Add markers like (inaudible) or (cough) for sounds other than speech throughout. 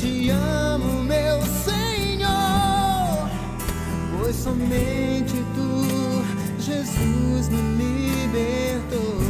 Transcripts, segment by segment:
te amo, meu Senhor, pois somente tu, Jesus, me libertou.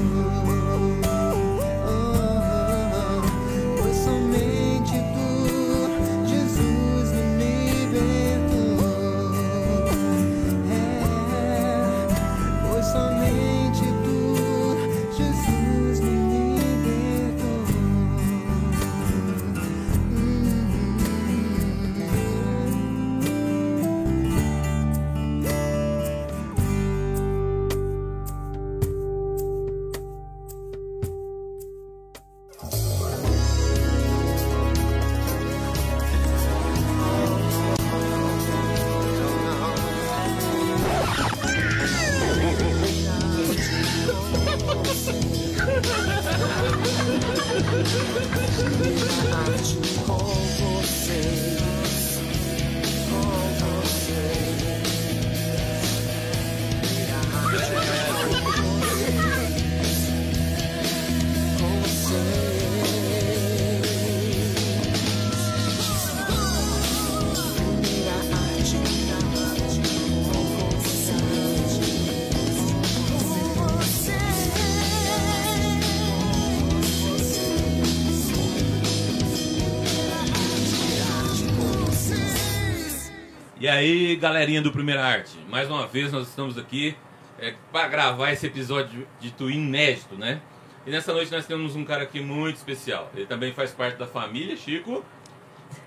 Aí, galerinha do Primeira Arte, mais uma vez nós estamos aqui é, para gravar esse episódio de Twin inédito, né? E nessa noite nós temos um cara aqui muito especial. Ele também faz parte da família, Chico.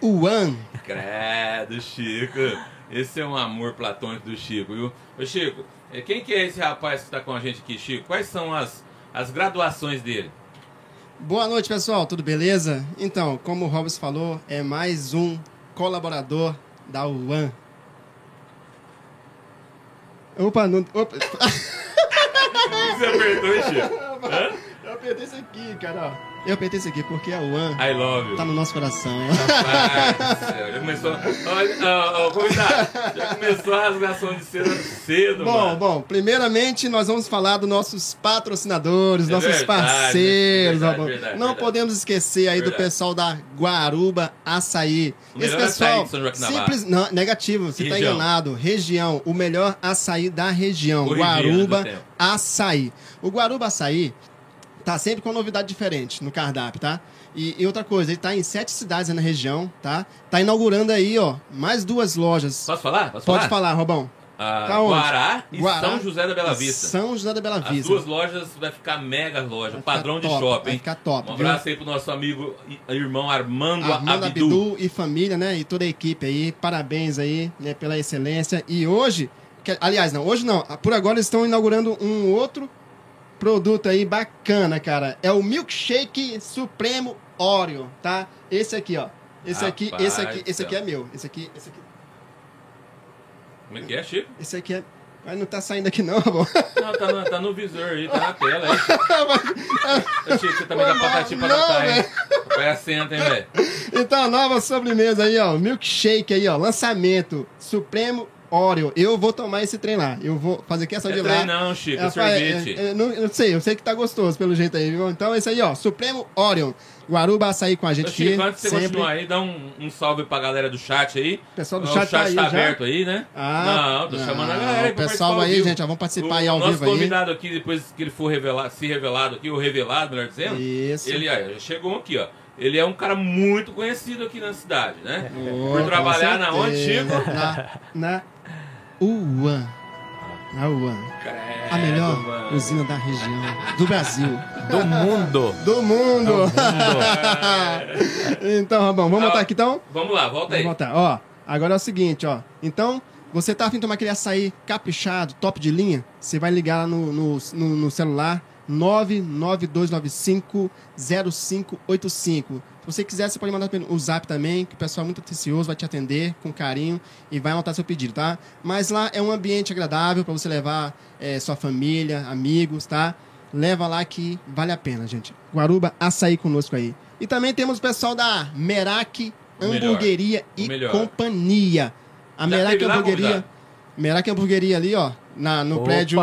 One. Credo, Chico. Esse é um amor platônico do Chico, viu? Ô Chico, é, quem que é esse rapaz que está com a gente aqui, Chico? Quais são as, as graduações dele? Boa noite, pessoal. Tudo beleza? Então, como o Robson falou, é mais um colaborador da UAN. Opa, não. Opa. O que você apertou, hein, Chico? Eu apertei isso aqui, cara. ó. Eu apertei isso aqui porque a UAN I love you. tá no nosso coração. Rapaz já começou. Olha, ó, ó, convidado, já começou a rasgação de seda cedo, Bom, mano. bom, primeiramente nós vamos falar dos nossos patrocinadores, É nossos verdade, parceiros. verdade, ó, verdade, Não podemos esquecer aí do pessoal da Guaruba Açaí. O açaí Joaquim da Barra. simples, não, negativo, você está Região. enganado. Região, o melhor açaí da região. Corrigindo Guaruba. Açaí. O Guaruba Açaí Tá sempre com novidade diferente no cardápio, tá? E, e outra coisa, ele tá em sete cidades aí na região, tá? Tá inaugurando aí, ó, mais duas lojas. Posso falar? Posso Pode falar? falar, Robão. Ah, Tá onde? Guará e Guará São José da Bela Vista. São José da Bela As Vista. duas lojas vai ficar mega loja, Vai padrão de shopping. vai ficar top, Um viu? abraço aí pro nosso amigo e irmão Armando, Armando Abdu. Abdu e família, né? E toda a equipe aí. Parabéns aí, né, pela excelência. E hoje, que- aliás, não, hoje não. Por agora eles estão inaugurando um outro produto aí bacana, cara. É o Milkshake Supremo Oreo, tá? Esse aqui, ó. Esse aqui, Rapaz esse aqui, esse aqui é meu. Esse aqui, esse aqui, Como é que é, Chico? esse aqui é. Mas não tá saindo aqui não, (laughs) bom. Não, tá no, tá no visor aí, tá na tela aí. (laughs) Chico, você também dá patati não, patatá, hein? Vai assenta, hein, velho? Então, nova sobremesa aí, ó. Milkshake aí, ó. Lançamento. Supremo Oreo. Eu vou tomar esse trem lá. Eu vou fazer questão É de trem lá. não, Chico, é sorvete. é- é- não, eu sei, eu sei que tá gostoso pelo jeito aí, viu? Então, esse aí, ó. Supremo Oreo. Guaruba açaí com a gente Ô, aqui. Chico, antes de você sempre. continuar aí, dá um, um salve pra galera do chat aí. O pessoal do o chat, tá aí já. aberto aí, né? Ah, não, tô ah, chamando a galera aí pra pessoal aí, gente, vamos participar o aí ao vivo aí. convidado aqui, depois que ele for revelar, se revelado aqui, ou revelado, melhor dizendo, Isso. ele aí, chegou aqui, ó. Ele é um cara muito conhecido aqui na cidade, né? Oh, Por trabalhar na onde. Chico? Na, na UAN. Na UAN. A melhor mano. usina da região, do Brasil, Do mundo. do mundo. (laughs) então, Rabão, vamos Ah, botar aqui então? Vamos lá, volta aí. Vamos botar. Ó, agora é o seguinte, ó. Então, você tá afim de tomar aquele açaí caprichado, top de linha? Você vai ligar lá no, no, no, no celular 992950585. Se você quiser, você pode mandar o zap também, que o pessoal é muito atencioso, vai te atender com carinho e vai anotar seu pedido, tá? Mas lá é um ambiente agradável para você levar eh, sua família, amigos, tá? Leva lá que vale a pena, gente. Guaruba, açaí conosco aí. E também temos o pessoal da Merak. Hamburgueria e melhor. Companhia. A Já Merak Hamburgueria. Merak Hamburgueria ali, ó, na, no Opa. prédio.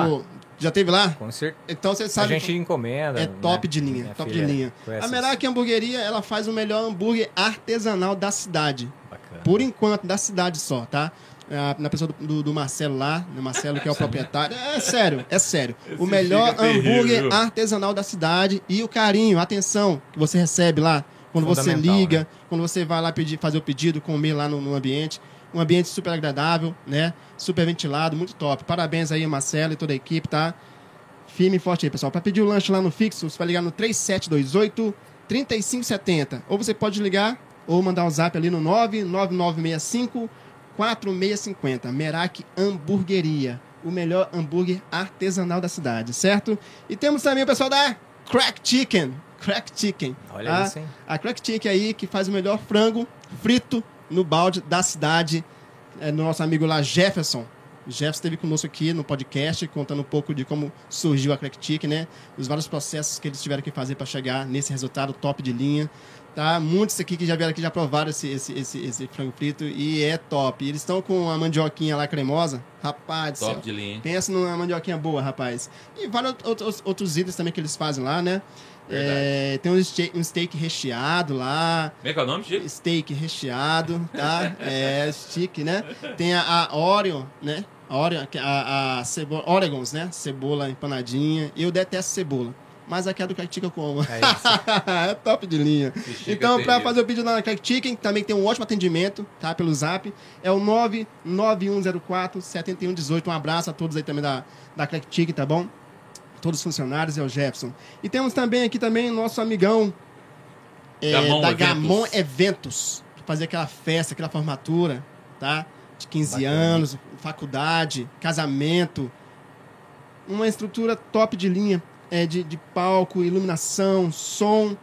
Já teve lá? Com certeza. Então você A sabe. gente encomenda. É né? top de linha, top de linha. conhece A Merak Hamburgueria, ela faz o melhor hambúrguer artesanal da cidade. Bacana. Por enquanto, da cidade só, tá? Ah, Na pessoa do, do- do Marcelo lá, do Marcelo que é o (laughs) proprietário. É sério, é sério. O Esse melhor fica terrível. hambúrguer artesanal da cidade e o carinho, a atenção que você recebe lá quando você liga, né? quando você vai lá pedir, fazer o pedido, comer lá no, no ambiente. Um ambiente super agradável, né? Super ventilado, muito top. Parabéns aí, Marcelo e toda a equipe, tá? Firme e forte aí, pessoal. Para pedir o lanche lá no fixo, você vai ligar no 3728 3570. Ou você pode ligar ou mandar um zap ali no 99965 4650. Merak Hamburgueria. O melhor hambúrguer artesanal da cidade, certo? E temos também o pessoal da Crack Chicken. Crack Chicken. Olha tá? isso, hein? A Crack Chicken aí que faz o melhor frango frito no balde da cidade. É no nosso amigo lá, Jefferson. Jefferson esteve conosco aqui no podcast, contando um pouco de como surgiu a Crack Chicken, né? Os vários processos que eles tiveram que fazer para chegar nesse resultado top de linha. Tá? Muitos aqui que já vieram aqui já provaram esse, esse, esse, esse frango frito e é top. Eles estão com a mandioquinha lá cremosa. Rapaz do céu. Top de linha. Pensa numa mandioquinha boa, rapaz. E vários outros, outros itens também que eles fazem lá, né? É, tem um steak, um steak recheado lá. Como é que é o nome, Chico? Steak recheado, tá? (laughs) É, chique, né? Tem a, a Oreo, né? A Oreo, é a, a cebola, Oregons, né? Cebola empanadinha. Eu detesto cebola. Mas aqui é do eu como. É isso. (laughs) é top de linha. Então, para fazer o pedido lá na Chicken, também tem um ótimo atendimento, tá? Pelo zap. É o 99104 7118. Um abraço a todos aí também da, da Chicken, tá bom? Todos os funcionários, é o Jefferson. E temos também aqui também o nosso amigão é, Gamon da Eventos. Gamon Eventos. Fazer aquela festa, aquela formatura, tá? De 15 Bacana. anos, faculdade, casamento. Uma estrutura top de linha é, de, de palco, iluminação, som.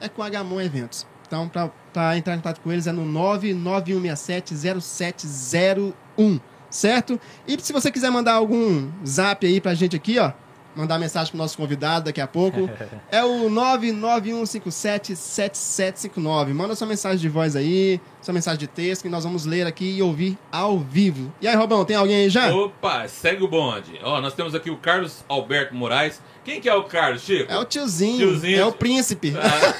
É com a Gamon Eventos. Então, para entrar em contato com eles é no 991670701, certo? E se você quiser mandar algum zap aí pra gente aqui, ó, mandar mensagem pro nosso convidado daqui a pouco, (laughs) é o 991577759. Manda sua mensagem de voz aí, sua mensagem de texto, que nós vamos ler aqui e ouvir ao vivo. E aí, Robão, tem alguém aí já? Opa, segue o bonde. Ó, nós temos aqui o Carlos Alberto Moraes. Quem que é o Carlos, Chico? É o tiozinho, Tiozinho. é o príncipe. Ah,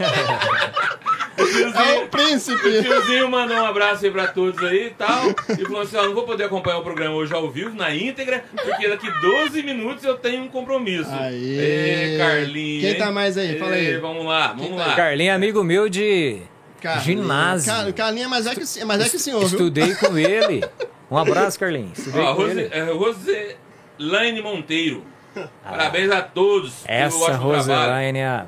(laughs) o tiozinho, o príncipe. tiozinho mandou um abraço aí pra todos aí e tal. E falou assim: ó, não vou poder acompanhar o programa hoje ao vivo, na íntegra, porque daqui 12 minutos eu tenho um compromisso. Aí. Ê, Carlinhos. Quem tá mais aí? Fala aí. Ê, Vamos lá, vamos Quem lá. Carlinhos é amigo meu de Carlinhos. ginásio. Car- Carlinhos é mais velho que, o- é mais velho que o senhor, viu? Estudei com ele. Um abraço, Carlinhos. (laughs) Estudei Ó, com Rose, ele. é, Roselaine Monteiro. Parabéns a todos. Essa. Roselaine é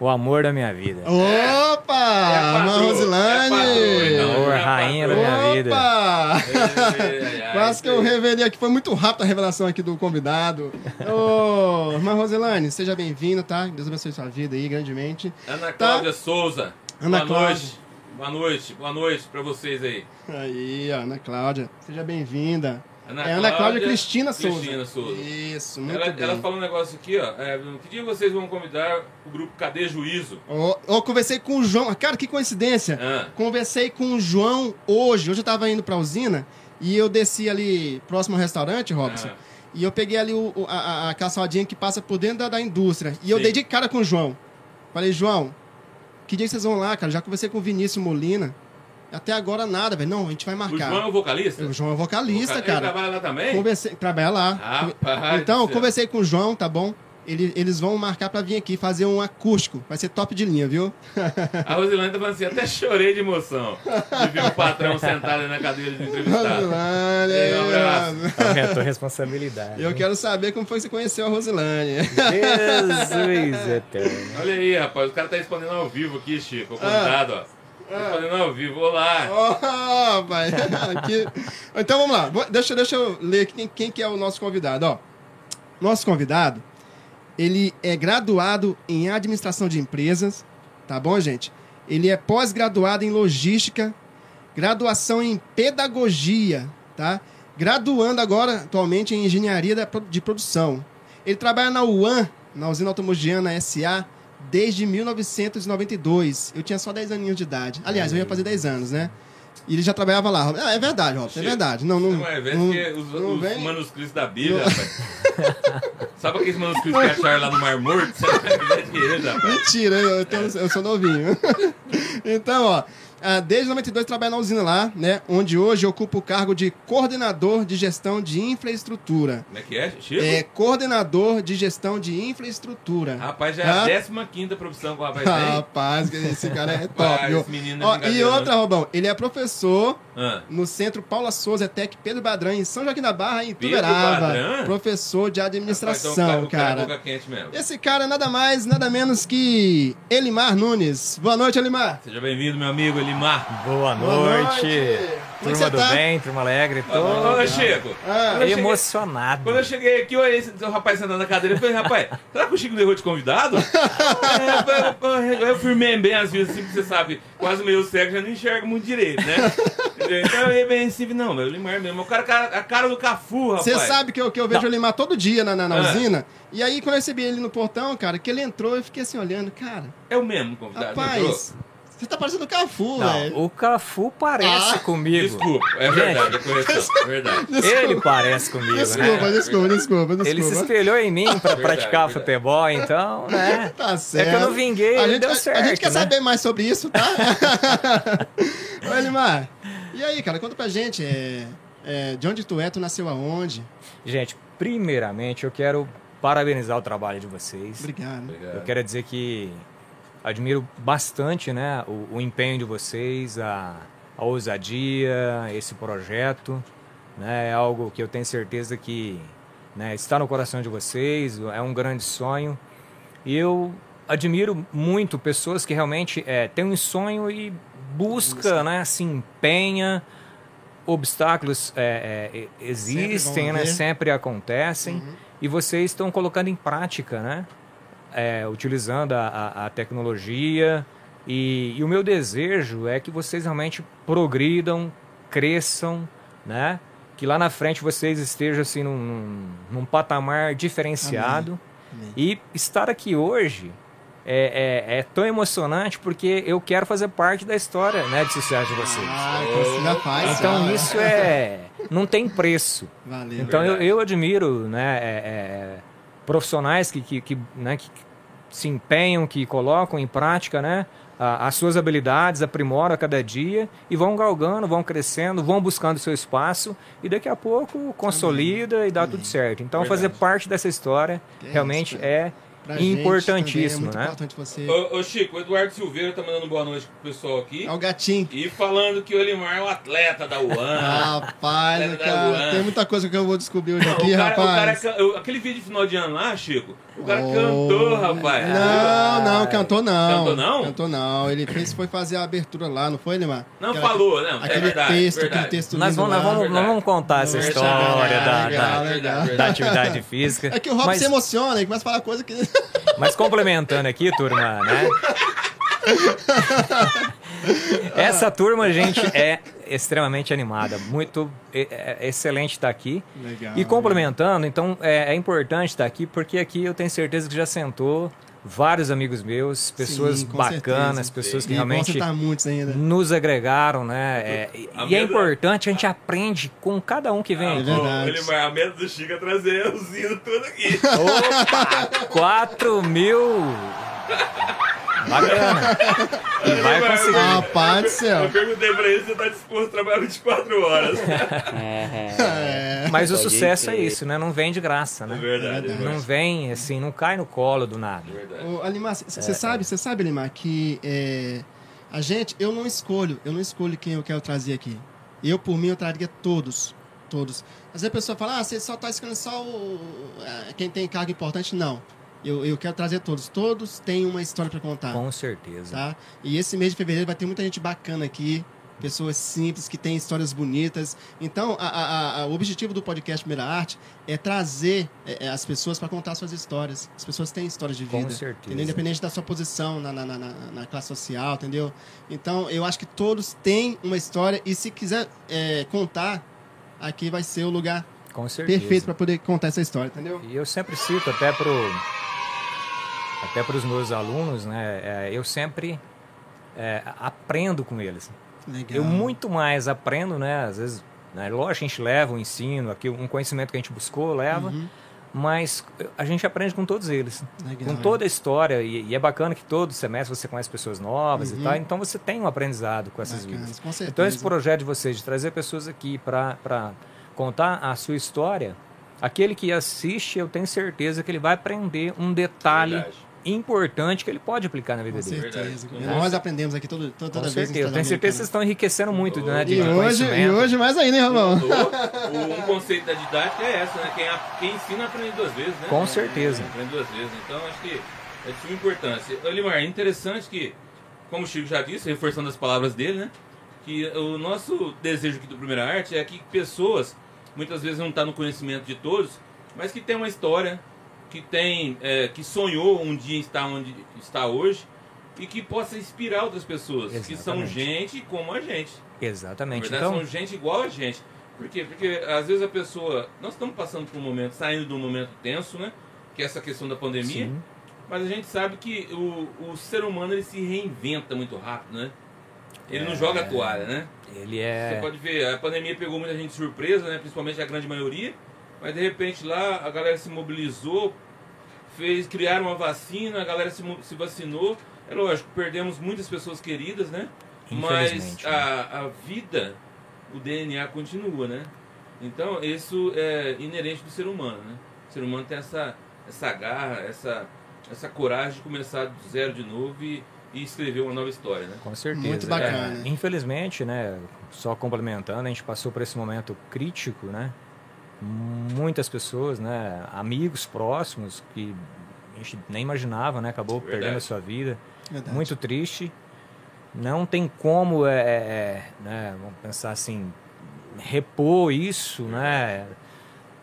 o amor da minha vida. Opa! É a Uma patroa, Rosilane! é a. Amor, É rainha da patroa. minha vida. Opa! Quase que eu ei. revelei aqui, foi muito rápido a revelação aqui do convidado. Ô, (laughs) irmã Rosilane, seja bem-vinda, tá? Deus abençoe sua vida aí, grandemente. Ana Cláudia Souza. Ana boa Cláudia. noite. Boa noite, boa noite pra vocês aí. Aí, Ana Cláudia, seja bem-vinda. Ana é Ana Cláudia Cláudia Cristina Souza. Cristina Souza. Isso, muito Ela, bem. ela falou um negócio aqui, ó. É, que dia vocês vão convidar o grupo Cadê Juízo? Ó, ó, conversei com o João. Cara, que coincidência. Ah, Conversei com o João hoje. Hoje eu tava indo pra usina e eu desci ali próximo ao restaurante, Robson. Ah. E eu peguei ali o, a, a- calçadinha que passa por dentro da, da indústria. E eu Sim. dei de cara com o João. Falei, João, que dia vocês vão lá, cara? Já conversei com o Vinícius Molina. Até agora nada, velho. Não, a gente vai o marcar. João é o vocalista? O João é vocalista, Vocal- Ele cara. trabalha lá também? Conversei, trabalha lá. Rapaz então, conversei com o João, tá bom? Ele- eles vão marcar pra vir aqui fazer um acústico. Vai ser top de linha, viu? A Rosilane tá falando assim, até chorei de emoção de ver o patrão sentado aí na cadeira de entrevistado. Rosilane. Um. Aumentou a responsabilidade. Eu quero saber como foi que você conheceu a Rosilane. Jesus eterno. Olha aí, rapaz, o cara tá respondendo ao vivo aqui, Chico, o Ah. Convidado, ó. Respondendo ao vivo, olá. Oh, pai. Aqui. Então vamos lá. Deixa, deixa eu ler aqui quem, que é o nosso convidado. Ó, nosso convidado, ele é graduado em administração de empresas, tá bom, gente? Ele é pós-graduado em logística, graduação em pedagogia, tá? Graduando agora, atualmente, em engenharia de produção. Ele trabalha na UAN, na usina automogiana SA, desde 1992. Eu tinha só 10 aninhos de idade. Aliás, eu ia fazer 10 anos, né? E ele já trabalhava lá. Ah, é verdade, Robson, é verdade. Não, não, ver não, que os, não os vem- manuscritos da Bíblia, rapaz. (laughs) Sabe aqueles manuscritos que acharam lá no Mar Morto? Mentira, eu, tenho- eu sou novinho. (laughs) então, ó, desde 92 trabalho na usina lá, né? Onde hoje eu ocupo o cargo de coordenador de gestão de infraestrutura. Como é que é, Chico? É coordenador de gestão de infraestrutura. Rapaz, já é Tá? a 15 profissão que o rapaz tem. Rapaz, esse (laughs) cara é top, Rapaz, esse menino é Ó, e outra, Robão, ele é professor Ah, no Centro Paula Souza Tec Pedro Badrão, em São Joaquim da Barra, em. Badrão? Professor de rapaz, administração, então o cara, cara. é. Esse cara é nada mais, nada menos que Elimar Nunes. Boa noite, Elimar. Seja bem-vindo, meu amigo Elimar. Boa Boa noite. noite. Como é Turma do tá? bem, turma alegre. Ô, Tô ô, Chico, Ah, quando eu cheguei- emocionado. Quando eu cheguei aqui, olhei esse o rapaz sentando na cadeira e falei, rapaz, será que o Chico derrou de convidado? (laughs) é, eu, eu, eu firmei bem as vezes, assim, porque você sabe, quase meio cego, já não enxerga muito direito, né? Então eu ia bem assim, não, meu, o Limar mesmo, o cara, a cara do Cafu, rapaz. Você sabe que eu, que eu vejo o Elimar todo dia na, na, na Ah. usina. E aí, quando eu recebi ele no portão, cara, que ele entrou, eu fiquei assim olhando. Cara, É o mesmo convidado, entrou? Você tá parecendo o Cafu, Não, velho. o Cafu parece Ah, comigo. Desculpa, é verdade, é correção, é verdade. Ele parece comigo, Desculpa, né? desculpa, desculpa, desculpa. Ele se espelhou em mim pra (laughs) Verdade, praticar verdade. futebol, então, né? Tá É certo. que eu não vinguei, a ele gente, deu a- certo, A gente quer né? saber mais sobre isso, tá? (laughs) Ô, Elimar, e aí, cara, conta pra gente. É, é, de onde tu é, tu nasceu aonde? Gente, primeiramente eu quero parabenizar o trabalho de vocês. Obrigado. Eu quero dizer que admiro bastante né, o, o empenho de vocês, a, a ousadia, esse projeto. Né, é algo que eu tenho certeza que né, está no coração de vocês, é um grande sonho. E eu admiro muito pessoas que realmente é, têm um sonho e busca, né, se empenha. Obstáculos é, é, existem, vão né, sempre acontecem. E vocês estão colocando em prática, né? É, utilizando a, a- a tecnologia. E, e o meu desejo é que vocês realmente progridam, cresçam, né? Que lá na frente vocês estejam assim num, num, patamar diferenciado. Amém. E estar aqui hoje é, é- é tão emocionante porque eu quero fazer parte da história né, de sucesso de vocês. Ah, então você já faz. Então já. isso é. não tem preço. Valeu. Então eu, eu admiro né, é, é, profissionais que, que, que, né, que se empenham, que colocam em prática né, as suas habilidades, aprimoram a cada dia e vão galgando, vão crescendo, vão buscando seu espaço e daqui a pouco consolida e dá tudo certo. Então, Verdade. fazer parte dessa história É realmente isso, é Pra gente importantíssimo, também é muito né? importante você. Ô, ô, Chico, o Eduardo Silveira tá mandando boa noite pro pessoal aqui. É o gatinho. E falando que o Elimar é um atleta da UAN. Rapaz, Atleta da cara, UAN. tem muita coisa que eu vou descobrir hoje o aqui, cara, o cara rapaz. can- eu- aquele vídeo de final de ano lá, Chico, o cara Oh, cantou, rapaz. Não, não, cantou não. Cantou não? Cantou não. Ele fez, foi fazer a abertura lá, não foi, Neymar? Não Aquela- falou, não. é Aquele verdade, texto, verdade. aquele texto Nós lindo vamos, nós vamos, verdade. nós vamos contar essa Verdade, história da, legal, da, legal. da atividade física. É que o Rob mas, se emociona e começa a falar coisa que. (laughs) mas complementando aqui, turma, né? (laughs) Essa turma, gente, é extremamente animada. Muito é- é excelente estar aqui. Legal. E complementando, então é, é importante estar aqui, porque aqui eu tenho certeza que já sentou vários amigos meus, pessoas Sim, bacanas, certeza. pessoas que E vão realmente nos agregaram, né? É, e- e é importante, a gente aprende com cada um que vem Ah, aqui. É. Ô, Elimar, a meta do Chico é trazer os hinos tudo aqui. Opa! 4 mil! Bacana! E vai conseguir. Rapaz do Eu céu. perguntei pra ele se você tá disposto a trabalhar 24 horas. É. (laughs) Mas o sucesso é isso, né? Não vem de graça, É né? verdade, é Não vem assim, não cai no colo do nada. É verdade. Ô, Alimar, você sabe, você sabe, Alimar, que é, a gente, eu não escolho, eu não escolho quem eu quero trazer aqui. Eu, por mim, eu traria todos. Todos. Às vezes a pessoa fala, ah, você só tá escolhendo só o, é, quem tem cargo importante. Não. Eu, eu quero trazer todos. Todos têm uma história para contar. Com certeza. Tá? E esse mês de fevereiro vai ter muita gente bacana aqui. Pessoas simples, que têm histórias bonitas. Então, a- a- a- o objetivo do podcast Primeira Arte é trazer é, é, as pessoas para contar suas histórias. As pessoas têm histórias de Com vida. certeza. entendeu? Independente da sua posição na, na, na, na- na classe social, entendeu? Então, eu acho que todos têm uma história. E se quiser é, contar, aqui vai ser o lugar Com certeza. perfeito para poder contar essa história, entendeu? E eu sempre cito até pro até para os meus alunos, né? é, eu sempre é, aprendo com eles. Legal. Eu muito mais aprendo, né? Às vezes, né, lógico, a gente leva um ensino, aqui um conhecimento que a gente buscou, leva, Uhum. mas a gente aprende com todos eles. Legal, com toda a história, e, e é bacana que todo semestre você conhece pessoas novas Uhum. e tal, então você tem um aprendizado com essas Bacana, vidas. com certeza. Então esse projeto de vocês, de trazer pessoas aqui para contar a sua história, aquele que assiste, eu tenho certeza que ele vai aprender um detalhe Verdade. importante que ele pode aplicar na vida Com dele. certeza. Verdade. Nós aprendemos aqui todo, toda, Com vez. certeza. Eu tenho certeza que vocês estão enriquecendo muito, né? De, E hoje, e conhecimento. hoje mais ainda, hein, Ramon? O, (laughs) um conceito da didática é essa, né? Quem, a- quem ensina aprende duas vezes, né? Com certeza. Aprende duas vezes. Então acho que é de suma importância. Olimar, é interessante que, como o Chico já disse, reforçando as palavras dele, né? Que o nosso desejo aqui do Primeira Arte é que pessoas, muitas vezes não estão no conhecimento de todos, mas que tem uma história, que tem, é, que sonhou um dia estar onde está hoje e que possa inspirar outras pessoas, que são Exatamente. gente como a gente. Na Exatamente. verdade, Então, são gente igual a gente. Por quê? Porque às vezes a pessoa. Nós estamos passando por um momento, saindo de um momento tenso, né? Que é essa questão da pandemia. sim, Mas a gente sabe que o, o ser humano ele se reinventa muito rápido, né? Ele não É. joga a toalha, né? Ele Você é. pode ver, a pandemia pegou muita gente de surpresa, né? Principalmente a grande maioria. Mas de repente lá a galera se mobilizou, fez, criaram uma vacina, a galera se, se vacinou. É lógico, perdemos muitas pessoas queridas, né? Mas né? a, a vida, o DNA continua, né? Então isso é inerente do ser humano, né? O ser humano tem essa, essa garra, essa, essa coragem de começar do zero de novo e, e escrever uma nova história, né? Com certeza. Muito bacana. É, infelizmente, né? Só complementando, a gente passou por esse momento crítico, né? Muitas pessoas, né? Amigos próximos que a gente nem imaginava, né? Acabou Verdade. perdendo a sua vida. Verdade. Muito triste. Não tem como, é, é, é, né? Vamos pensar assim, repor isso, né?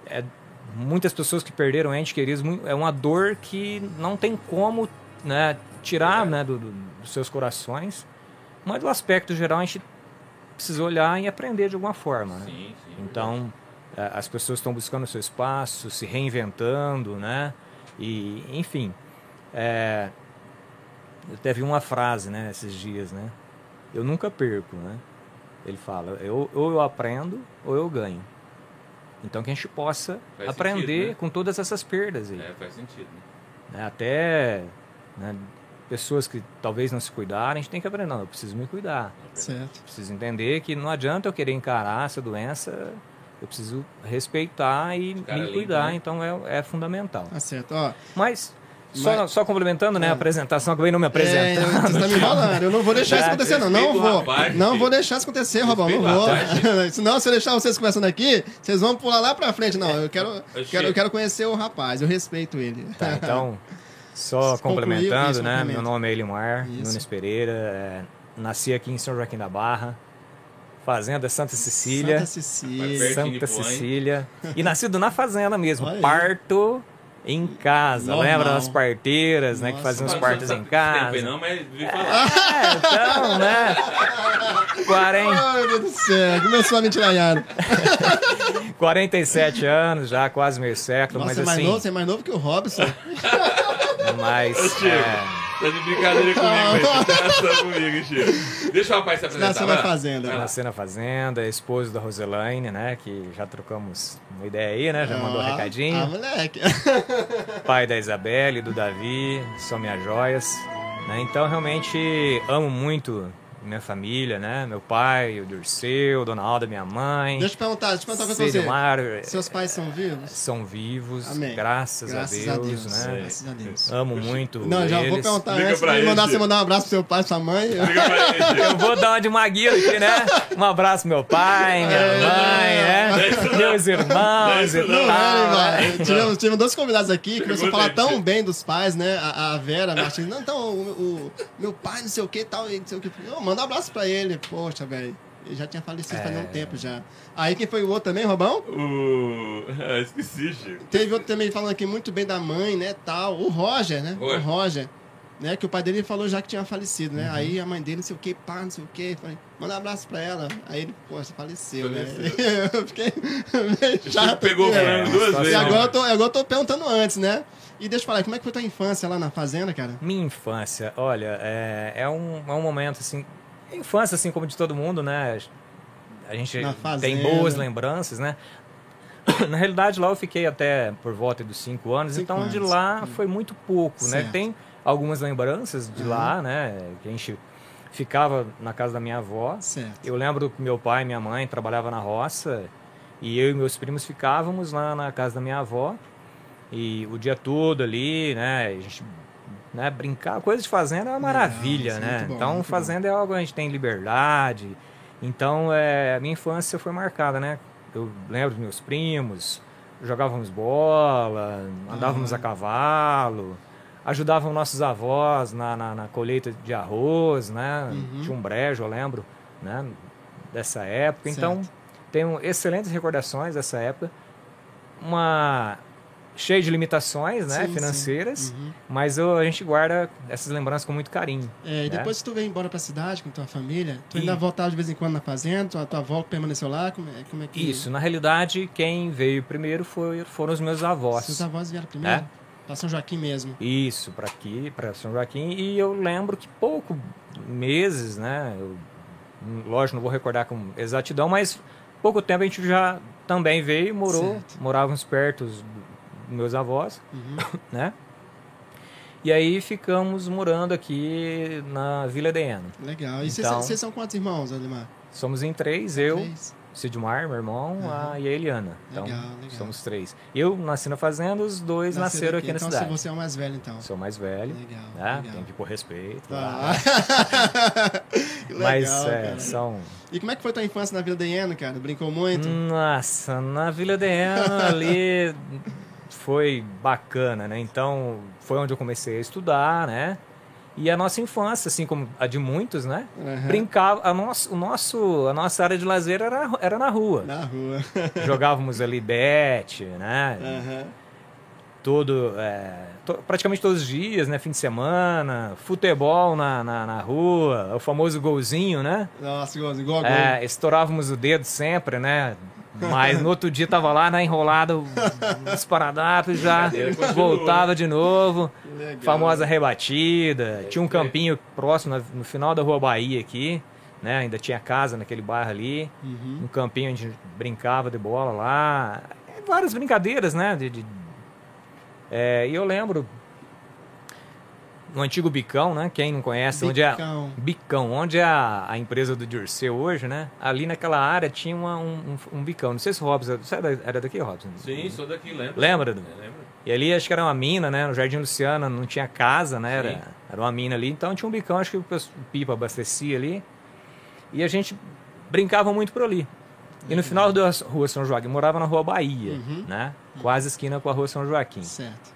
É, muitas pessoas que perderam entes queridos, é uma dor que não tem como né, tirar né, do- do- dos seus corações, mas do aspecto geral a gente precisa olhar e aprender de alguma forma. Né? Sim, sim. Então, eh, as pessoas estão buscando o seu espaço, se reinventando, né? E, enfim, é, eu teve uma frase, né, esses dias, né? Eu nunca perco, né? Ele fala, eu, ou eu aprendo ou eu ganho. Então que a gente possa Faz aprender sentido, né? com todas essas perdas aí. É, faz sentido. Né? né? Até né, pessoas que talvez não se cuidarem, a gente tem que aprender, não, eu preciso me cuidar. Certo. Preciso entender que não adianta eu querer encarar essa doença, eu preciso respeitar e Cara me cuidar, né? então é, é fundamental. Tá certo. Ó, Mas, só, Mas- só complementando né, É. a apresentação, acabei não me é, apresentando. você tá me enrolando. Eu não vou deixar isso acontecer, não. Não vou. não vou deixar isso acontecer, Robão. Não vou. (laughs) Senão, se eu deixar vocês conversando aqui, vocês vão pular lá pra frente. Não, eu quero, Oxê. quero, eu quero conhecer o rapaz. Eu respeito ele. Tá, então, (laughs) só complementando, né? Meu nome é Elimar Isso. Nunes Pereira. é, nasci aqui em São Joaquim da Barra, Fazenda Santa Cecília. Santa Cecília. Santa? Cecília. E nascido na fazenda mesmo. Parto em casa. Normal. Lembra das parteiras, né? Que Nossa. faziam partos não em casa. tempo, Não, mas vi falar. É, então, né? 40, Ai, meu Deus do céu. Começou a me tirar 47 anos, já quase meio século, Nossa, mas você é mais assim. novo? Você é mais novo que o Robson. Mas. É, Tá de brincadeira comigo, velho. Tá comigo, hein, Chico. Deixa o rapaz se apresentar. Na fazenda. Vai lá. Nasci na fazenda, esposo da Roselaine, né? Que já trocamos uma ideia aí, né? Já mandou um recadinho. Ah, moleque. (laughs) (laughs) pai da Isabelle, do Davi, são minhas joias. Né? Então, realmente, amo muito minha família, né? Meu pai, o Dirceu, Dona Alda, minha mãe. Deixa eu perguntar, deixa eu perguntar uma coisa pra você. Cedemar, Seus pais são vivos? são vivos, Amém. graças, Graças a a Deus, Deus. né? Graças a Deus. Amo muito Não, já vou eles. perguntar Liga antes pra de ele, mandar você mandar um abraço pro seu pai, sua mãe. Liga pra ele. Eu vou dar uma de maguila aqui, né? Um abraço pro meu pai, minha É. mãe, né? Meus irmãos e Não, tal. é. Tivemos, tivemos dois convidados aqui que começaram a falar tão bem dos pais, né? A, a Vera Martins. Não, então, o, o- meu pai, não sei o que e tal, e não sei o que. Não, manda um abraço pra ele. Poxa, velho. Ele já tinha falecido faz É. um tempo já. Aí quem foi o outro também, Robão? O... (laughs) Ah, esqueci, Chico. Teve outro também falando aqui muito bem da mãe, né, tal. O Roger, né? Roger. O Roger. Né, que o pai dele falou já que tinha falecido, Uhum. né? Aí a mãe dele, não sei o que, pá, não sei o que. Falei, manda um abraço pra ela. Aí ele, poxa, faleceu, né? (laughs) eu fiquei (laughs) meio Chico chato. pegou o aqui, né? frango duas vezes. E né? agora eu, tô, agora eu tô perguntando antes, né? E deixa eu falar, como é que foi tua infância lá na fazenda, cara? Minha infância, olha, é, é, um, é um momento assim. Infância, assim como de todo mundo, né? A gente tem boas lembranças, né? (clears throat) Na realidade, lá eu fiquei até por volta dos 5 anos, Cinco então de anos. lá foi muito pouco, né? Certo. Tem algumas lembranças de lá, né? Que a gente ficava na casa da minha avó. Certo. Eu lembro que meu pai e minha mãe trabalhavam na roça e eu e meus primos ficávamos lá na casa da minha avó e o dia todo ali, né? A gente né, brincar, coisa de fazenda é uma maravilha, é né? bom, então fazenda é algo que a gente tem liberdade. Então é, a minha infância foi marcada, né? Eu lembro dos meus primos, jogávamos bola, andávamos Ah. a cavalo, ajudavam nossos avós na, na, na colheita de arroz, né? Uhum. Tinha um brejo, eu lembro, né? Dessa época. Então, Certo. tenho excelentes recordações dessa época. Uma cheia de limitações, né, Sim, financeiras, sim. Uhum. mas eu- a gente guarda essas lembranças com muito carinho. É, e né? depois que tu veio embora pra cidade com tua família, tu ainda E- voltava de vez em quando na fazenda, tua, tua avó permaneceu lá, como é, como é que... Isso, na realidade, quem veio primeiro foi, foram os meus avós. Seus avós vieram primeiro? É. Pra São Joaquim mesmo. Isso, para aqui, para São Joaquim. E eu lembro que pouco meses, né? Eu, lógico, não vou recordar com exatidão, mas pouco tempo a gente já também veio e morou. Certo. Morávamos perto meus avós, Uhum. (coughs) né? E aí ficamos morando aqui na Vila Edena. Legal. E vocês Então- são quantos irmãos, Alimar? Somos em três, eu, Três? Sidmar, meu irmão, Aham. a, e a Eliana. Então, Legal, legal. somos três. Eu nasci na fazenda, os dois nasceram aqui, na então, cidade. Então você é o mais velho, então. Sou mais velho, Legal, né? legal. Tem que pôr respeito. Ah. Que (laughs) Mas legal, é, são. E como é que foi tua infância na Vila de Ieno, cara? Brincou muito? Nossa, na Vila de Ana ali foi bacana, né? Então foi onde eu comecei a estudar, né? E a nossa infância, assim como a de muitos, né? Aham. Brincava, a, nosso, o nosso, a nossa área de lazer era, era na rua. Na rua. (laughs) Jogávamos ali bet, né? Aham. Todo, é, to- praticamente todos os dias, né? Fim de semana, futebol na, na, na rua, o famoso golzinho, né? Nossa, igual, igual gol. É, estourávamos o dedo sempre, né? Mas no outro dia tava lá, né, enrolado, disparadato já, Continua. voltava de novo. Famosa rebatida. Tinha um campinho próximo, na- no final da Rua Bahia aqui, né? Ainda tinha casa naquele bairro ali. Uhum. Um campinho onde a gente brincava de bola lá. É, várias brincadeiras, né? De, de- É, e eu lembro. No antigo Bicão, né? Quem não conhece, onde é Bicão. Bicão, onde é a, a empresa do Dirceu hoje, né? Ali naquela área tinha uma- um, um, um Bicão. Não sei se o Robson, você era, era daqui, Robson? Sim, sou daqui, lembra? Lembra, Edu? É, lembro. E ali acho que era uma mina, né? No Jardim Luciana não tinha casa, né? Sim. Era, era uma mina ali. Então tinha um bicão, acho que o Pipa abastecia ali. E a gente brincava muito por ali. E no final da rua São Joaquim, morava na rua Bahia, Uhum. né? Quase esquina com a rua São Joaquim. Certo.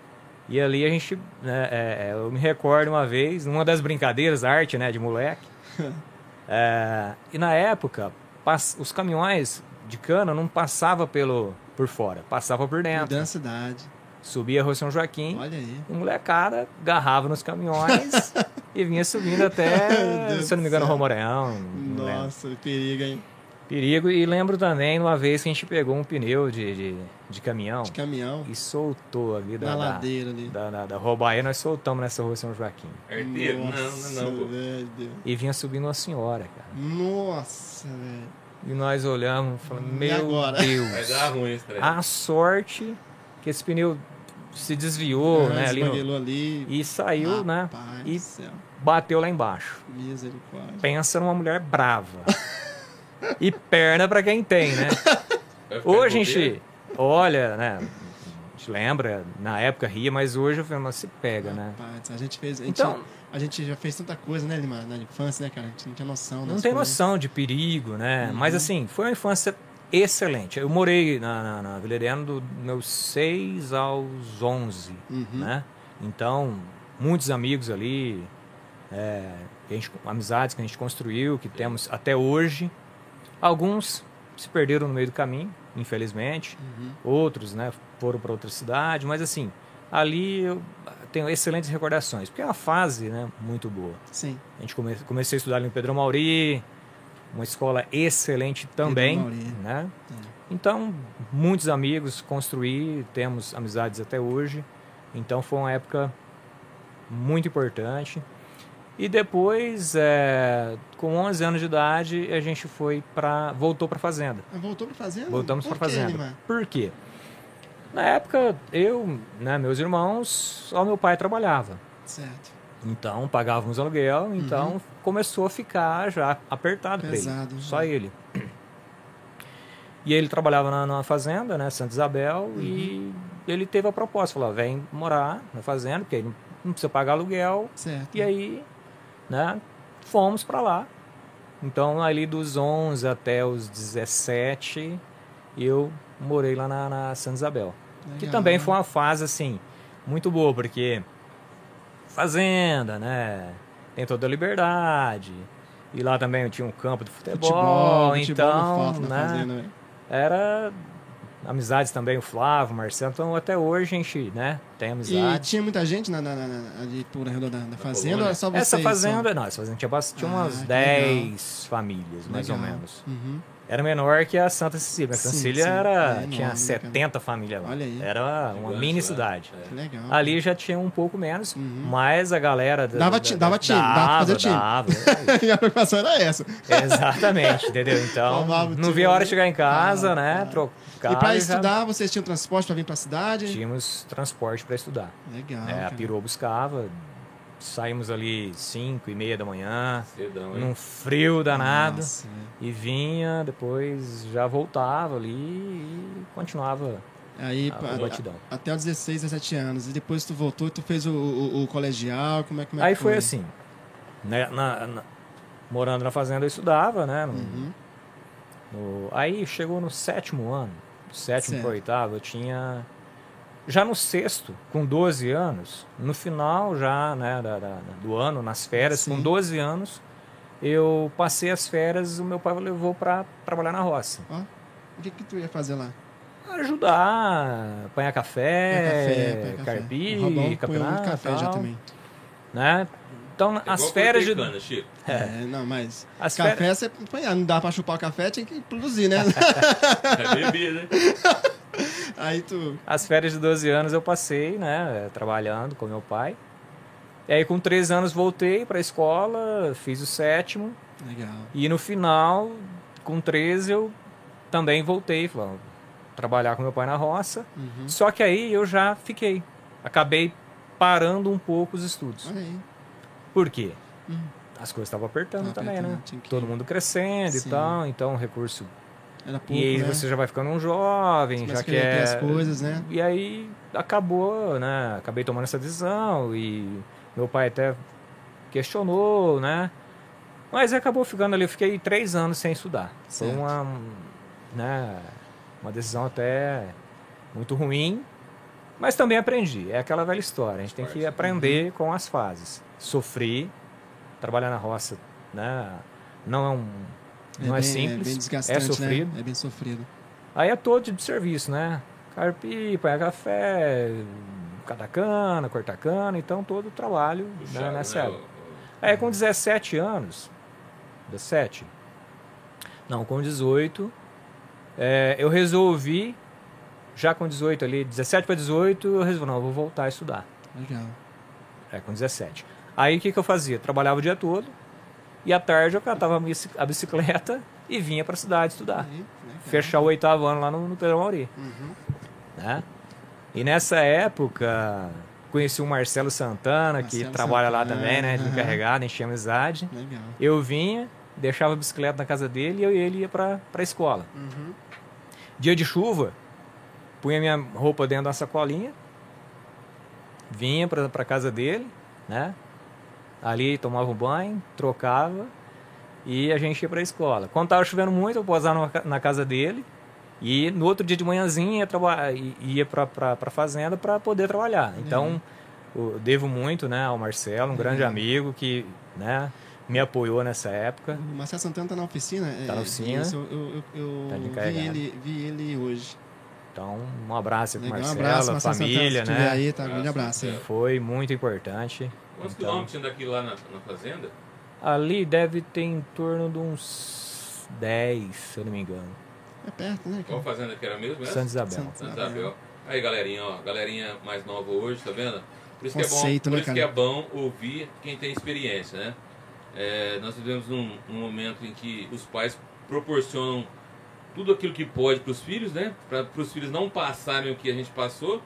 E ali a gente, né, é, é, eu me recordo uma vez, numa das brincadeiras, arte, né, de moleque. (laughs) É, e na época, pass- os caminhões de cana não passava pelo por fora, passava por dentro. Da cidade. Subia a rua São Joaquim, Olha aí. e molecada agarrava nos caminhões (laughs) e vinha subindo até, se eu não me engano, do céu. Rua Moreão. não lembro. Nossa, perigo, hein? Perigo. E lembro também uma vez que a gente pegou um pneu de, de, de caminhão De caminhão. e soltou a vida Na da, ladeira ali. da, da, da Rua Bahia, nós soltamos nessa rua São Joaquim. Não, Nossa, não, não. pô. velho. E vinha subindo uma senhora, cara. Nossa, velho. E nós olhamos e falamos, E meu agora? Vai Deus. dar ruim trem. A sorte que esse pneu se desviou, Ah, né? Ali no- ali. e saiu, né? E do céu. bateu lá embaixo. Misericórdia. Pensa numa mulher brava. e perna pra quem tem, né? Hoje gente olha, né? A gente lembra, na época ria, mas hoje falo, mas se pega, né? Rapaz, a gente fez. A gente, Então- a gente já fez tanta coisa, né, Lima, na infância, né, cara? A gente não tinha noção. Não tem coisas. noção de perigo, né? Mas assim, foi uma infância excelente. Eu morei na, na, na Helena dos meus 6 aos 11, Uhum. né? Então, muitos amigos ali, é, que gente- amizades que a gente construiu, que temos até hoje. Alguns se perderam no meio do caminho, infelizmente. Uhum. Outros, né, foram para outra cidade. Mas assim, ali eu tenho excelentes recordações, porque é uma fase, né, muito boa. Sim. A gente come, comecei a estudar ali no Pedro Mauri, uma escola excelente também, Pedro Mauri. né? Então, muitos amigos construí, temos amizades até hoje. Então, foi uma época muito importante. E depois, é, com 11 anos de idade, a gente foi para voltou para fazenda. Voltou pra fazenda? Voltamos para fazenda. Lima? Por quê? Na época, eu, né, meus irmãos, só meu pai trabalhava. Certo. Então pagávamos aluguel, então começou a ficar já apertado para ele. Pesado, né? Só ele. (clears throat) E ele trabalhava na, na fazenda, né, Santa Isabel, e ele teve a proposta, falou, vem morar na fazenda, porque aí não, não precisa pagar aluguel. Certo. E aí, né, fomos para lá. Então ali dos 11 até os 17, eu morei lá na, na Santa Isabel. Que Legal. também foi uma fase, assim, muito boa, porque fazenda, né? Tem toda a liberdade. E lá também eu tinha um campo de futebol, Futebol, futebol então, na né? fazenda, velho. Era amizades também, o Flávio, o Marcelo. Então até hoje a gente, né, tem E amizade. tinha muita gente na, na, na, na- ali por redor da, da fazenda colônia. ou era só vocês? Essa só? fazenda, não, essa fazenda tinha, tinha Ah, umas que 10 famílias, mais ou Legal. menos. Uhum. Era menor que a Santa Cecília. A Santa Cecília era, É enorme, tinha cara? 70 famílias lá. Olha aí. Era uma mini né? cidade. É. Que legal. Ali já tinha um pouco menos, Uhum. mas a galera. da- Dava da- dava time, dava pra fazer time. Dava, (laughs) e a preocupação era essa. Exatamente, entendeu? Então, não via a hora de chegar em casa, Ah, né? tá. Trocar. e pra já estudar, vocês tinham transporte pra vir pra cidade? Tínhamos transporte para estudar. Legal. É, a perua buscava, saímos ali 5 e meia da manhã, Cedão, num frio danado. Nossa. E vinha, depois já voltava ali e continuava Aí, a, a batidão. até os 16, 17 anos. E depois tu voltou e tu fez o, o- o colegial, como é, como é Aí que foi assim, né, na- na- morando na fazenda eu estudava, né? no- Uhum. no- aí chegou no sétimo ano, do sétimo para oitavo, eu tinha... Já no sexto, com 12 anos, no final já né, da- da- do ano, nas férias, Sim. com 12 anos, eu passei as férias o meu pai levou para trabalhar na roça. Ó, o que que tu ia fazer lá? Ajudar, apanhar café, Pegar café, pegar café. põe capinar, café já também. né? Então, É as férias de... cana, Chico. É, não, mas As café férias- você ah, não dá pra chupar o café, tinha que produzir, né? (laughs) É bebida, né? (laughs) Aí tu. As férias de 12 anos eu passei, né, trabalhando com meu pai. E aí com 13 anos voltei para a escola, fiz o sétimo. Legal. E no final, com 13 eu também voltei, "Ó, trabalhar com meu pai na roça. Uhum. Só que aí eu já fiquei, acabei parando um pouco os estudos. Aí. Por quê? Hum. As coisas estavam apertando Tava também, apertando, né? que- Todo mundo crescendo Sim. e tal, então o recurso. Era pouco, e aí né? você já vai ficando um jovem, Começa já quer. as coisas, né? E aí acabou, né? Acabei tomando essa decisão e meu pai até questionou, né? Mas acabou ficando ali, eu fiquei três anos sem estudar. Foi Certo. uma, né, uma decisão até muito ruim, mas também aprendi. É aquela velha história, a gente tem que aprender com as fases. Sofri, trabalhar na roça, né? Não é um... Não é, bem, simples, É bem desgastante, sofrido. né? É bem sofrido. Aí é todo tipo de serviço, né? Carpi, põe café, catar cana, cortar cana, então todo o trabalho né, nessa né? época. Aí com 17 anos, 17? Não, com 18, é, eu resolvi, já com 18 ali, 17 para 18, eu resolvi, não, eu vou voltar a estudar. Legal. É, com 17. Aí o que, que eu fazia? Trabalhava o dia todo e à tarde eu catava a bici- a bicicleta e vinha para a cidade estudar. Aí. Fechar o oitavo ano lá no, no Pedro Mauri Uhum. né? E nessa época conheci o Marcelo Santana, que Marcelo trabalha lá Santana, também, né? De encarregado, enchia amizade. Legal. Eu vinha, deixava a bicicleta na casa dele e eu e ele ia pra, pra escola. Uhum. Dia de chuva, punha minha roupa dentro da sacolinha, vinha pra casa dele, né? Ali tomava um banho, trocava e a gente ia pra escola. Quando tava chovendo muito, eu posava na ca- na casa dele e no outro dia de manhãzinha ia, ia pra, pra fazenda para poder trabalhar. Então, eu devo muito né, ao Marcelo, um grande Legal. amigo que né, me apoiou nessa época. O Marcelo Santana tá na oficina? Tá na é, oficina. isso, eu eu, eu, Tá de vi, ele, vi ele hoje. Então, um abraço pro Legal, um Marcelo, abraço, Marcelo família, Santana, né? aí, tá? Um grande Abraço. Foi muito importante. Quantos Então, quilômetros tinha daqui lá na, na fazenda? Ali deve ter em torno de uns 10, se eu não me engano. É perto, né? Qual fazenda que era mesmo? essa? Santa Isabel. Santa- Santa Isabel. Aí, galerinha, ó, galerinha mais nova hoje, tá vendo? Por isso, que é, bom, Conceito, por né, isso que é bom ouvir quem tem experiência, né? É, nós vivemos num, num momento em que os pais proporcionam tudo aquilo que pode para os filhos, né? Para os filhos não passarem o que a gente passou,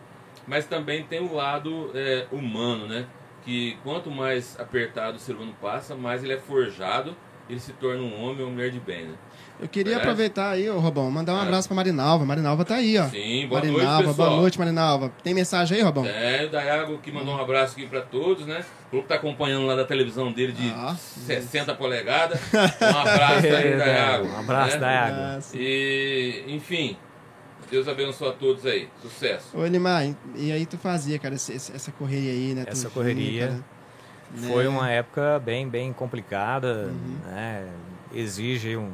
mas também tem o lado é, humano, né? Que quanto mais apertado o ser humano passa, mais ele é forjado, ele se torna um homem ou mulher de bem, né? Eu queria Verdade? aproveitar aí, ô Robão, mandar um É. abraço pra Marinalva. Marinalva tá aí, ó. Sim, boa Marinalva, noite, pessoal. boa noite, Marinalva. Tem mensagem aí, Robão? É, o Dayago que mandou um abraço aqui pra todos, né? Falou que tá acompanhando lá da televisão dele de Ah, 60 polegadas. (laughs) Um abraço aí, Dayago. Um abraço, né? Dayago. Abraço. E, enfim, Deus abençoe a todos aí. Sucesso. Ô, Elimar, e aí tu fazia, cara, essa correria aí, né? Tu Essa vinha, correria né? Foi uma época bem, bem complicada, Uhum. né? Exige um,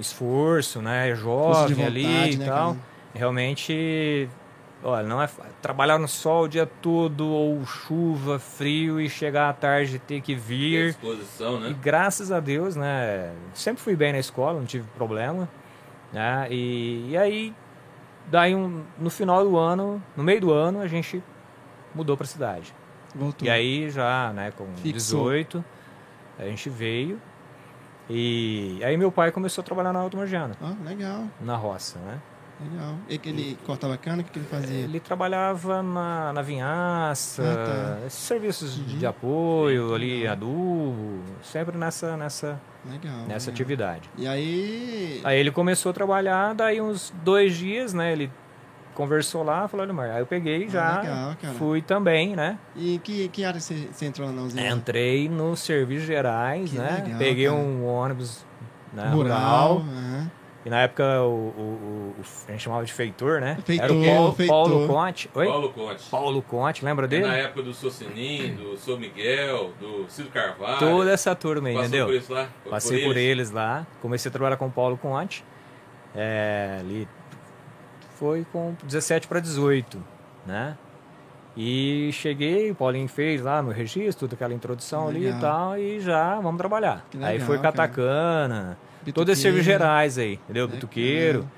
um esforço, né? Jovem ali vontade, e né, tal. cara? Realmente, olha, não é trabalhar no sol o dia todo ou chuva, frio e chegar à tarde e ter que E a vir. disposição, E né? graças a Deus, né? Sempre fui bem na escola, não tive problema. Né? E, e aí, daí um, no final do ano, no meio do ano, a gente mudou para cidade. Voltou. E aí já, né, com Fixou. 18, a gente veio. E aí meu pai começou a trabalhar na Alto Margiana, Ó, legal, na roça, né? legal. E que ele cortava cana, o que, que ele fazia? Ele trabalhava na, na vinhaça, Ah, tá. esses serviços de- Uhum. de apoio ali, Legal. adubo, sempre nessa, nessa, Legal. nessa legal. atividade. E aí. Aí ele começou a trabalhar, daí uns dois dias, né, ele conversou lá, falou, olha, Mar, aí eu peguei Ah, já, legal, cara. fui também, né? E que, que área você, você entrou lá na usina? Entrei nos serviços gerais, Que né? legal, Peguei cara. um ônibus né, Rural. rural. aham. E na época o, o- o- a gente chamava de feitor, né? Feitor, Era o Paulo, feitor. Paulo Conte. Oi? Paulo Conte. Paulo Conte, lembra É dele? na época do Socinin, do São Miguel, do Cido Carvalho. Toda essa turma aí, Passou entendeu? por isso lá? Por- Passei por eles lá. Comecei a trabalhar com o Paulo Conte. É, ali foi com 17 para 18, né? E cheguei, o Paulinho fez lá no registro, toda aquela introdução ali Legal. e tal, e já vamos trabalhar. Que Aí legal, foi catacana, todos esses serviços gerais aí, entendeu? Legal. Bituqueiro.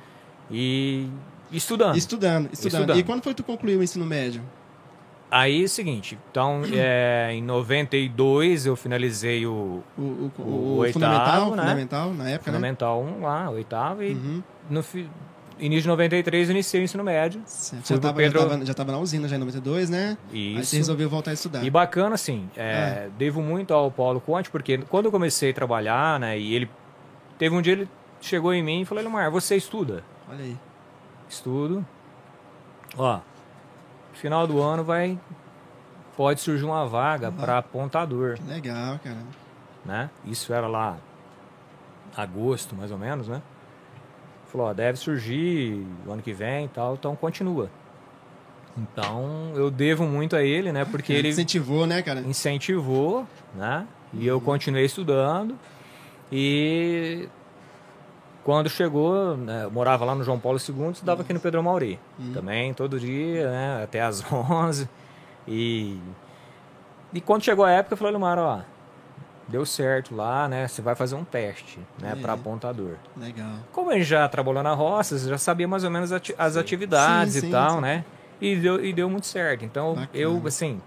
E estudando. Estudando, estudando, Estudando. E quando foi que tu concluiu o ensino médio? Aí é o seguinte, então (clears throat) é, em 92 eu finalizei o O, o, o, O oitavo, fundamental, né? fundamental, na época, Fundamental 1 lá, oitavo, e né? Uhum. no início de 93 eu iniciei o ensino médio. Tava, Pedro- já, tava, já tava na usina já em 92, né? Aí Isso. você resolveu voltar a estudar. E bacana, assim, é, devo muito ao Paulo Conte, porque quando eu comecei a trabalhar, né, e ele teve um dia ele chegou em mim e falou, Elmar, você estuda? Olha aí. Estudo. Ó, final do ano vai pode surgir uma vaga Uhum. para apontador, Que legal, cara. né? Isso era lá agosto, mais ou menos, né? Falou, ó, deve surgir o ano que vem e tal, então continua. Então, eu devo muito a ele, né? Porque ele Incentivou, né, cara? incentivou, né? E eu continuei estudando. E quando chegou, né, eu morava lá no João Paulo II, estudava aqui no Pedro Mauri. Também, todo dia, né? Até às (laughs) 11. E, e quando chegou a época, eu falei, Lumar, ó, deu certo lá, né? Você vai fazer um teste, né? É. Para apontador. Legal. Como a gente já trabalhou na roça, você já sabia mais ou menos ati- as Sim. atividades Sim, e sim, tal, sim. né? E deu, e deu muito certo. Então, Bacana. eu, assim.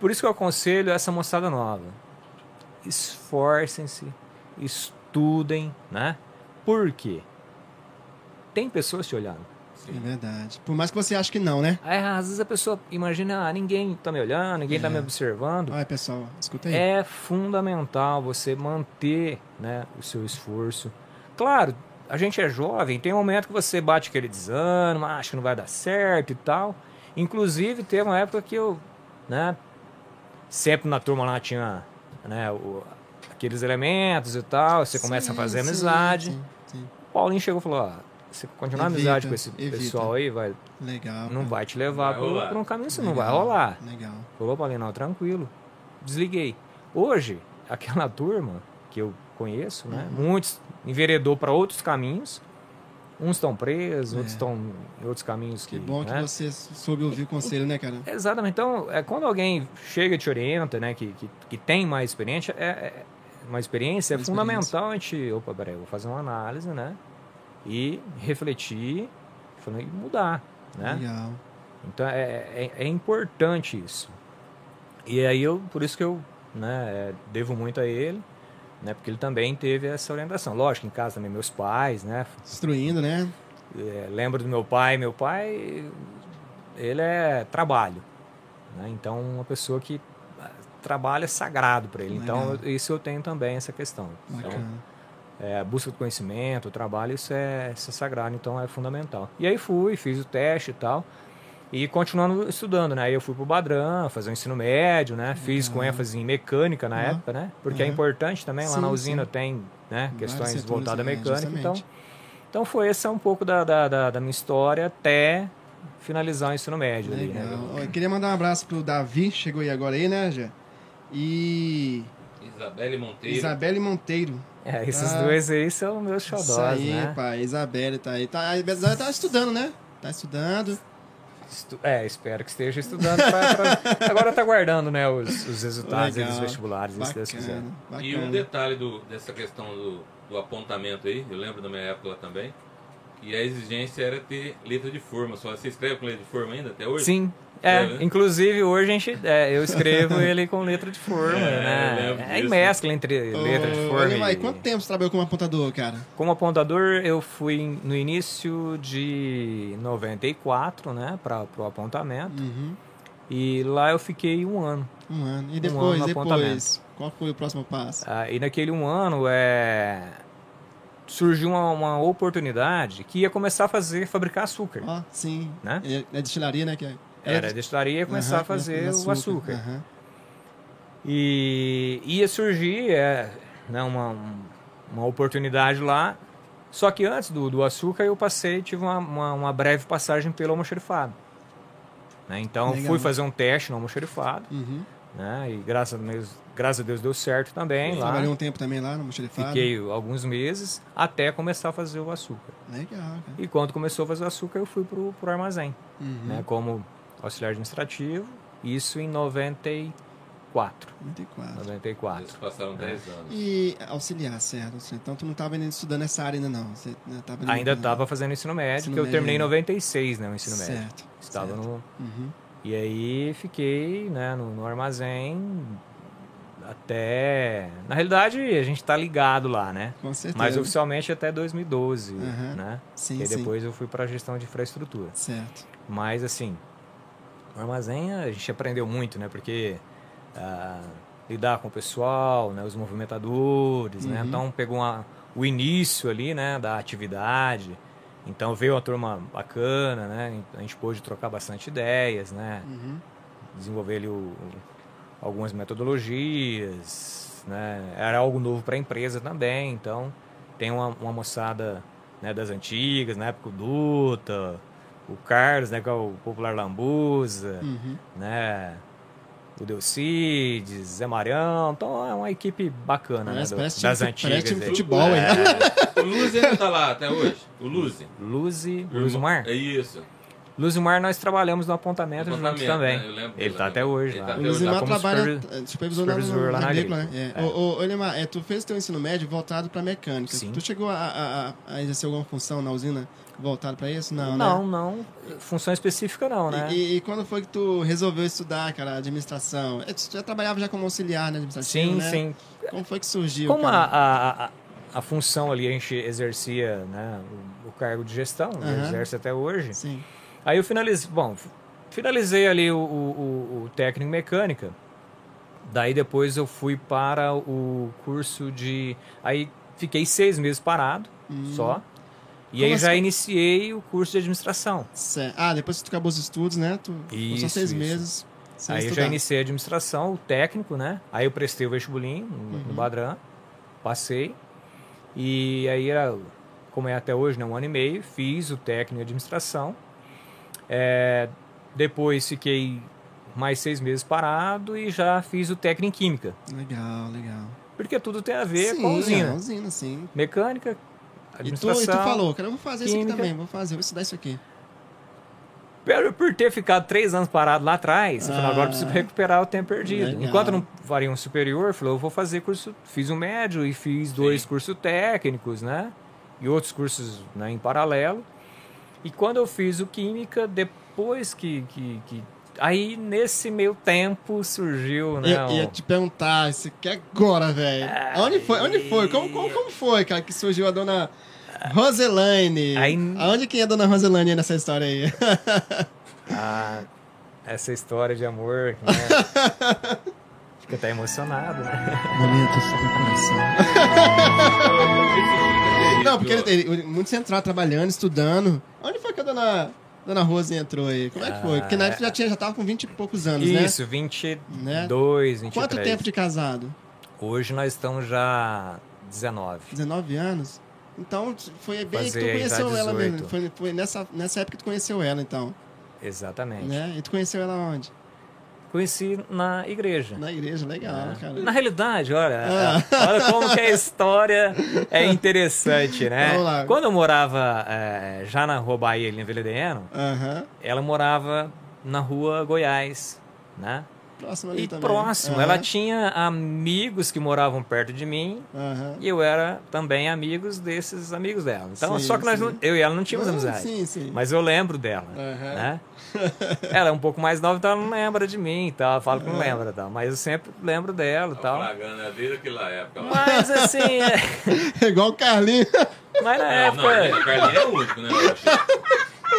Por isso que eu aconselho essa moçada nova. Esforcem-se, estudem, né? Por quê? Tem pessoas te olhando. É verdade. Por mais que você ache que não, né? Aí, às vezes a pessoa imagina, ah, ninguém tá me olhando, ninguém tá É. me observando. Olha, pessoal, escuta aí. É fundamental você manter né, o seu esforço. Claro, a gente é jovem, tem um momento que você bate aquele desânimo, acha que não vai dar certo e tal. Inclusive, teve uma época que eu, né, sempre na turma lá tinha né, o- aqueles elementos e tal, você começa a Sim, fazer sim, amizade. sim, sim. O Paulinho chegou e falou: ó, você continuar Evita, amizade com esse evita. pessoal aí, vai, Legal. não cara. vai te levar por um caminho, isso Legal, não vai rolar. Legal. Falou, Paulinho, não, tranquilo. Desliguei. Hoje, (laughs) aquela turma que eu conheço, né? Uhum. Muitos enveredou para outros caminhos. Uns estão presos, É. outros estão em outros caminhos que. Que bom que né? você soube ouvir o conselho, né, cara? Exatamente. Então, é, quando alguém chega e te orienta, né, que, que, que tem mais experiência, é, é- mais experiência, Mais é fundamental a gente. Opa, peraí, eu vou fazer uma análise, né? E refletir falando, e mudar, né? Legal. Então é, é, é importante isso. E aí eu, por isso que eu né, é, devo muito a ele, né? Porque ele também teve essa orientação. Lógico, em casa também meus pais, né? Destruindo, né? É, lembro do meu pai, meu pai, ele é trabalho, né? Então uma pessoa que ah, trabalho é sagrado para ele. Então Legal. isso eu tenho também essa questão. Então, Bacana. É, a busca do conhecimento, o trabalho, isso é, isso é sagrado, então é fundamental. E aí fui, fiz o teste e tal, e continuando estudando, né? Aí eu fui pro Badran, fazer o ensino médio, né? Fiz com Legal. ênfase em mecânica na Aham. época, né? Porque é Aham. importante também, lá Sim, na usina sim. tem né, questões voltadas à é, mecânica, então... justamente. Então foi esse é um pouco da, da, da, da minha história até finalizar o ensino médio ali, né? Eu queria mandar um abraço pro Davi, chegou aí agora aí, né, Jé? E Isabelle Monteiro. Isabelle Monteiro. É, esses Ah, dois aí são meus Isso xodós, aí, né? pai. Isabelle tá aí. Tá, a Isabelle tá estudando, né? Tá estudando. Estu- É, espero que esteja estudando. pra- pra- (laughs) Agora tá guardando, né, os, os resultados aí dos vestibulares, se Deus quiser. Bacana, bacana. E um detalhe do, dessa questão do, do apontamento aí, eu lembro da minha época lá também, e a exigência era ter letra de forma. Só você escreve com letra de forma ainda até hoje? Sim. É, É, né? inclusive hoje a gente, é, eu escrevo (laughs) ele com letra de forma, É, né? É, disso. mescla entre letra de Ô, forma Alemar, e... quanto tempo você trabalhou como apontador, cara? Como apontador, eu fui no início de 94, né, para o apontamento. Uhum. E lá eu fiquei um ano. Um ano. E Um depois, ano no depois, apontamento. qual foi o próximo passo? Ah, e naquele um ano é, surgiu uma, uma oportunidade que ia começar a fazer, fabricar açúcar. Ó, sim. Né? É, é destilaria, né? Que é- Era destilaria e ia começar Aham, a fazer com o açúcar. Aham. E ia surgir é, né, uma, uma oportunidade lá. Só que antes do, do açúcar eu passei, tive uma, uma, uma breve passagem pelo almoxarifado. Né? Então Legal. fui fazer um teste no almoxarifado. Uhum. Né? E graças a, Deus, graças a Deus deu certo também lá. Trabalhei um tempo também lá no Mochilifado. Fiquei alguns meses até começar a fazer o açúcar. Legal, cara. E quando começou a fazer o açúcar, eu fui pro, pro armazém, Uhum. né? Como auxiliar administrativo. Isso em 94. 94. 94. Eles passaram 10 anos. E auxiliar, certo. Então tu não estava ainda estudando essa área ainda não. Você tava ainda- Ainda estava fazendo ensino médio, Ensino que eu médio terminei em ainda. 96, né? O ensino médio. Certo. Estava certo. no. Uhum. E aí fiquei né, no, no armazém até. Na realidade, a gente tá ligado lá, né? Com certeza. Mas oficialmente até 2012, Aham. né? Sim, e sim. depois eu fui para gestão de infraestrutura. Certo. Mas assim, o armazém a gente aprendeu muito, né? Porque ah, lidar com o pessoal, né? os movimentadores, né? Uhum. Então pegou uma- o início ali, né? Da atividade. Então veio uma turma bacana, né? A gente pôde trocar bastante ideias, né? Uhum. Desenvolver ali o- o- algumas metodologias, né? Era algo novo para a empresa também, então tem uma, uma moçada né, das antigas, na época o Duta, o Carlos, né, que é o popular Lambuza, Uhum. né, o Delcides, Zé Marião, então é uma equipe bacana, Parece- né, do- parece das time antigas. parece time futebol, hein? O Luzi ainda tá lá até hoje. O Luzi. Luzi, Luzimar? É isso. Luzimar nós trabalhamos no apontamento, juntos Apontamento, também. né? Eu lembro, Ele eu tá lembro. até hoje Ele lá. tá O como trabalha eh, supervisor, supervisor lá na agrícola, agrícola. né? É. Ô, ô, Elimar, é, tu fez teu ensino médio voltado para mecânica. Sim. Tu chegou a, a- a- a exercer alguma função na usina voltado para isso? Não, Não, né? não. Função específica não, né? E, e- e quando foi que tu resolveu estudar, cara, administração? É, Tu já trabalhava já como auxiliar, né, administrativo, sim, né? sim. Como foi que surgiu, Como a, cara? a, a, a função ali a gente exercia né, o, o cargo de gestão, né, Aham. exerce até hoje. Sim. Aí eu finalizei, bom, finalizei ali o, o, o- técnico mecânica. Daí depois eu fui para o curso de. Aí fiquei seis meses parado só. E Como aí já assim? iniciei o curso de administração. Certo. Ah, depois que tu acabou os estudos, né? Tu ficou só Isso, seis isso. meses. sem aí eu já iniciei a administração, o técnico, né? Aí eu prestei o vestibulinho no, Uhum. no Badran, passei. E aí era, como é até hoje, né? Um ano e meio, fiz o técnico em administração. É, depois fiquei mais seis meses parado e já fiz o técnico em química. Legal, legal. Porque tudo tem a ver sim, com a usina. É, usina, sim. Mecânica, E tu, e administração. tu falou, cara, eu vou fazer isso aqui química. também, vou fazer, vou estudar isso aqui. Por, por ter ficado três anos parado lá atrás, eu falei, Ah. agora preciso recuperar o tempo perdido. Legal. Enquanto eu não faria um superior, eu falei, eu vou fazer curso, fiz um médio e fiz dois cursos técnicos, né? E outros cursos né, em paralelo. E quando eu fiz o química, depois que, que, que- Aí, nesse meio tempo, surgiu, né? Eu o- ia te perguntar, isso aqui agora, velho. Onde foi? Onde foi? Como, como, como foi, cara, que surgiu a dona Roselaine? Aí- Aonde que é a dona Roselaine aí nessa história aí? (laughs) Ah, essa história de amor, né? (laughs) Fica até emocionado, né? Momentos do coração. (laughs) Não, porque ele, ele muito centrado, trabalhando, estudando. Onde foi que a dona, dona Rose entrou aí? Como é que foi? Porque na época já, tinha, já tava com 20 e poucos anos, Isso, 22, né? 23. Quanto tempo de casado? Hoje nós estamos já 19. 19 anos? Então, foi bem Fazer que tu conheceu ela 18. mesmo. Foi, foi nessa, nessa época que tu conheceu ela, então. Exatamente. Né? E tu conheceu ela onde? Conheci na igreja. Na igreja, legal, É. cara. Na realidade, olha, Ah. (laughs) olha como que a história é (laughs) interessante, né? Quando eu morava eh, já na Rua Bahia, ali em Vila Deano, Aham. ela morava na Rua Goiás, né? Próximo ali E também. próximo, Aham. ela tinha amigos que moravam perto de mim Aham. e eu era também amigos desses amigos dela. Então, Sim, só que nós não- eu e ela não tínhamos Ah, amizade. Sim, sim. Mas eu lembro dela, né? (laughs) Ela é um pouco mais nova, então ela não lembra de mim e tal. Ela fala que não lembra tal. Mas eu sempre lembro dela e Tá tal. fragando a desde aquela época. lá. Mas assim, (laughs) é- Igual o Carlinho. mas na Não, época, não, o Carlinho é único, né?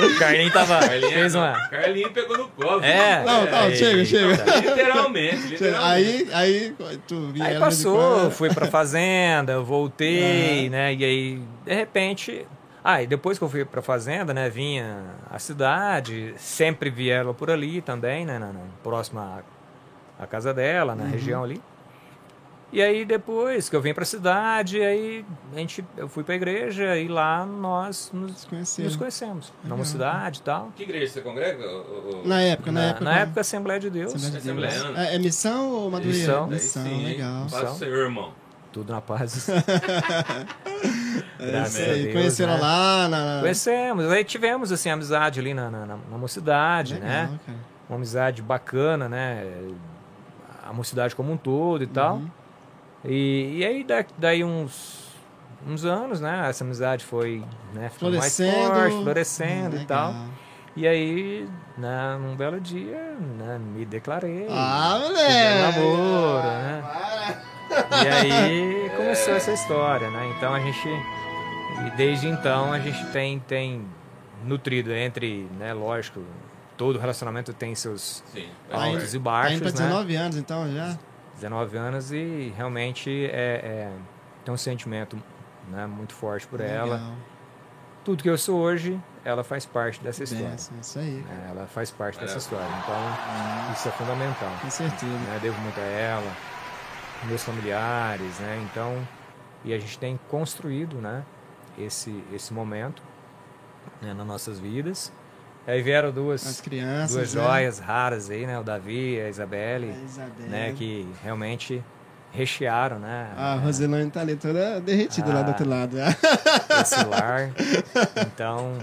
O Carlinho tava, Carlinho, fez uma... Carlinho pegou no colo. É. Não, não, aí- chega, chega. Literalmente, literalmente. Aí, aí, tu via Aí passou, fui pra fazenda, voltei, Aham. né? E aí, de repente. Ah, e depois que eu fui pra fazenda, né? Vinha a cidade, sempre vi ela por ali também, né? Na, na- próxima à, casa dela, Uhum. na região ali. E aí depois que eu vim pra cidade, aí a gente, eu fui pra igreja e lá nós nos, Se conheceram. nos conhecemos. Na Legal. mocidade e tal. Que igreja você congrega? ô? Na época, na, Na, época. na qual? época, Assembleia de Deus. Assembleia de Deus. É, é missão ou Madureira? Missão. Missão, sim, legal. Paz do Senhor, irmão. Tudo na paz. (laughs) É isso a aí. Deus, Conheceram né? lá na. na... Conhecemos, aí tivemos assim amizade ali na, na, na- na mocidade, Legal, né? cara. Uma amizade bacana, né? A mocidade como um todo e tal. E, e aí da- daí uns uns anos, né? Essa amizade foi né, ficando mais Florescendo. forte, florescendo e Legal. tal. E aí, né, num belo dia, né, me declarei. Ah, moleque! namoro, né? E aí (laughs) começou essa história, né? Então a gente. E desde então a gente tem, tem nutrido entre, né, lógico, todo relacionamento tem seus Sim. altos Mas, e Tá baixos, indo pra né? 19 anos, então, já? 19 anos e realmente é, é, tem um sentimento né, muito forte por ela. Legal. Tudo que eu sou hoje, ela faz parte dessa história. Benção, Isso aí. né? Ela faz parte dessa É. história. Então, Ah, isso é fundamental. com certeza. né? Devo muito a ela, meus familiares, né? Então, e a gente tem construído, né? Esse, esse momento né? nas nossas vidas. Aí vieram duas, As crianças. duas né? joias raras aí, né? O Davi e a A Isabelle, Isabel. né? Que realmente rechearam, né? A Roselane tá ali toda derretida lá do Ah. outro lado. esse lar. Então,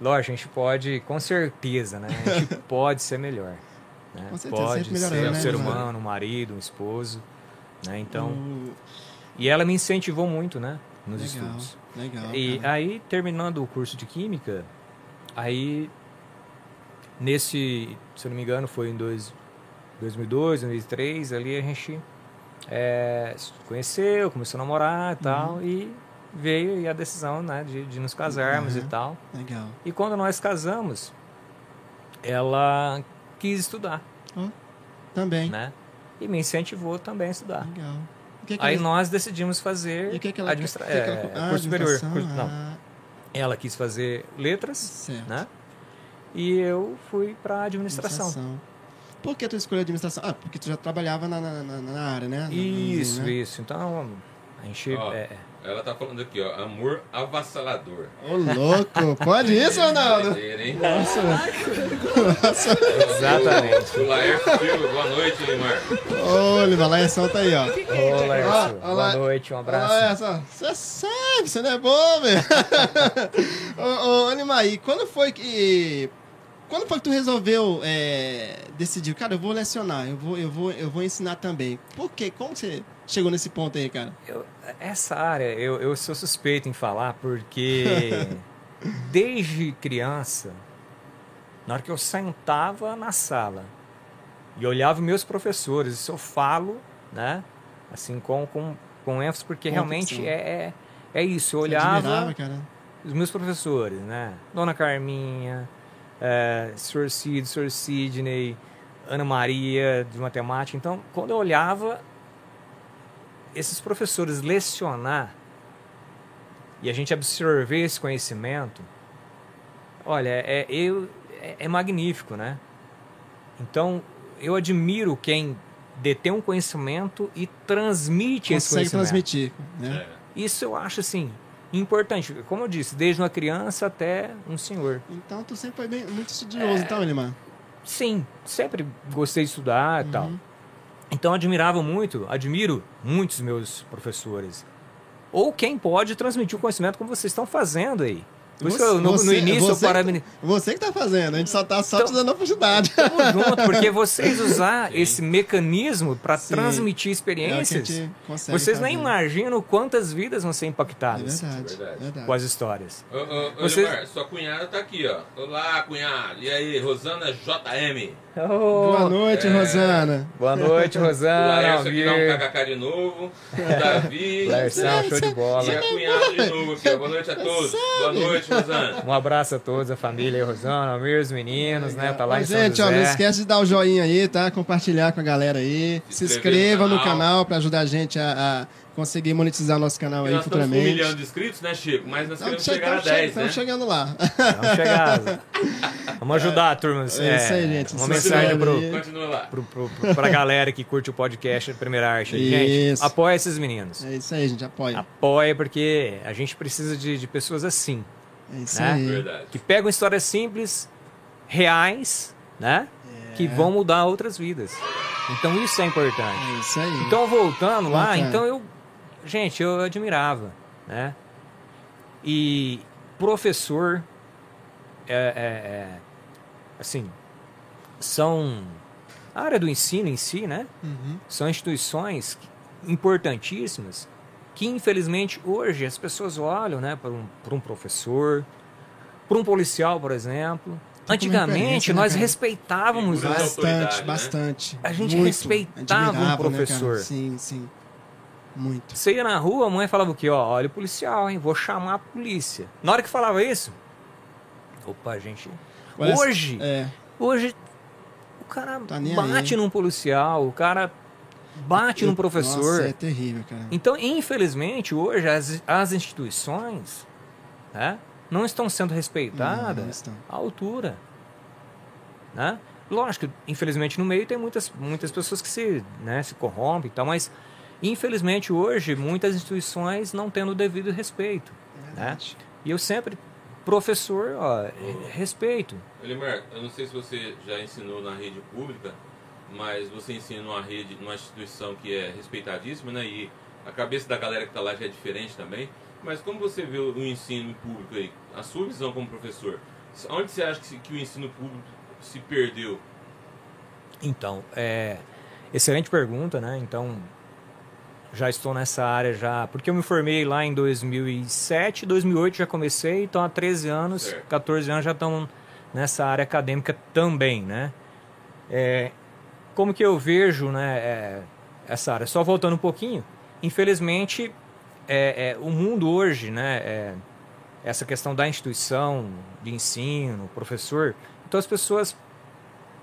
lógico, a gente pode, com certeza, né? A gente (laughs) pode ser melhor. Né? Com certeza, pode ser melhorando, um né, ser humano, um marido, um esposo. Né? Então, O- e ela me incentivou muito, né? Nos Legal, estudos. legal. E cara. aí, terminando o curso de Química, aí, nesse, se eu não me engano, foi em dois, 2002, 2003, ali a gente é, conheceu, começou a namorar e tal, e veio aí a decisão, né, de, de nos casarmos Uhum. e tal. Legal. E quando nós casamos, ela quis estudar, Também. né? E me incentivou também a estudar. Legal. Que que Aí ela- nós decidimos fazer e o que que ela, administra- ela- é, ah, curso superior. curso- não, ah, ela quis fazer letras, certo. né? E eu fui para administração. Por que tu escolheu administração? Ah, porque tu já trabalhava na, na, na- área, né? Isso, né? isso. Então, a gente. Ó. é, Ela tá falando aqui, ó. Amor avassalador. Ô, louco! Pode isso, Ronaldo? Hein? Nossa, exatamente. O Laércio Silva, boa noite, Marco. ô, Oliva, lá tá aí, ó. Ô, Laércio, ó boa noite, um abraço. Olha essa, você sabe, você não é bom, velho. (laughs) ô, ô, Animaí, quando foi que. Quando foi que tu resolveu é, decidir, cara, eu vou lecionar, eu vou, eu, vou, eu vou ensinar também? Por quê? Como você chegou nesse ponto aí, cara? Eu- essa área, eu, eu sou suspeito em falar porque (laughs) desde criança, na hora que eu sentava na sala e olhava meus professores, isso eu falo, né? Assim, com, com, com ênfase, porque realmente Convicção. é, é, é isso. Eu olhava os meus professores, né? Dona Carminha, é, Sr. Cid, Sr. Sidney, Ana Maria de matemática. Então, quando eu olhava esses professores lecionar e a gente absorver esse conhecimento, olha, é, eu, é, é magnífico, né? Então, eu admiro quem detém um conhecimento e transmite esse Consegue conhecimento. transmitir, né? É. Isso eu acho assim importante, como eu disse, desde uma criança até um senhor. Então tu sempre foi bem, muito estudioso, então, Elimar. Sim, sempre gostei de estudar e tal. Uhum. Então admirava muito, admiro muitos meus professores. Ou quem pode transmitir o conhecimento como vocês estão fazendo aí. Por isso que eu, no, no Você- início eu você- parabenizo. Você que tá fazendo, a gente só tá só Então- te dando oportunidade. Tamo (laughs) junto, porque vocês usar Sim. esse mecanismo para transmitir É experiências, consegue vocês nem fazer. imaginam quantas vidas vão ser É impactadas verdade, Verdade. verdade. com as histórias. Ô, ô, ô, Vocês- Elimar, sua cunhada tá aqui, ó. Olá, cunhada. E aí, Rosana JM. Boa noite, É. Rosana. Boa noite, Rosana. Laércio aqui dá um kkk de novo. O (laughs) Davi. Laércio, show de E bola. a cunhada de novo aqui. Boa noite a todos. Boa noite, Rosana. Um abraço a todos, a família aí, Rosana, Almir, os meninos, né? Tá lá em São gente, ó, José. não esquece de dar o joinha aí, tá? Compartilhar com a galera aí. Se, Se inscreva no no canal. canal pra ajudar a gente a, a conseguir monetizar nosso canal E aí nós estamos com um futuramente. milhão de inscritos, né, Chico? Mas nós queremos Estamos chegar a che- 10, estamos né? chegando lá. Vamos chegar. (laughs) Vamos ajudar, turma. É isso aí, gente. Uma mensagem pro. Continua lá. pro, pro, pro, pra galera que curte o podcast Primeira Arte. aí. Gente, Isso. apoia esses meninos. É isso aí, gente. Apoia. Apoia porque a gente precisa de, de pessoas assim, É isso né? aí. Verdade. que pegam histórias simples, reais, né? É. Que vão mudar outras vidas. Então isso é importante. É isso aí. Então, voltando lá, então eu. Gente, eu admirava, né? E professor. É, é- é, assim. São. A área do ensino em si, né? Uhum. São instituições importantíssimas que, infelizmente, hoje as pessoas olham, né? Para um, para um professor, para um policial, por exemplo. Como Antigamente, né, nós respeitávamos autoridade, Bastante, né? bastante. A gente Muito. respeitava o né, professor. sim, sim. Muito. Você ia na rua, a mãe falava o quê? Ó, olha o policial, hein? Vou chamar a polícia. Na hora que falava isso, opa, gente. Olha, hoje, É, hoje, o cara Tá bate aí. num policial, o cara bate num eu- professor. Nossa, é terrível, cara. Então, infelizmente, hoje as, as instituições né, não estão sendo Não, respeitadas não estão. à altura. Né? Lógico, infelizmente no meio tem muitas, muitas pessoas que se, né, se corrompem e tal, mas infelizmente hoje muitas instituições não tendo o devido respeito. É verdade. E eu sempre, professor, ó, respeito. Elimar, eu não sei se você já ensinou na rede pública, mas você ensina numa rede, numa instituição que é respeitadíssima, né? E a cabeça da galera que está lá já é diferente também. Mas como você vê o ensino público aí, a sua visão como professor, onde você acha que o ensino público se perdeu? Então, é, excelente pergunta, né? Então, já estou nessa área já, porque eu me formei lá em 2007, 2008 já comecei, então há 13 anos, Certo. 14 anos já estão nessa área acadêmica também, né? É, como que eu vejo, né, é, essa área? Só voltando um pouquinho, infelizmente, é, é, o mundo hoje, né, é, essa questão da instituição de ensino, professor, então as pessoas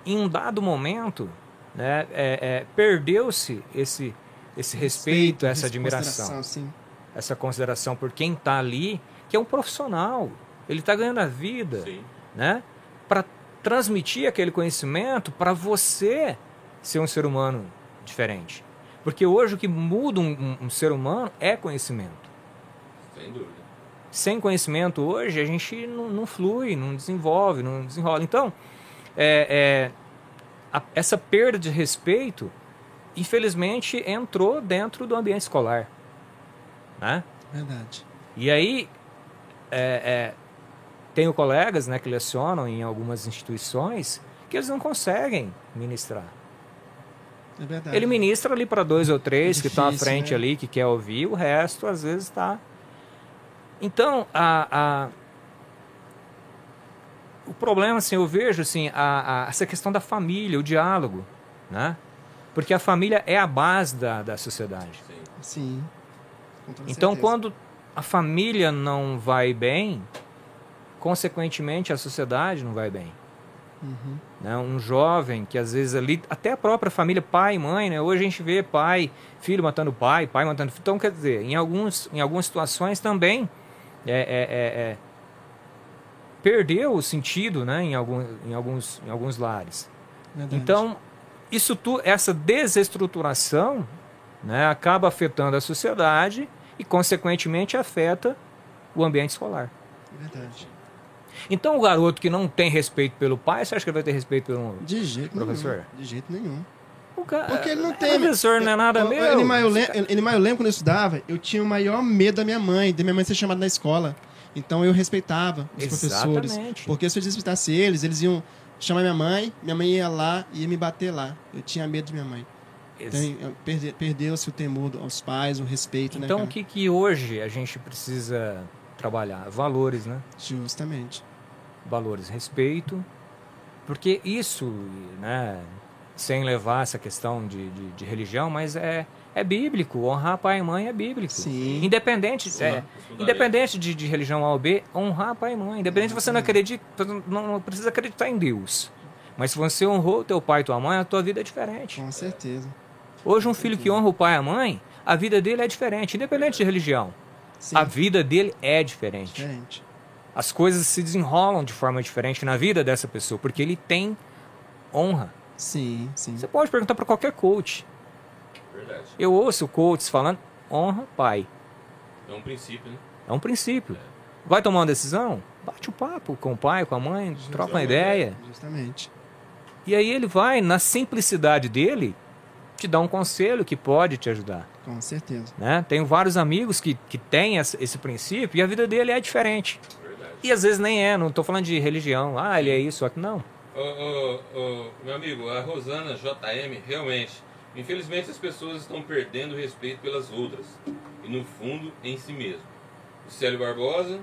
em um dado momento, né, é, perdeu-se esse, esse respeito, essa admiração, consideração, essa consideração por quem está ali, que é um profissional. Ele está ganhando a vida, Sim. né, para transmitir aquele conhecimento para você ser um ser humano diferente. Porque hoje o que muda um, um- um ser humano é conhecimento. Sem dúvida. Sem conhecimento hoje a gente não, não flui, não desenvolve, não desenrola. Então, é, é, a- essa perda de respeito, infelizmente, entrou dentro do ambiente escolar. Né? Verdade. E aí, é, é, tenho colegas né, que lecionam em algumas instituições que eles não conseguem ministrar. É verdade. Ele ministra ali para dois ou três É que estão à difícil, frente né? ali, que quer ouvir, o resto às vezes está. Então, a, a- o problema, assim, eu vejo assim, a, a- essa questão da família, o diálogo, né? Porque a família é a base da, da sociedade. Sim. Então, certeza. quando a família não vai bem, consequentemente a sociedade não vai bem. Uhum. né? Um jovem que às vezes ali, até a própria família, pai e mãe, né? Hoje a gente vê pai, filho matando pai, pai matando filho. Então, quer dizer, em, alguns, em algumas situações também é, é, é, é, perdeu o sentido, né? Em, algum, em, alguns, em alguns lares. Verdade. Então, isso tu, essa desestruturação né, acaba afetando a sociedade e, consequentemente, afeta o ambiente escolar. Verdade. Então, o garoto que não tem respeito pelo pai, você acha que ele vai ter respeito pelo De jeito Professor? nenhum. De jeito nenhum. O cara, Porque ele não tem. Professor, não é nada ô, meu. Elimar, eu, Esse lem- cara- Elimar, eu lembro quando eu estudava, eu tinha o maior medo da minha mãe, de minha mãe ser chamada na escola. Então eu respeitava os professores. Exatamente. Porque se eu desrespeitasse eles, eles iam chamar minha mãe, minha mãe ia lá e ia me bater lá. Eu tinha medo de minha mãe. Então, perde- perdeu-se o temor aos pais, o respeito, né? Então, cara? o que, que hoje a gente precisa trabalhar? Valores, né? Justamente. Valores, respeito. Porque isso, né? Sem levar essa questão de, de, de religião, mas é, é bíblico. Honrar pai e mãe é bíblico. Sim. Independente, Os é, independente de, de religião A ou B, honrar pai e mãe. Independente se você não acredita, não, não precisa acreditar em Deus. Mas se você honrou teu pai e tua mãe, a tua vida é diferente. Com certeza. Hoje um filho que honra o pai e a mãe, a vida dele é diferente, independente de religião. Sim. A vida dele é diferente. Diferente. As coisas se desenrolam de forma diferente na vida dessa pessoa, porque ele tem honra. Sim, sim. Você pode perguntar para qualquer coach. Verdade. Eu ouço coaches falando honra pai. É um princípio, né? É um princípio. Vai tomar uma decisão? Bate o papo com o pai, com a mãe, troca uma ideia. Justamente. E aí ele vai, na simplicidade dele, te dar um conselho que pode te ajudar. Com certeza. Né? Tenho vários amigos que, que têm esse princípio e a vida dele é diferente. Verdade. E às vezes nem é, não estou falando de religião. Ah, ele é isso, aqui não. Ô, ô, ô, meu amigo, a Rosana JM, realmente, infelizmente as pessoas estão perdendo o respeito pelas outras e, no fundo, em si mesmo. O Célio Barbosa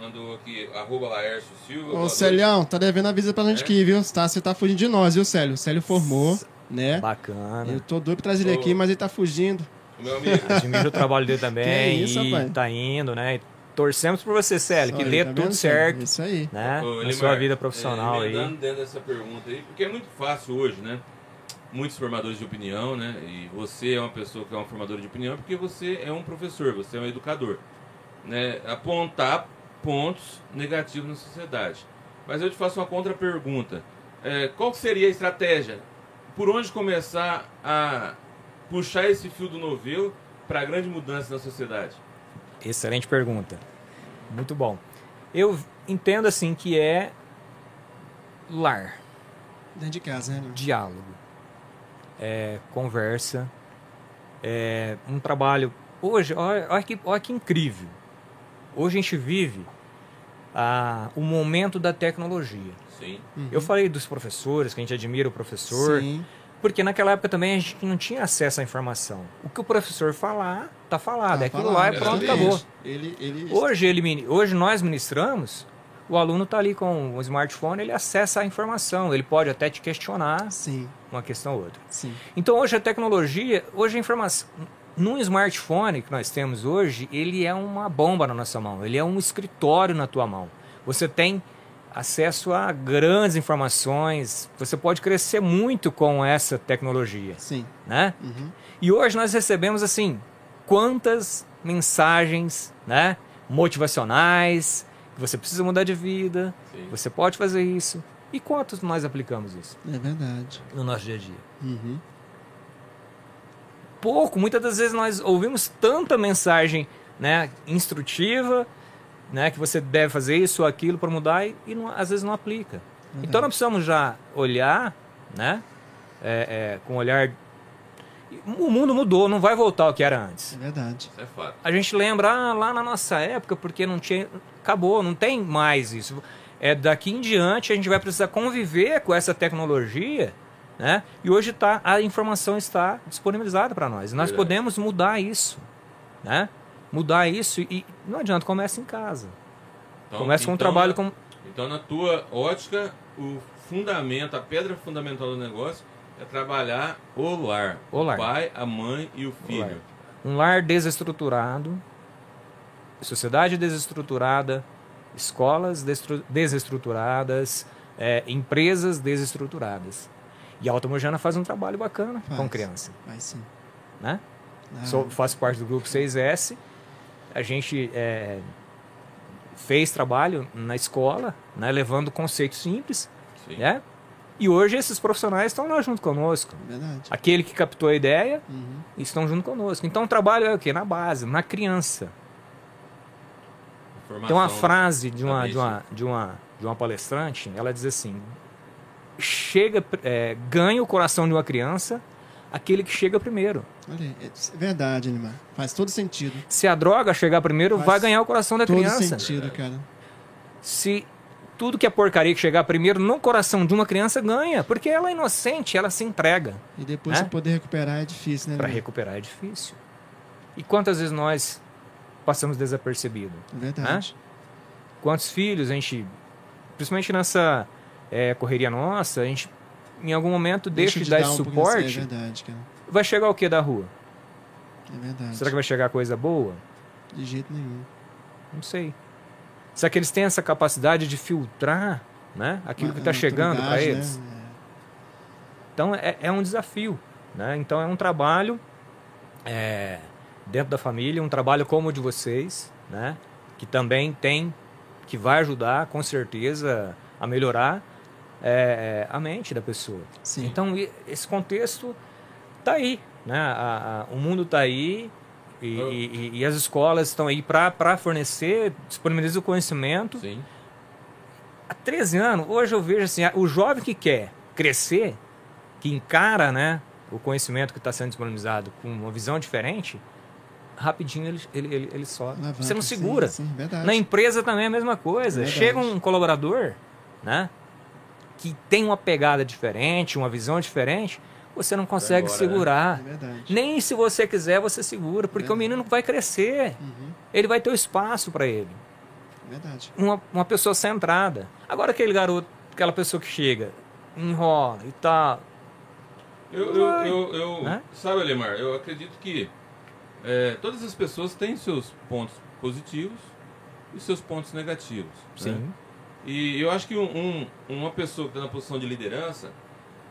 mandou aqui, arroba Laércio Silva. Ô. Celião, tá devendo a visa pra gente É? aqui, viu? Tá, você tá fugindo de nós, viu, Célio? O Célio formou, né? Bacana. Eu tô doido pra trazer ele aqui, mas ele tá fugindo. Meu amigo. (laughs) Admiro o trabalho dele também. Que isso, e rapaz. tá indo, né? E torcemos por você, Célio, Só que aí, dê tá tudo vendo, certo, Isso aí. né? Ô, Na sua vida profissional é, aí. dentro dessa pergunta aí, porque é muito fácil hoje, né? Muitos formadores de opinião, né? E você é uma pessoa que é uma formadora de opinião porque você é um professor, você é um educador, né? Apontar pontos negativos na sociedade. Mas eu te faço uma contra-pergunta. É, qual seria a estratégia? Por onde começar a puxar esse fio do novelo para a grande mudança na sociedade? Excelente pergunta. Muito bom. Eu entendo assim que é lar, Dentro de casa, né? diálogo, é conversa, é um trabalho. Hoje, olha, olha que, olha que incrível. Hoje a gente vive ah, o momento da tecnologia. Sim. Eu falei dos professores, que a gente admira o professor, Sim. porque naquela época também a gente não tinha acesso à informação. O que o professor falar, tá falado. Tá é aquilo falado, lá e pronto, exatamente. acabou. Ele, ele... Hoje, ele, hoje nós ministramos, o aluno está ali com o smartphone, ele acessa a informação, ele pode até te questionar Sim, uma questão ou outra. sim. Então hoje a tecnologia, hoje a informação, num smartphone que nós temos hoje, ele é uma bomba na nossa mão, ele é um escritório na tua mão. Você tem acesso a grandes informações, você pode crescer muito com essa tecnologia, Sim. né? Uhum. E hoje nós recebemos assim, quantas mensagens, né, motivacionais, você precisa mudar de vida, Sim. você pode fazer isso. E quantos nós aplicamos isso É verdade. no nosso dia a dia? Uhum. Pouco, muitas das vezes nós ouvimos tanta mensagem, né, instrutiva, né, que você deve fazer isso ou aquilo para mudar e, e não- às vezes não aplica. Então nós precisamos já olhar, né, é, é, com um olhar o mundo mudou, não vai voltar ao que era antes. É verdade. Isso é fato. A gente lembra ah, lá na nossa época, porque não tinha. Acabou, não tem mais isso. É daqui em diante a gente vai precisar conviver com essa tecnologia, né? E hoje tá, a informação está disponibilizada para nós. E nós Verdade. podemos mudar isso, né? Mudar isso e não adianta, começa em casa. Então- começa com um então, trabalho na- com. Então, na tua ótica, o fundamento, a pedra fundamental do negócio é trabalhar o lar. O lar. pai, a mãe e o filho. lar. Um lar desestruturado, sociedade desestruturada, escolas desestruturadas, é, empresas desestruturadas. E a Automojana faz um trabalho bacana com Faz. criança. Vai sim. Né? Ah, Sou, faço parte do grupo 6S. A gente é, fez trabalho na escola, né, levando conceitos simples. Sim. Né? E hoje esses profissionais estão lá junto conosco. Verdade. Aquele que captou a ideia Uhum. estão junto conosco. Então o trabalho é o quê? Na base, na criança. Informação Tem uma frase de uma, de uma, de uma, de uma palestrante, ela diz assim: chega, é, ganha o coração de uma criança aquele que chega primeiro. Olha aí, é verdade, Animar. Faz todo sentido. Se a droga chegar primeiro, Faz vai ganhar o coração da todo criança. sentido, cara. Se tudo que é porcaria que chegar primeiro no coração de uma criança ganha, porque ela é inocente, ela se entrega. E depois Né? poder recuperar é difícil, né? Para recuperar é difícil. E quantas vezes nós passamos desapercebido? É verdade. Quantos filhos a gente, principalmente nessa é, correria nossa, a gente em algum momento deixa, de dar esse um suporte, É verdade, cara. vai chegar o que da rua? É verdade. Será que vai chegar coisa boa? De jeito nenhum. Não sei. Será que eles têm essa capacidade de filtrar né, aquilo que está chegando para eles? né? Então é, é um desafio. Né? Então é um trabalho é, dentro da família, um trabalho como o de vocês, né? que também tem, que vai ajudar com certeza a melhorar é, a mente da pessoa. Sim. Então esse contexto tá aí, né? A- a- o mundo tá aí e, Eu- e- e- e as escolas estão aí para fornecer, disponibilizar o conhecimento. Sim. Há 13 anos, hoje eu vejo assim, o jovem que quer crescer, que encara, né, o conhecimento que está sendo disponibilizado com uma visão diferente, rapidinho ele, ele, ele, ele sobe. Você não sim, segura. Sim, verdade. Na empresa também é a mesma coisa. Verdade. Chega um colaborador, né? Que tem uma pegada diferente, uma visão diferente, você não consegue embora, né? segurar. É verdade. Nem se você quiser, você segura, porque o menino vai crescer. Uhum. Ele vai ter o espaço para ele. Verdade. Uma, uma pessoa centrada. Agora aquele garoto, aquela pessoa que chega, enrola e tal. Eu, eu, eu, eu- Né? sabe, Alemar, eu acredito que é, todas as pessoas têm seus pontos positivos e seus pontos negativos. Sim. Né? E eu acho que um, um, uma pessoa que está na posição de liderança,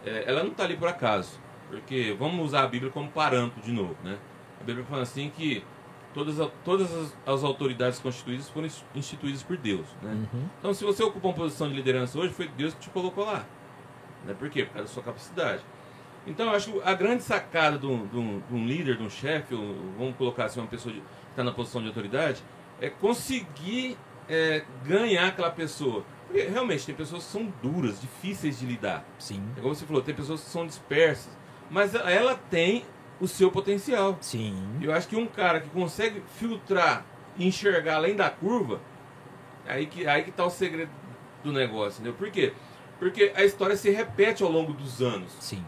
é, ela não está ali por acaso. Porque vamos usar a Bíblia como parâmetro de novo, né? A Bíblia fala assim que todas, todas as, as autoridades constituídas foram instituídas por Deus, né? Uhum. Então, se você ocupa uma posição de liderança hoje, foi Deus que te colocou lá. Né? Por quê? Por causa da sua capacidade. Então, eu acho que a grande sacada de um, de um, de um líder, de um chefe, ou vamos colocar assim, uma pessoa de- que está na posição de autoridade, é conseguir é, ganhar aquela pessoa. Porque realmente tem pessoas que são duras, difíceis de lidar. Sim. É como você falou, tem pessoas que são dispersas, mas ela tem o seu potencial. Sim. Eu acho que um cara que consegue filtrar e enxergar além da curva, aí que, aí que tá o segredo do negócio, entendeu? Por quê? Porque a história se repete ao longo dos anos. Sim.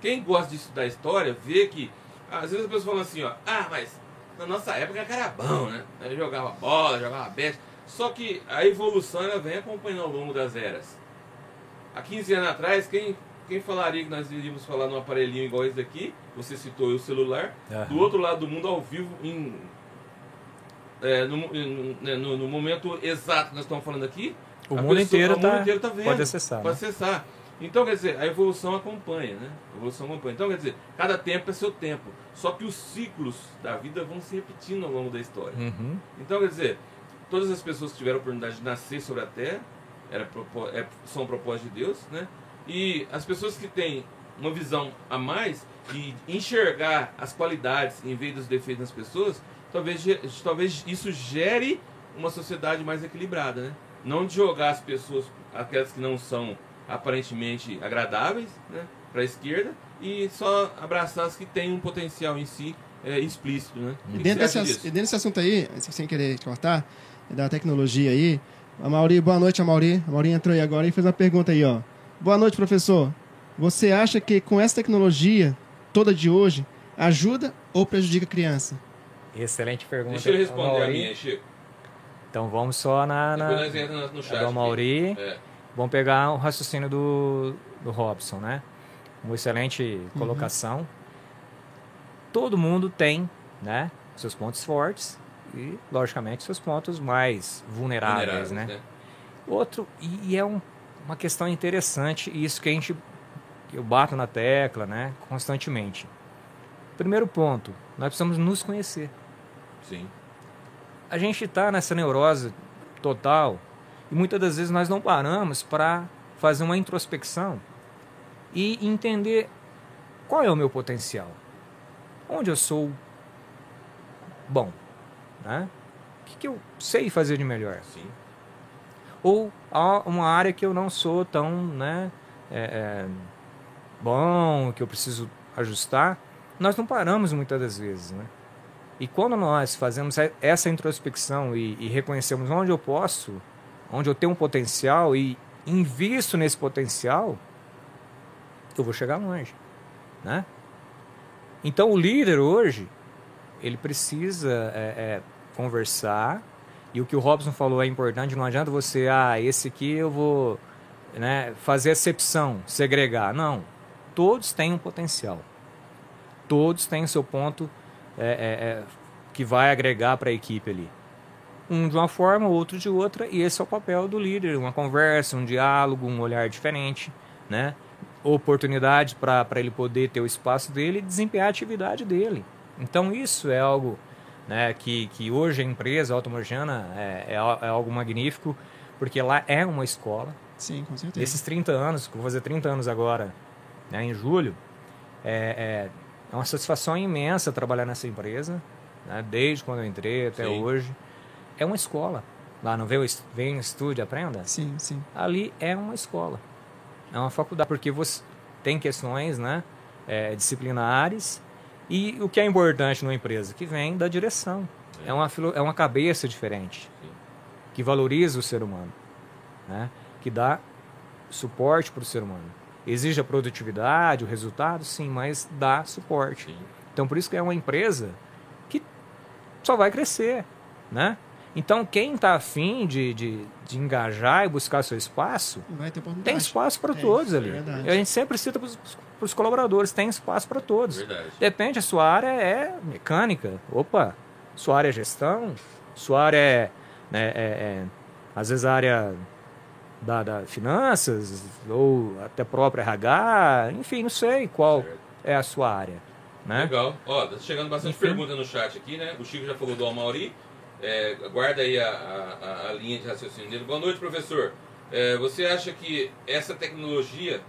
Quem gosta de estudar história vê que às vezes as pessoas falam assim, ó, ah, mas na nossa época era bom, né? Eu jogava bola, jogava bet. Só que a evolução ela vem acompanhando ao longo das eras. Há 15 anos atrás, quem, quem falaria que nós iríamos falar num aparelhinho igual esse daqui? Você citou o celular. Aham. Do outro lado do mundo, ao vivo, em, é, no, né, no- no momento exato que nós estamos falando aqui, O mundo pessoa- inteiro o mundo tá- inteiro tá vendo, pode acessar, Pode né? acessar. Então, quer dizer, a evolução acompanha, né? A evolução acompanha. Então, quer dizer, cada tempo é seu tempo. Só que os ciclos da vida vão se repetindo ao longo da história. Uhum. Então, quer dizer, todas as pessoas que tiveram a oportunidade de nascer sobre a Terra era, é- são propósito de Deus, né? E as pessoas que têm uma visão a mais e enxergar as qualidades em vez dos defeitos das pessoas, talvez, talvez isso gere uma sociedade mais equilibrada, né? Não de jogar as pessoas, aquelas que não são aparentemente agradáveis, né, para a esquerda e só abraçar as que têm um potencial em si é, explícito, né? E dentro, desse, e dentro desse assunto aí, sem querer cortar, da tecnologia aí, a Mauri, boa noite, a Mauri. A Mauri entrou aí agora e fez uma pergunta aí, ó. Boa noite, professor. Você acha que com essa tecnologia toda de hoje, ajuda ou prejudica a criança? Excelente pergunta. Deixa ele responder a minha, Chico. Então vamos só na, na nós entramos no chat. do aqui. Mauri. É. Vamos pegar o raciocínio do, do Robson, né? Uma excelente colocação. Todo mundo tem, né? Seus pontos fortes e, logicamente, seus pontos mais vulneráveis, Vulneráveis, né? né? Outro, e, é um- uma questão interessante, e isso que a gente, eu bato na tecla, né? Constantemente. Primeiro ponto, nós precisamos nos conhecer. Sim. A gente está nessa neurose total e muitas das vezes nós não paramos para fazer uma introspecção e entender qual é o meu potencial, onde eu sou bom, né? O que, que eu sei fazer de melhor, Sim. ou há uma área que eu não sou tão, né, é, é, bom, que eu preciso ajustar. Nós não paramos muitas das vezes, né? E quando nós fazemos essa introspecção e, e reconhecemos onde eu posso, onde eu tenho um potencial e invisto nesse potencial, eu vou chegar longe, né? Então o líder hoje ele precisa é, é, conversar e o que o Robson falou é importante. Não adianta você, ah, esse aqui eu vou né, fazer acepção, segregar. Não, todos têm um potencial, todos têm o seu ponto é, é, é, que vai agregar para a equipe ali. Um de uma forma, outro de outra, e esse é o papel do líder: uma conversa, um diálogo, um olhar diferente, né? oportunidade para ele poder ter o espaço dele e desempenhar a atividade dele. Então, isso é algo né, que, que hoje a empresa a Automorgiana é, é, é algo magnífico, porque lá é uma escola, Sim, com certeza. Nesses 30 anos, que vou fazer 30 anos agora, né, em julho, é, é, é uma satisfação imensa trabalhar nessa empresa, né, desde quando eu entrei até Sim. hoje. É uma escola. Lá no Vem, Vem Estude, Aprenda. Sim, sim. Ali é uma escola. É uma faculdade, porque você tem questões né, é, disciplinares e o que é importante numa empresa? Que vem da direção. É uma, é uma cabeça diferente, que valoriza o ser humano, né? que dá suporte para o ser humano. Exige a produtividade, o resultado, sim, mas dá suporte. Sim. Então, por isso que é uma empresa que só vai crescer, né? Então, quem está afim de, de, de engajar e buscar seu espaço, Vai ter oportunidade. tem espaço para É, todos é ali. verdade. E a gente sempre cita para os colaboradores, tem espaço para todos. Verdade. Depende, a sua área é mecânica, opa, sua área é gestão, sua área é, né, é- é, às vezes a área da, da finanças, ou até própria RH, enfim, não sei qual Certo. é a sua área. Né? Legal. Ó, tá chegando bastante Enfim. pergunta no chat aqui, né? O Chico já falou do Amauri. É, guarda aí a, a- a- a linha de raciocínio dele. Boa noite, professor. É, você acha que essa tecnologia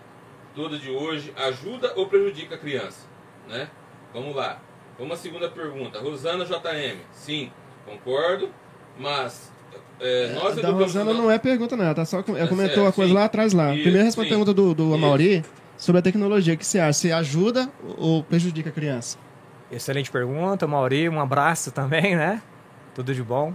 toda de hoje ajuda ou prejudica a criança? Né? Vamos lá. Vamos à segunda pergunta. Rosana JM. Sim, concordo, mas é, nós da Rosana não é pergunta, não. Ela tá só, com- ela É comentou a coisa sim. lá atrás lá. Isso, Primeiro responde a pergunta do, do. Amauri sobre a tecnologia. O que você acha? Se ajuda ou prejudica a criança? Excelente pergunta, Mauri. Um abraço também, né? Tudo de bom.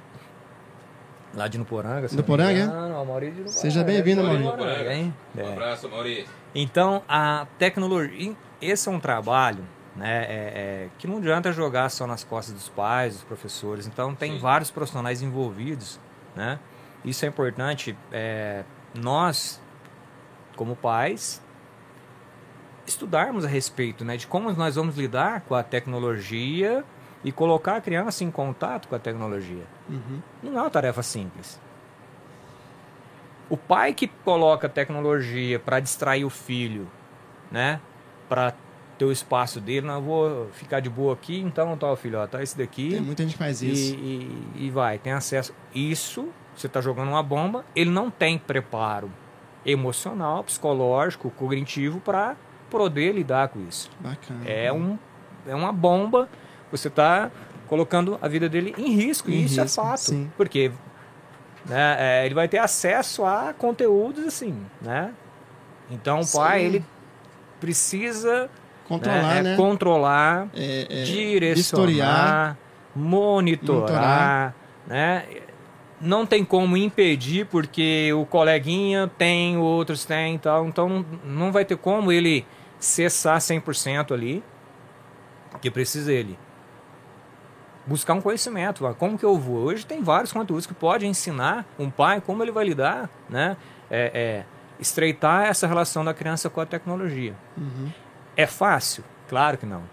Lá de Nuporanga. se não Nuporanga, é? Ó, Mauri de Nuporanga. Seja bem-vindo, É Mauri. Nuporanga? Um É. abraço, Mauri. Então, a tecnologia. Esse é um trabalho né, é- é, que não adianta jogar só nas costas dos pais, dos professores. Então, tem Sim. vários profissionais envolvidos. Né? Isso é importante. é, nós, como pais, estudarmos a respeito né, de como nós vamos lidar com a tecnologia e colocar a criança em contato com a tecnologia. Uhum. Não é uma tarefa simples. O pai que coloca tecnologia para distrair o filho, né? Para ter o espaço dele, não vou ficar de boa aqui, então tá, filho, ó, tá esse daqui. Tem muita gente que faz e, isso. e, e vai, tem acesso. Isso, você tá jogando uma bomba, ele não tem preparo emocional, psicológico, cognitivo para poder lidar com isso. Bacana. É, um, é uma bomba, você está colocando a vida dele em risco, Em e isso risco, é fato. sim. Porque né, é, ele vai ter acesso a conteúdos assim, né? Então o pai, ele precisa Controlar, é, né? controlar, É, é, direcionar, vistoriar. monitorar, monitorar. né? Não tem como impedir porque o coleguinha tem, outros e tal. Então não, não vai ter como ele cessar 100% ali, que precisa ele. Buscar um conhecimento, ó, como que eu vou? Hoje tem vários conteúdos que pode ensinar um pai como ele vai lidar, né? É, é, estreitar essa relação da criança com a tecnologia. Uhum. É fácil? Claro que não.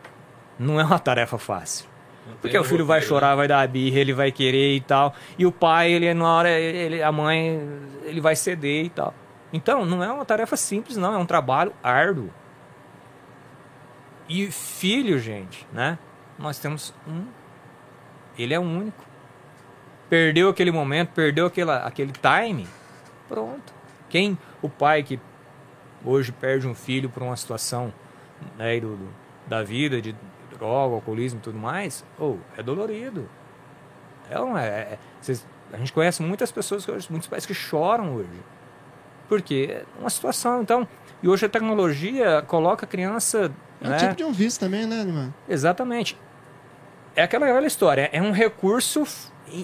Não é uma tarefa fácil. Não Porque o filho vai chorar, vai dar birra, ele vai querer e tal. E o pai, ele na hora, ele, a mãe, ele vai ceder e tal. Então, não é uma tarefa simples, não. É um trabalho árduo. E filho, gente, né? Nós temos um. Ele é único. Perdeu aquele momento, perdeu aquela, aquele time. Pronto. Quem, o pai que hoje perde um filho por uma situação né, do, do- da vida, de droga, alcoolismo e tudo mais, ou é dolorido. É, não é, é- vocês- a gente conhece muitas pessoas, que hoje- muitos pais que choram hoje. Porque é uma situação, então. E hoje a tecnologia coloca a criança. É um né, tipo de um vício também, né, Animar? Exatamente. É aquela velha história. É um recurso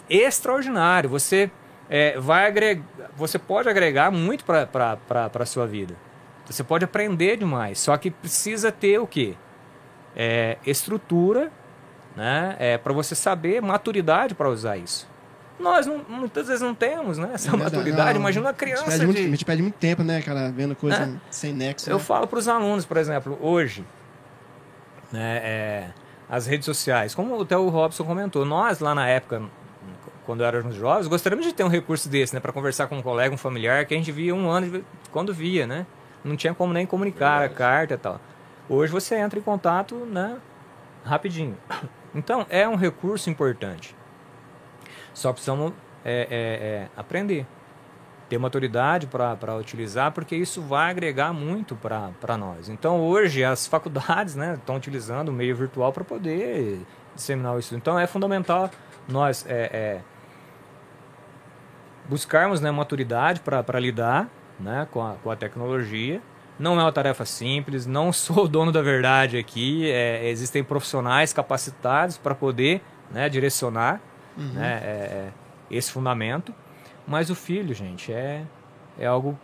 extraordinário. Você é, vai agregar, você pode agregar muito para a sua vida. Você pode aprender demais. Só que precisa ter o quê? É, estrutura, né? É, para você saber maturidade para usar isso. Nós não- muitas vezes não temos, né? Essa É verdade. maturidade. Não, Imagina uma A gente, criança perde muito, de a gente perde muito tempo, né, cara, vendo coisa É. sem nexo. eu né? falo para os alunos, por exemplo, hoje, né, é, as redes sociais, como até o Robson comentou, nós lá na época, quando éramos jovens, gostaríamos de ter um recurso desse, né, para conversar com um colega, um familiar, que a gente via um ano de- quando via, né? Não tinha como nem comunicar Verdade. a carta e tal. Hoje você entra em contato, né, rapidinho. (coughs) Então, é um recurso importante. Só precisamos é, é, é, aprender ter maturidade para utilizar, porque isso vai agregar muito para nós. Então, hoje, as faculdades né, estão utilizando o meio virtual para poder disseminar isso. Então, é fundamental nós é, é, buscarmos né, maturidade para lidar né, com, a, com a tecnologia. Não é uma tarefa simples, não (laughs) sou o dono da verdade aqui. é, existem profissionais capacitados para poder né, direcionar Uhum. né, é, é, esse fundamento. Mas o filho, gente, é, é algo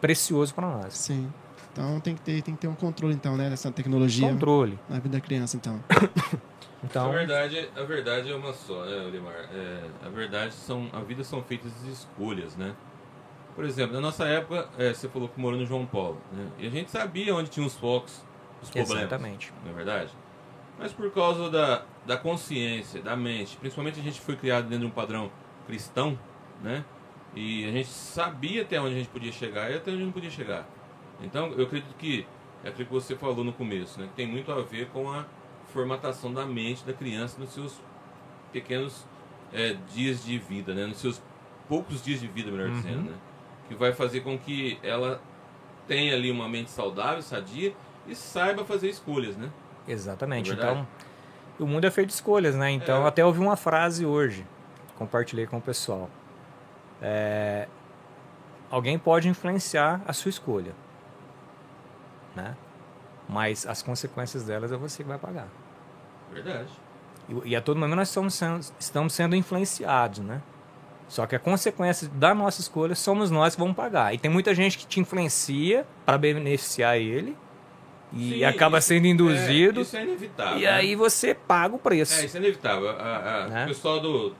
precioso para nós. Sim. Então tem que ter, tem que ter um controle, então, né? Dessa tecnologia Controle. na vida da criança, então. (coughs) Então, A verdade, a verdade é uma só, né, Olimar? É, a verdade são, a vida são feitas de escolhas, né? Por exemplo, na nossa época, é, você falou que morou no João Paulo, né? E a gente sabia onde tinha os focos, os problemas. exatamente. Não é verdade? Mas por causa da, da consciência, da mente, principalmente a gente foi criado dentro de um padrão cristão, né? E a gente sabia até onde a gente podia chegar e até onde não podia chegar. Então, eu acredito que é aquilo que você falou no começo, né? Que tem muito a ver com a formatação da mente da criança nos seus pequenos é, dias de vida, né? Nos seus poucos dias de vida, melhor Uhum. dizendo, né? Que vai fazer com que ela tenha ali uma mente saudável, sadia e saiba fazer escolhas, né? Exatamente. É então, o mundo é feito de escolhas, né? Então, É. até ouvi uma frase hoje, compartilhei com o pessoal. É, alguém pode influenciar a sua escolha, né? Mas as consequências delas é você que vai pagar. Verdade. E, e a todo momento nós estamos sendo, estamos sendo influenciados, né? Só que a consequência da nossa escolha somos nós que vamos pagar. E tem muita gente que te influencia para beneficiar ele e Sim, acaba isso- sendo induzido. É, isso é inevitável. e né? aí você paga o preço. É, isso é inevitável. A- a- Né? O pessoal do, do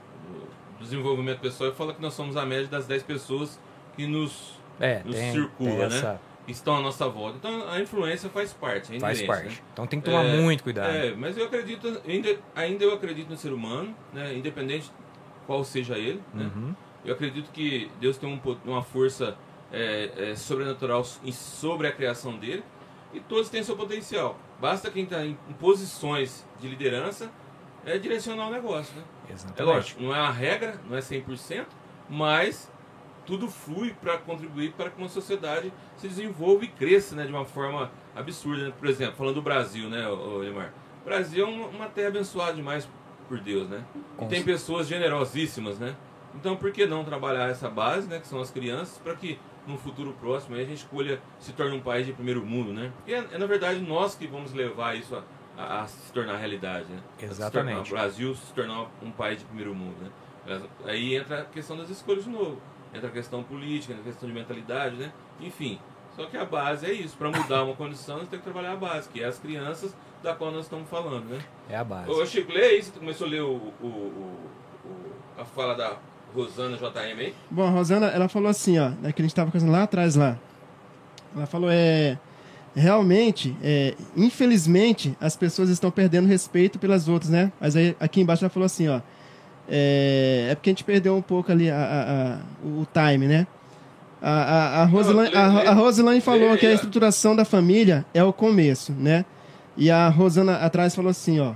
desenvolvimento pessoal fala que nós somos a média das 10 pessoas que nos É, nos tem, circula, tem né? essa, que estão à nossa volta. Então a influência faz parte, é faz parte. né? Então tem que tomar É, muito cuidado. É, mas eu acredito, ainda, ainda eu acredito no ser humano, né? independente qual seja ele. Né? Uhum. Eu acredito que Deus tem um uma força é, é, sobrenatural sobre a criação dele e todos têm seu potencial. Basta quem está em, em posições de liderança é direcionar o negócio. Né? É Exatamente. lógico, não é uma regra, não é 100%, mas tudo flui para contribuir para que uma sociedade se desenvolva e cresça né, de uma forma absurda. né? Por exemplo, falando do Brasil, né, ô- ô Limar? O Brasil é uma, terra abençoada demais por Deus, né? E Com tem pessoas generosíssimas, né? Então por que não trabalhar essa base, né, que são as crianças, para que no futuro próximo a gente escolha se torne um país de primeiro mundo, né? E é, é, na verdade nós que vamos levar isso a, a- a se tornar realidade, né? Exatamente. tornar- o Brasil se tornar um país de primeiro mundo, né? Aí entra a questão das escolhas de novo. Entra a questão política, entra a questão de mentalidade, né? Enfim. Só que a base é isso. Para mudar uma condição, nós temos que trabalhar a base, que é as crianças da qual nós estamos falando, né? É a base. Ô, Chico, lê aí, você começou a ler o, o- o- o- a fala da Rosana JM aí? Bom, a Rosana, ela falou assim, ó, né, que a gente estava conversando lá atrás lá. Ela falou, é. Realmente, é, infelizmente, as pessoas estão perdendo respeito pelas outras, né? Mas aí aqui embaixo ela falou assim, ó. É, é porque a gente perdeu um pouco ali a, a- a- o time, né? A, a, a, Rosilane, a, a Rosilane falou que a estruturação da família é o começo, né? E a Rosana atrás falou assim, ó.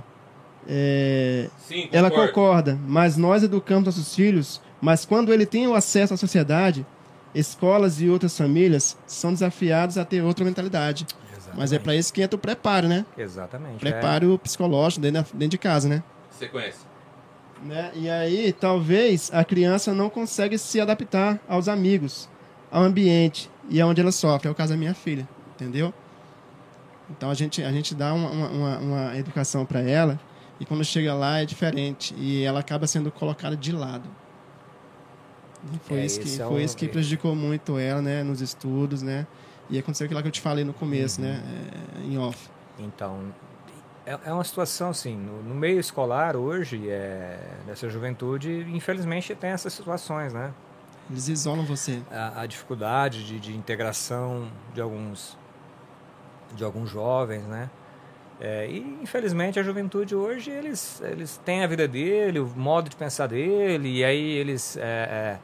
É, Sim, ela concorda, mas nós educamos nossos filhos, mas quando ele tem o acesso à sociedade, escolas e outras famílias são desafiados a ter outra mentalidade. Exatamente. Mas é para isso que entra o preparo, né? Exatamente. Preparo psicológico dentro, de casa, né? Você conhece? né? E aí, talvez a criança não consegue se adaptar aos amigos, ao ambiente e aonde ela sofre. É o caso da minha filha, entendeu? Então a gente, a gente dá uma, uma- uma educação para ela e quando chega lá é diferente e ela acaba sendo colocada de lado. Foi É, isso que, é foi um- isso que prejudicou muito ela, né, nos estudos, né? E aconteceu aquilo que eu te falei no começo, Uhum. né, é, em off. Então, é, é uma situação assim, no, no meio escolar hoje, é, nessa juventude, infelizmente tem essas situações, né? Eles isolam você. A, a dificuldade de, de integração de alguns, de alguns jovens, né? É, e infelizmente a juventude hoje, eles, eles têm a vida dele, o modo de pensar dele, e aí eles é, é,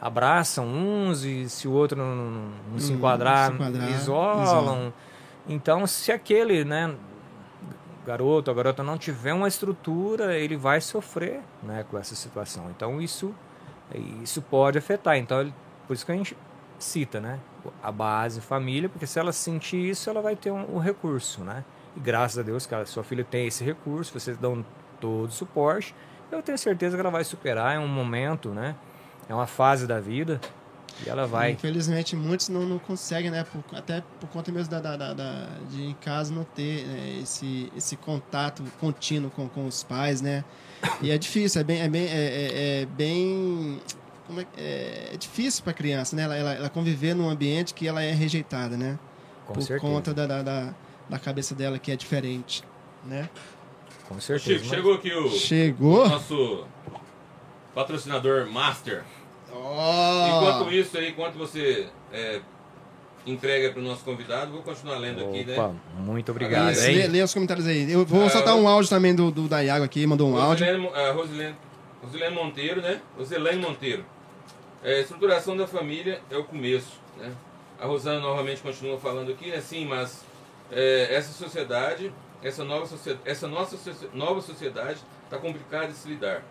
abraçam uns e se o outro não, não- não se enquadrar, se enquadrar, isolam. Então, se aquele, né, garoto ou garota não tiver uma estrutura, ele vai sofrer, né, com essa situação. Então, isso isso pode afetar. Então, ele- por isso que a gente cita, né, a base família, porque se ela sentir isso, ela vai ter um, um recurso, né? E graças a Deus que a sua filha tem esse recurso, vocês dão todo o suporte. Eu tenho certeza que ela vai superar, é um momento, né? É uma fase da vida e ela vai Infelizmente, muitos não, não conseguem, né? por- até por conta mesmo da, da- da- da- de em casa não ter né, esse, esse contato contínuo com, com os pais, né? E é difícil, é bem. É bem, é, é- é bem como é, é, é difícil para a criança, né? Ela, ela, ela conviver num ambiente que ela é rejeitada, né? Com por certeza. conta da, da, da, da cabeça dela que é diferente, né? Com certeza. Chico, mas- chegou aqui o Chegou. nosso patrocinador Master. Enquanto isso aí, enquanto você é, entrega para o nosso convidado, vou continuar lendo aqui, né? Opa, muito obrigado, Isso, lê, lê os comentários aí. Eu vou Ah, soltar um áudio também do, do da Iago aqui, mandou um áudio. Rosilene, a Rosilene, Rosilene Monteiro, né? Rosilene Monteiro. É, estruturação da família é o começo, né? A Rosana novamente continua falando aqui, né? Sim, mas é, essa sociedade, essa nova sociedade, essa nossa nova sociedade está complicada de se lidar.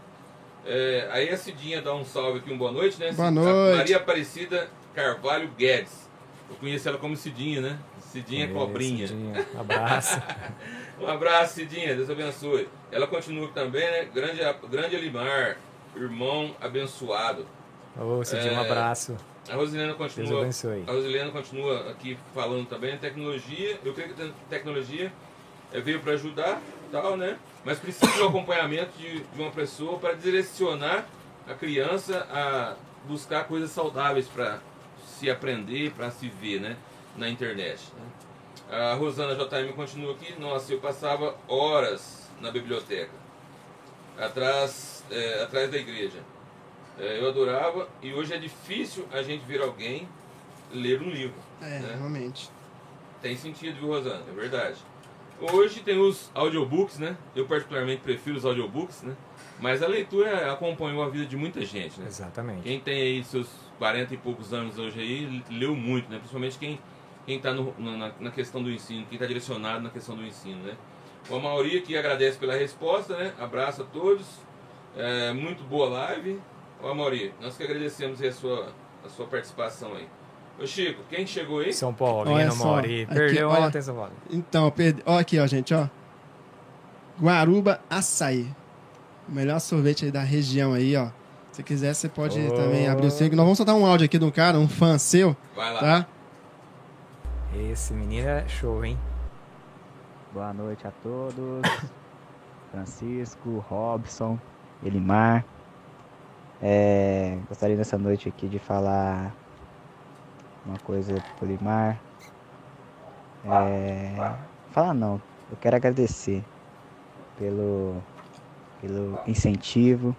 É, aí a Cidinha dá um salve aqui, um boa noite, né? Boa A noite. Maria Aparecida Carvalho Guedes. Eu conheço ela como Cidinha, né? Cidinha Esse Cobrinha. dia. (laughs) Abraço. Um abraço, Cidinha. Deus abençoe. Ela continua também, né? Grande, grande Elimar, irmão abençoado. Ô, Cidinho, um É, abraço. A Rosilena Deus continua. abençoe. A Rosilena continua aqui falando também. Tecnologia, eu creio que a tecnologia eh, veio para ajudar, tal, né? Mas precisa do acompanhamento de, de uma pessoa para direcionar a criança a buscar coisas saudáveis para se aprender, para se ver, né? Na internet. né? A Rosana JM continua aqui. Nossa, eu passava horas na biblioteca, atrás, eh, atrás da igreja. Eh, eu adorava e hoje é difícil a gente ver alguém ler um livro. É, né? realmente. Tem sentido, viu, Rosana? É verdade. Hoje tem os audiobooks, né? Eu particularmente prefiro os audiobooks, né? Mas a leitura acompanhou a vida de muita gente, né? Exatamente. Quem tem aí seus 40 e poucos anos hoje aí, leu muito, né? Principalmente quem quem está na, na questão do ensino, quem está direcionado na questão do ensino, né? O Amauri aqui agradece pela resposta, né? Abraço a todos. É, muito boa live. Ô Amauri, nós que agradecemos a sua, a sua participação aí. Ô Chico, quem chegou aí? São Paulo, Olha só, Mauri. aqui, Perdeu ó. ontem, São Paulo. Então, perdi... ó aqui, ó, gente, ó. Guaruba Açaí. O melhor sorvete aí da região aí, ó. Se quiser, você pode Oh. também abrir o seu. Nós vamos soltar um áudio aqui de um cara, um fã seu, Vai lá. tá? Esse menino é show, hein? Boa noite a todos. (coughs) Francisco, Robson, Elimar. É, gostaria nessa noite aqui de falar uma coisa pro Elimar. É, falar não, eu quero agradecer pelo, pelo incentivo,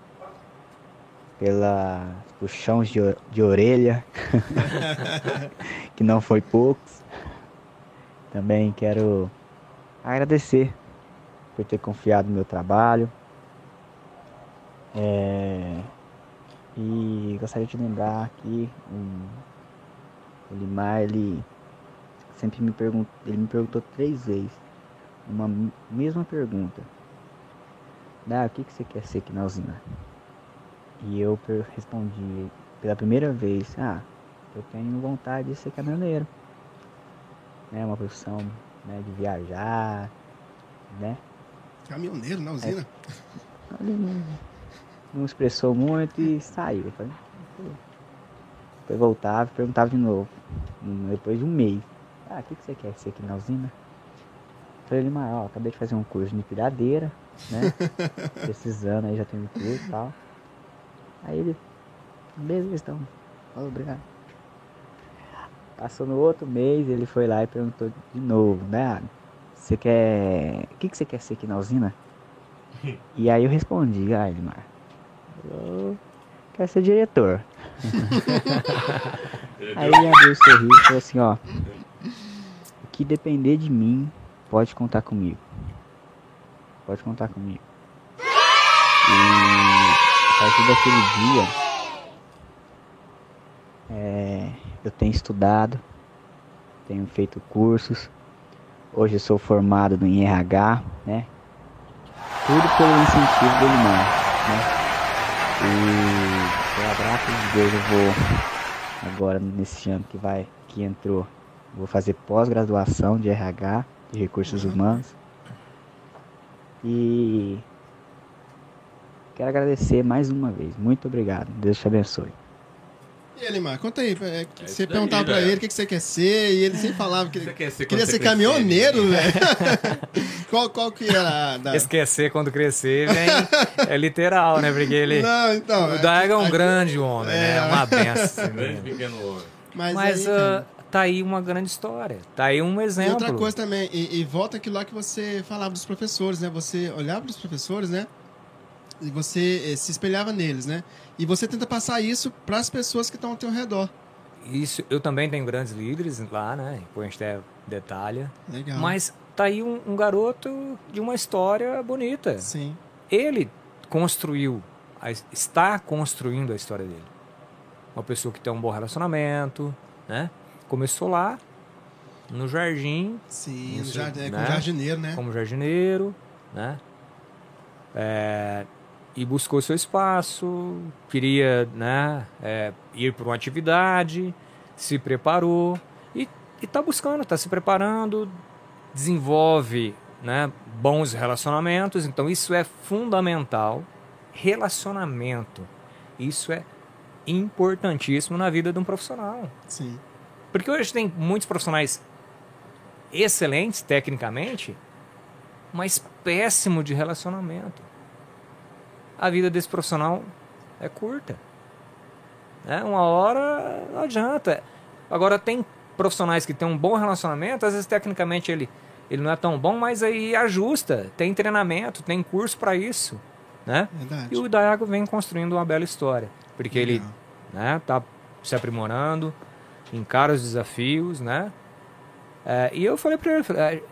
pela puxões de, de orelha, (laughs) que não foi poucos. Também quero agradecer por ter confiado no meu trabalho. É, e gostaria de lembrar aqui, um, o Limar, ele sempre me perguntou, ele me perguntou três vezes uma mesma pergunta. Dá, o que, que você quer ser aqui na usina? E eu respondi pela primeira vez, ah, eu tenho vontade de ser caminhoneiro. Né, uma profissão né, de viajar, né? Caminhoneiro na usina. Ele não, não expressou muito e saiu. Eu falei. Depois voltava e perguntava de novo. Depois de um mês. Ah, o que, que você quer ser aqui na usina? Falei, Limar, ó, acabei de fazer um curso de piradeira, né? (laughs) Precisando, aí já tem um curso e tal. Aí ele, beleza, então. Falou, obrigado. Passou no outro mês, ele foi lá e perguntou de novo, né? ah, Você quer. O que, que você quer ser aqui na usina? (laughs) E aí eu respondi, ah, Edmar, eu quero ser diretor. (laughs) Aí ele abriu o sorriso e falou assim, ó. O que depender de mim, pode contar comigo. Pode contar comigo. E a partir daquele dia, é, eu tenho estudado, tenho feito cursos. Hoje eu sou formado no RH, né? Tudo pelo incentivo do Limar, né? E pela graça de Deus eu vou agora nesse ano que vai, que entrou, vou fazer pós-graduação de RH, de recursos humanos. E quero agradecer mais uma vez. Muito obrigado. Deus te abençoe. E ele, Mar, conta aí. é, isso você daí, perguntava pra velho. ele o que, que você quer ser, e ele sempre falava que Você ele quer ser queria ser crescer, caminhoneiro, né? velho. (laughs) qual, qual que era a da... Esquecer quando crescer, vem. é literal, né? Porque ele. (laughs) Não, então. O Daigo é um aqui- grande homem, né? É. É uma benção. (laughs) Grande pequeno homem. Mas, Mas aí, ah, tá aí uma grande história. Tá aí um E exemplo. outra coisa também, e, e volta aquilo lá que você falava dos professores, né? Você olhava para os professores, né? E você eh, se espelhava neles, né? E você tenta passar isso para as pessoas que estão ao teu redor. Isso, eu também tenho grandes líderes lá, né? Depois a gente detalha. Legal. Mas tá aí um, um garoto de uma história bonita. Sim. Ele construiu, a- está construindo a história dele. Uma pessoa que tem um bom relacionamento, né? Começou lá, no jardim, Sim, Isso, jar- é, né? jardineiro, né? como jardineiro, né? É, e buscou seu espaço, queria, né, é, ir para uma atividade, se preparou e está buscando, está se preparando, desenvolve, né, bons relacionamentos. Então isso é fundamental. Relacionamento, isso é importantíssimo na vida de um profissional. Sim. Porque hoje tem muitos profissionais excelentes tecnicamente, mas péssimo de relacionamento. A vida desse profissional é curta. É, uma hora não adianta. Agora tem profissionais que têm um bom relacionamento, às vezes tecnicamente ele, ele não é tão bom, mas aí ajusta, tem treinamento, tem curso para isso, né? Verdade. E o Dayago vem construindo uma bela história, porque ele Legal. né, tá se aprimorando, encara os desafios, né? É, e eu falei para ele, é,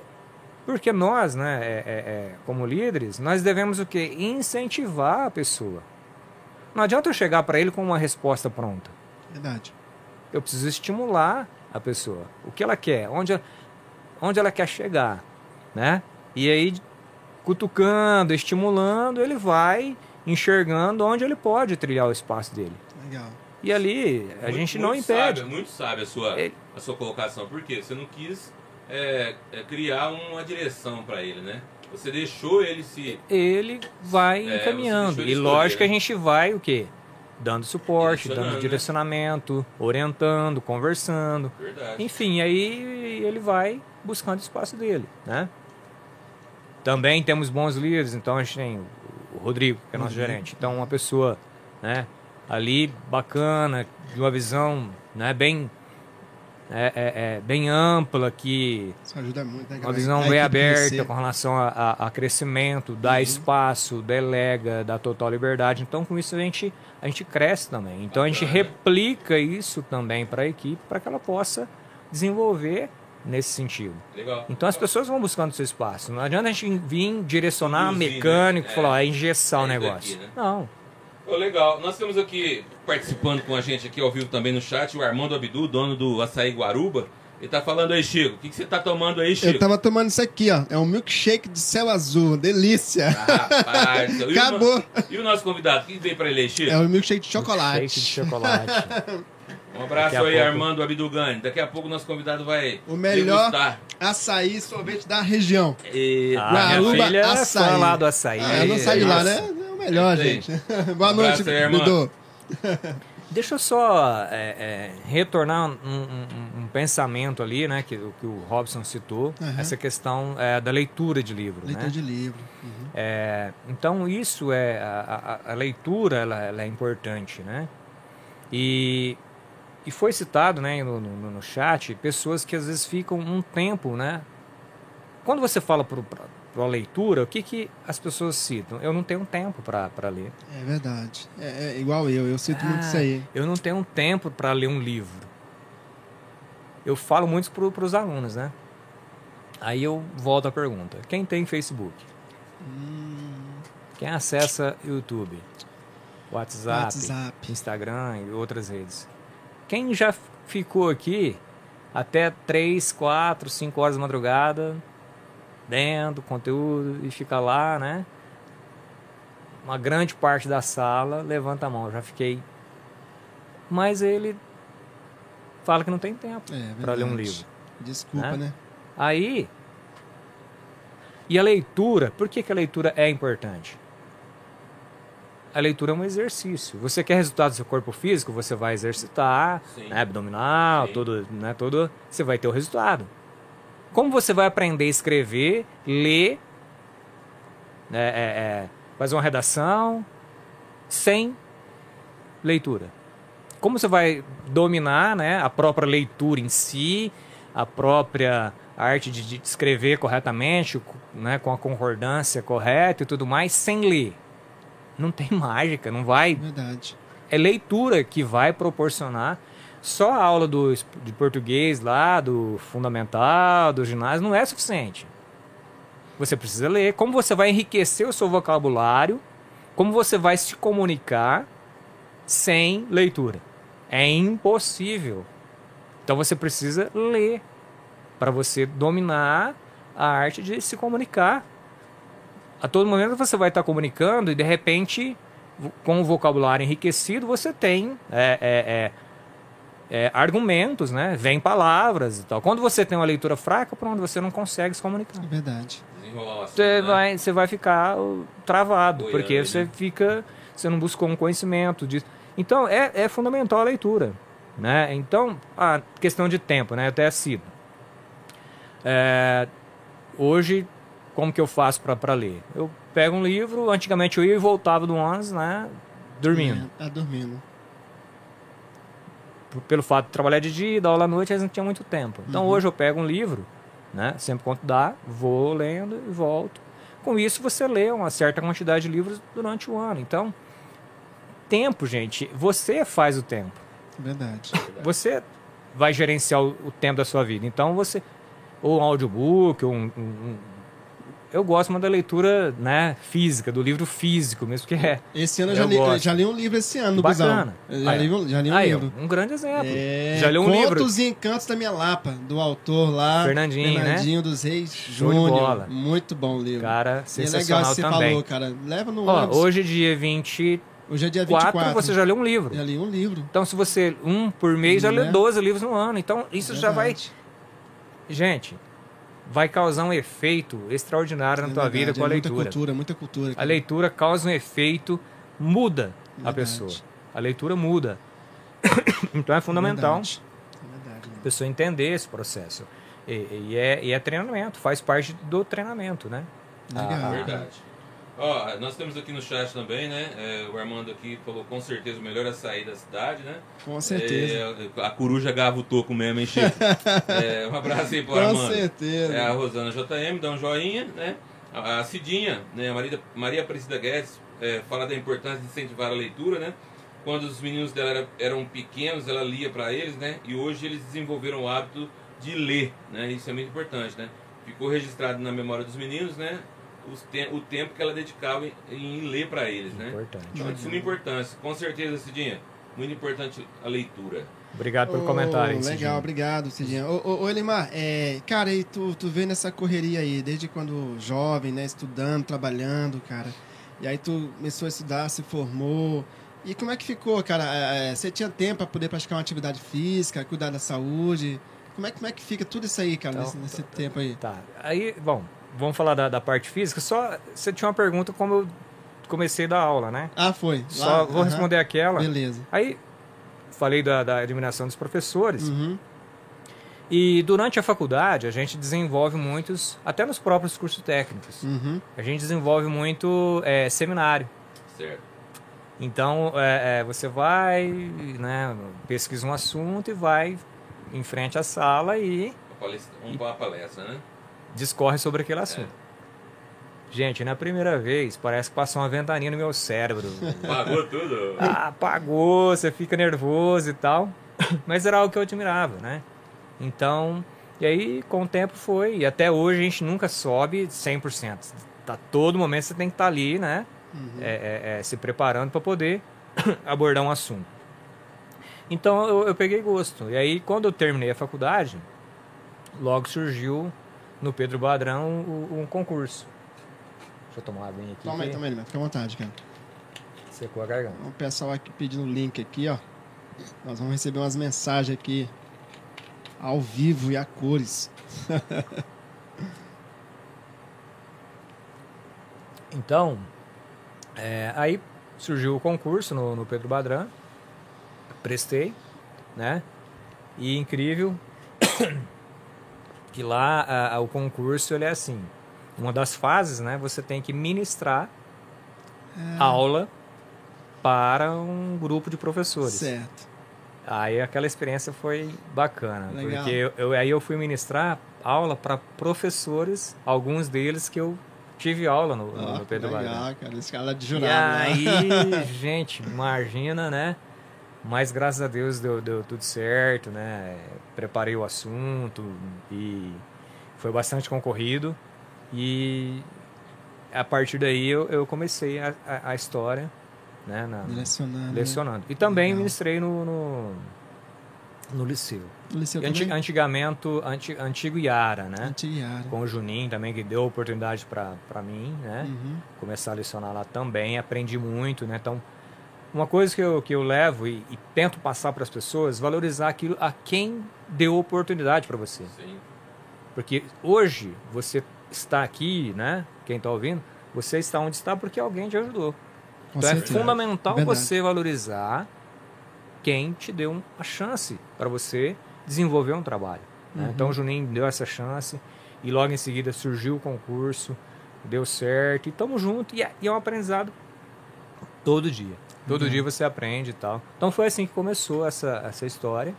porque nós, né, é, é, é, como líderes, nós devemos o quê? Incentivar a pessoa. Não adianta eu chegar para ele com uma resposta pronta. Verdade. Eu preciso estimular a pessoa. O que ela quer, onde, ela- onde ela quer chegar, né? E aí, cutucando, estimulando, ele vai enxergando onde ele pode trilhar o espaço dele. Legal. E ali, a Muito- gente não muito impede. Sábio, muito sábio a sua, Ele- a sua colocação. Por quê? Você não quis é, é, criar uma direção para ele, né? Você deixou ele se. Ele vai É, encaminhando. ele E escolher, lógico que a gente vai o quê? Dando suporte, dando né? direcionamento, orientando, conversando. Verdade. Enfim, aí ele vai buscando o espaço dele, né? Também temos bons líderes, então a gente tem o Rodrigo, que é nosso Rodrigo. gerente. Então uma pessoa, né, ali bacana, de uma visão, né, bem é, é, é, bem ampla que Isso ajuda muito, né, uma visão bem aberta crescer. com relação a, a- a crescimento, dá Uhum. espaço, delega, dá total liberdade. Então, com isso, a gente, a gente cresce também. Então, a gente replica isso também para a equipe, para que ela possa desenvolver nesse sentido. Legal. Então, as pessoas vão buscando seu espaço. Não adianta a gente vir direcionar Induzir, mecânico né? e falar, É. ó, é engessar o É isso negócio. aqui, né? Não. Ô, legal. Nós temos aqui, participando com a gente aqui ao vivo também no chat, o Armando Abdu, dono do Açaí Guaruba. Ele tá falando aí, Chico. O que, que você tá tomando aí, Chico? Eu tava tomando isso aqui, ó. É um milkshake de céu azul. Delícia. Rapaz, (laughs) e o no- Acabou. E o nosso convidado? O que veio pra ele aí, Chico? É um milkshake de chocolate. Shake de chocolate. (laughs) Um abraço aí, pouco. Armando Abdugani. Daqui a pouco o nosso convidado vai O melhor degustar. açaí e sorvete da região. E... Ah, minha Guaruba, filha é açaí. lá do açaí. Ah, não saí lá, nossa. né? É o melhor, gente. (laughs) Boa Um noite, abraço irmã. Dudu. Deixa eu só é, é, retornar um, um- um pensamento ali, né, que, o- que o Robson citou, Aham. essa questão é, da leitura de livro. Leitura né? de livro. Uhum. É, então isso é a, a- a leitura ela, ela é importante, né? E, e foi citado, né, no, no, no chat, pessoas que às vezes ficam um tempo, né? Quando você fala para a leitura, o que, que as pessoas citam? Eu não tenho tempo para ler. É verdade. É, é igual eu, eu sinto muito Ah, isso aí. Eu não tenho tempo para ler um livro. Eu falo muito para os alunos, né? Aí eu volto à pergunta: quem tem Facebook? Hum, Quem acessa YouTube? WhatsApp, WhatsApp. Instagram e outras redes. Quem já ficou aqui até 3, 4, 5 horas da madrugada, lendo conteúdo e fica lá, né? Uma grande parte da sala levanta a mão, já fiquei. Mas ele fala que não tem tempo É para ler um livro. Desculpa, Né? né? Aí. E a leitura, por que, que a leitura é importante? A leitura é um exercício. Você quer resultado do seu corpo físico, você vai exercitar, né, abdominal, Sim. todo, né, todo, você vai ter o resultado. Como você vai aprender a escrever, ler, né, é, é, fazer uma redação sem leitura? Como você vai dominar né, a própria leitura em si, a própria arte de, de escrever corretamente, né, com a concordância correta e tudo mais, sem ler. Não tem (laughs) mágica, não vai. Verdade. É leitura que vai proporcionar. Só a aula do, de português lá, do fundamental, do ginásio, não é suficiente. Você precisa ler. Como você vai enriquecer o seu vocabulário, como você vai se comunicar sem leitura. É impossível. Então você precisa ler para você dominar a arte de se comunicar. A todo momento você vai estar comunicando e de repente, com o vocabulário enriquecido, você tem é, é, é, é argumentos, né? Vem palavras e tal. Quando você tem uma leitura fraca, pronto, você não consegue se comunicar. É verdade. Você, né? vai, você vai ficar travado, Boiando, porque você né? fica. Você não buscou um conhecimento disso. Então é, é fundamental a leitura. Né? Então, a questão de tempo, né? Até sido. É, hoje, como que eu faço para ler? Eu pego um livro, antigamente eu ia e voltava do ônibus, né? Dormindo. É, tá dormindo. Pelo fato de trabalhar de dia, dar aula à noite, eles não tinham muito tempo. Então uhum. hoje eu pego um livro, né? Sempre quanto dá, vou lendo e volto. Com isso você lê uma certa quantidade de livros durante o ano. Então, tempo, gente, você faz o tempo. Verdade. Você vai gerenciar o, o tempo da sua vida. Então você ou um audiobook, ou um, um, eu gosto muito da leitura né, física, do livro físico mesmo, que é. Esse ano eu, já, li, já li um livro esse ano, Bacana. Já, aí, li, já li um aí, livro. Um grande exemplo. É, já li um Contos livro. Contos e Encantos da Minha Lapa, do autor lá. Fernandinho, né? Fernandinho né? dos Reis Júnior. Muito bom o livro. Cara, e sensacional é legal que você também. falou, cara. Leva no Ó, ônibus. Hoje, dia 20 Hoje é dia 24. quatro, você já leu um livro. Já li um livro. Então, se você, um por mês, já Né? lê 12 livros no ano. Então, isso já vai. Gente, vai causar um efeito extraordinário na É tua verdade, vida com a é leitura. Muita cultura, muita cultura. A cara. leitura causa um efeito, muda a pessoa. A leitura muda. (coughs) então é fundamental. É verdade, a pessoa entender esse processo. E, e é, e é treinamento, faz parte do treinamento, né? Legal. Ah, Verdade. Ó, nós temos aqui no chat também, né? é, o Armando aqui falou com certeza o melhor é sair da cidade, né? Com certeza. É, a coruja gava o toco mesmo, hein, Chico? (laughs) É, um abraço aí pro Com Armando. certeza. É, a Rosana JM dá um joinha, né? A, a Cidinha, né? A Maria, Maria Aparecida Guedes é, fala da importância de incentivar a leitura, né? Quando os meninos dela era- eram pequenos, ela lia para eles, né? E hoje eles desenvolveram o hábito de ler, né? Isso é muito importante, né? Ficou registrado na memória dos meninos, né? Os te o tempo que ela dedicava em, em ler para eles, né? Importante. Então, de suma importância. Com certeza, Cidinha, muito importante a leitura. Obrigado pelo Ô, comentário. hein, Legal, Cidinho. obrigado, Cidinha. Ô, ô, ô, Elimar, é, cara, e tu, tu vê nessa correria aí, desde quando jovem, né, estudando, trabalhando, cara. E aí tu começou a estudar, se formou. E como é que ficou, cara? É, é, Você tinha tempo para poder praticar uma atividade física, cuidar da saúde? Como é, como é que fica tudo isso aí, cara, Então, nesse, nesse tempo aí? Tá. Aí, bom, vamos falar da, da parte física. Só você tinha uma pergunta como eu comecei da aula, né? Ah, foi. Só Lá, vou aham. responder aquela. Beleza. Aí falei da, da admiração dos professores. Uhum. E durante a faculdade a gente desenvolve muitos, até nos próprios cursos técnicos, Uhum. a gente desenvolve muito é, seminário. Certo. Então é, é, você vai, né, pesquisa um assunto e vai em frente à sala e Uma palestra, uma palestra, né? Discorre sobre aquele assunto. Gente, na primeira vez parece que passou uma ventania no meu cérebro. Pagou tudo. ah, apagou, você fica nervoso e tal. Mas era algo que eu admirava, né? Então, e aí com o tempo foi. E até hoje a gente nunca sobe 100%. Tá, todo momento você tem que estar ali, né? É, é, é, se preparando para poder (coughs) abordar um assunto. Então eu, eu peguei gosto. E aí quando eu terminei a faculdade, logo surgiu no Pedro Badrão um, um concurso. Deixa eu tomar bem aqui. Toma aí, que toma aí. Fica à vontade, cara. Secou a garganta. O pessoal aqui pedindo o link aqui, ó. Nós vamos receber umas mensagens aqui ao vivo e a cores. (laughs) Então, é, aí surgiu o concurso no, no Pedro Badran, prestei, né? E incrível que lá a- a- o concurso ele é assim, uma das fases, né? Você tem que ministrar aula para um grupo de professores. Certo. Aí aquela experiência foi bacana, Legal. porque eu, eu- aí eu fui ministrar aula para professores, alguns deles que eu tive aula no, no Ó, Pedro legal, cara. Esse cara de E jurado. né? aí, (laughs) gente, imagina, né? Mas graças a Deus deu, deu tudo certo, né? Preparei o assunto e foi bastante concorrido. E a partir daí eu, eu comecei a, a, a história, né? na- Lecionando. lecionando. E também Legal. ministrei no, no, no liceu. Liceu Anti, também? antigamente, anti, antigo Iara, né? Antiara. Com o Juninho também, que deu oportunidade para mim, né? Uhum. começar a lecionar lá também, aprendi muito, né? Então, uma coisa que eu, que eu levo e, e tento passar para as pessoas, valorizar aquilo a quem deu oportunidade para você. Sim. Porque hoje você está aqui, né? Quem está ouvindo, você está onde está porque alguém te ajudou. Com então é certeza. fundamental Verdade. você valorizar quem te deu a chance para você desenvolver um trabalho. né? Uhum. Então o Juninho deu essa chance e logo em seguida surgiu o concurso, deu certo e estamos juntos e é, e é um aprendizado todo dia. Todo Uhum. dia você aprende e tal. Então foi assim que começou essa, essa história.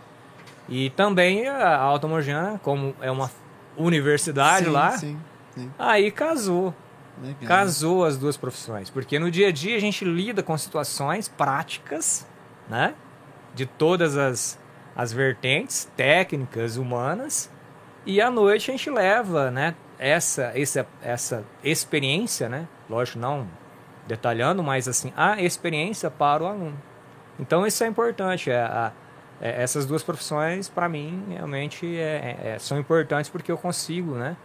E também a Alta Mogiana, como é uma universidade Sim, lá, Sim, sim. aí casou. Legal. Casou as duas profissões. Porque no dia a dia a gente lida com situações práticas, né? De todas as, as vertentes técnicas, humanas. E à noite a gente leva, né? Essa, essa, essa experiência, né? Lógico, não detalhando, mas assim, a experiência para o aluno. Então isso é importante. É, a- é, essas duas profissões, para mim, realmente é- é- são importantes porque eu consigo, né?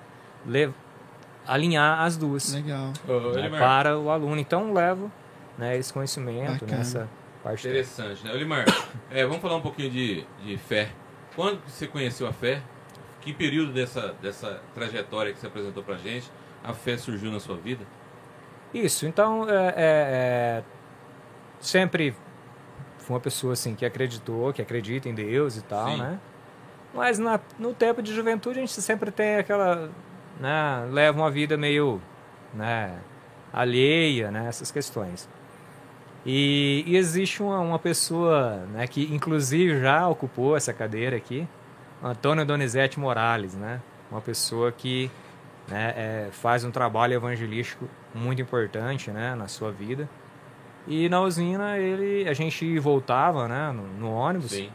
alinhar as duas Legal. Ô, né, Elimar, para o aluno. Então levo né, esse conhecimento Bacana. nessa parte. Interessante, né? Olimar, (coughs) é, vamos falar um pouquinho de, de fé. Quando você conheceu a fé? Que período dessa, dessa trajetória que você apresentou pra gente a fé surgiu na sua vida? Isso. Então é, é, é, sempre fui uma pessoa assim que acreditou, que acredita em Deus e tal, Sim. né? Mas na- no tempo de juventude a gente sempre tem aquela, né, leva uma vida meio, né, alheia, né, essas questões. E, e existe uma, uma pessoa, né, que inclusive já ocupou essa cadeira aqui, Antônio Donizete Morales, né? Uma pessoa que né, é, faz um trabalho evangelístico muito importante, né, na sua vida. E na usina ele, a gente voltava, né, no, no ônibus Sim.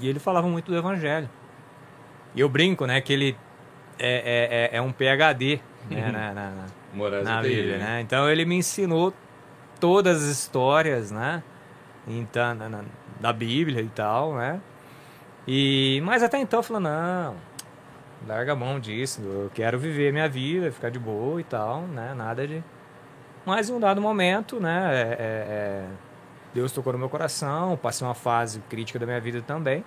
e ele falava muito do evangelho. E eu brinco, né, que ele é, é, é- é um PhD né, na, na- na- na UTI, Bíblia, né? né? Então ele me ensinou todas as histórias, né? Então, na, na- da Bíblia e tal, né? E, mas até então eu falei, não, larga a mão disso, eu quero viver minha vida, ficar de boa e tal, né? Nada de... Mas em um dado momento, né? é- é- é, Deus tocou no meu coração, passei uma fase crítica da minha vida também.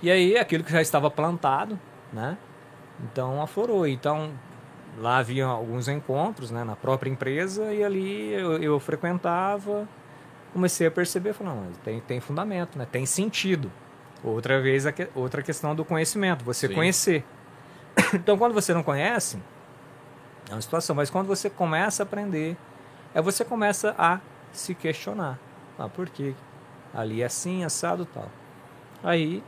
E aí aquilo que já estava plantado, né? Então aflorou. Então lá havia alguns encontros, né, na própria empresa e ali eu, eu frequentava, comecei a perceber, mas tem, tem fundamento, né? Tem sentido. Outra vez a que- outra questão do conhecimento, você Sim. conhecer. (coughs) Então quando você não conhece, é uma situação, mas quando você começa a aprender, é você começa a se questionar. Ah, por quê? Ali é assim, assado tal. Aí,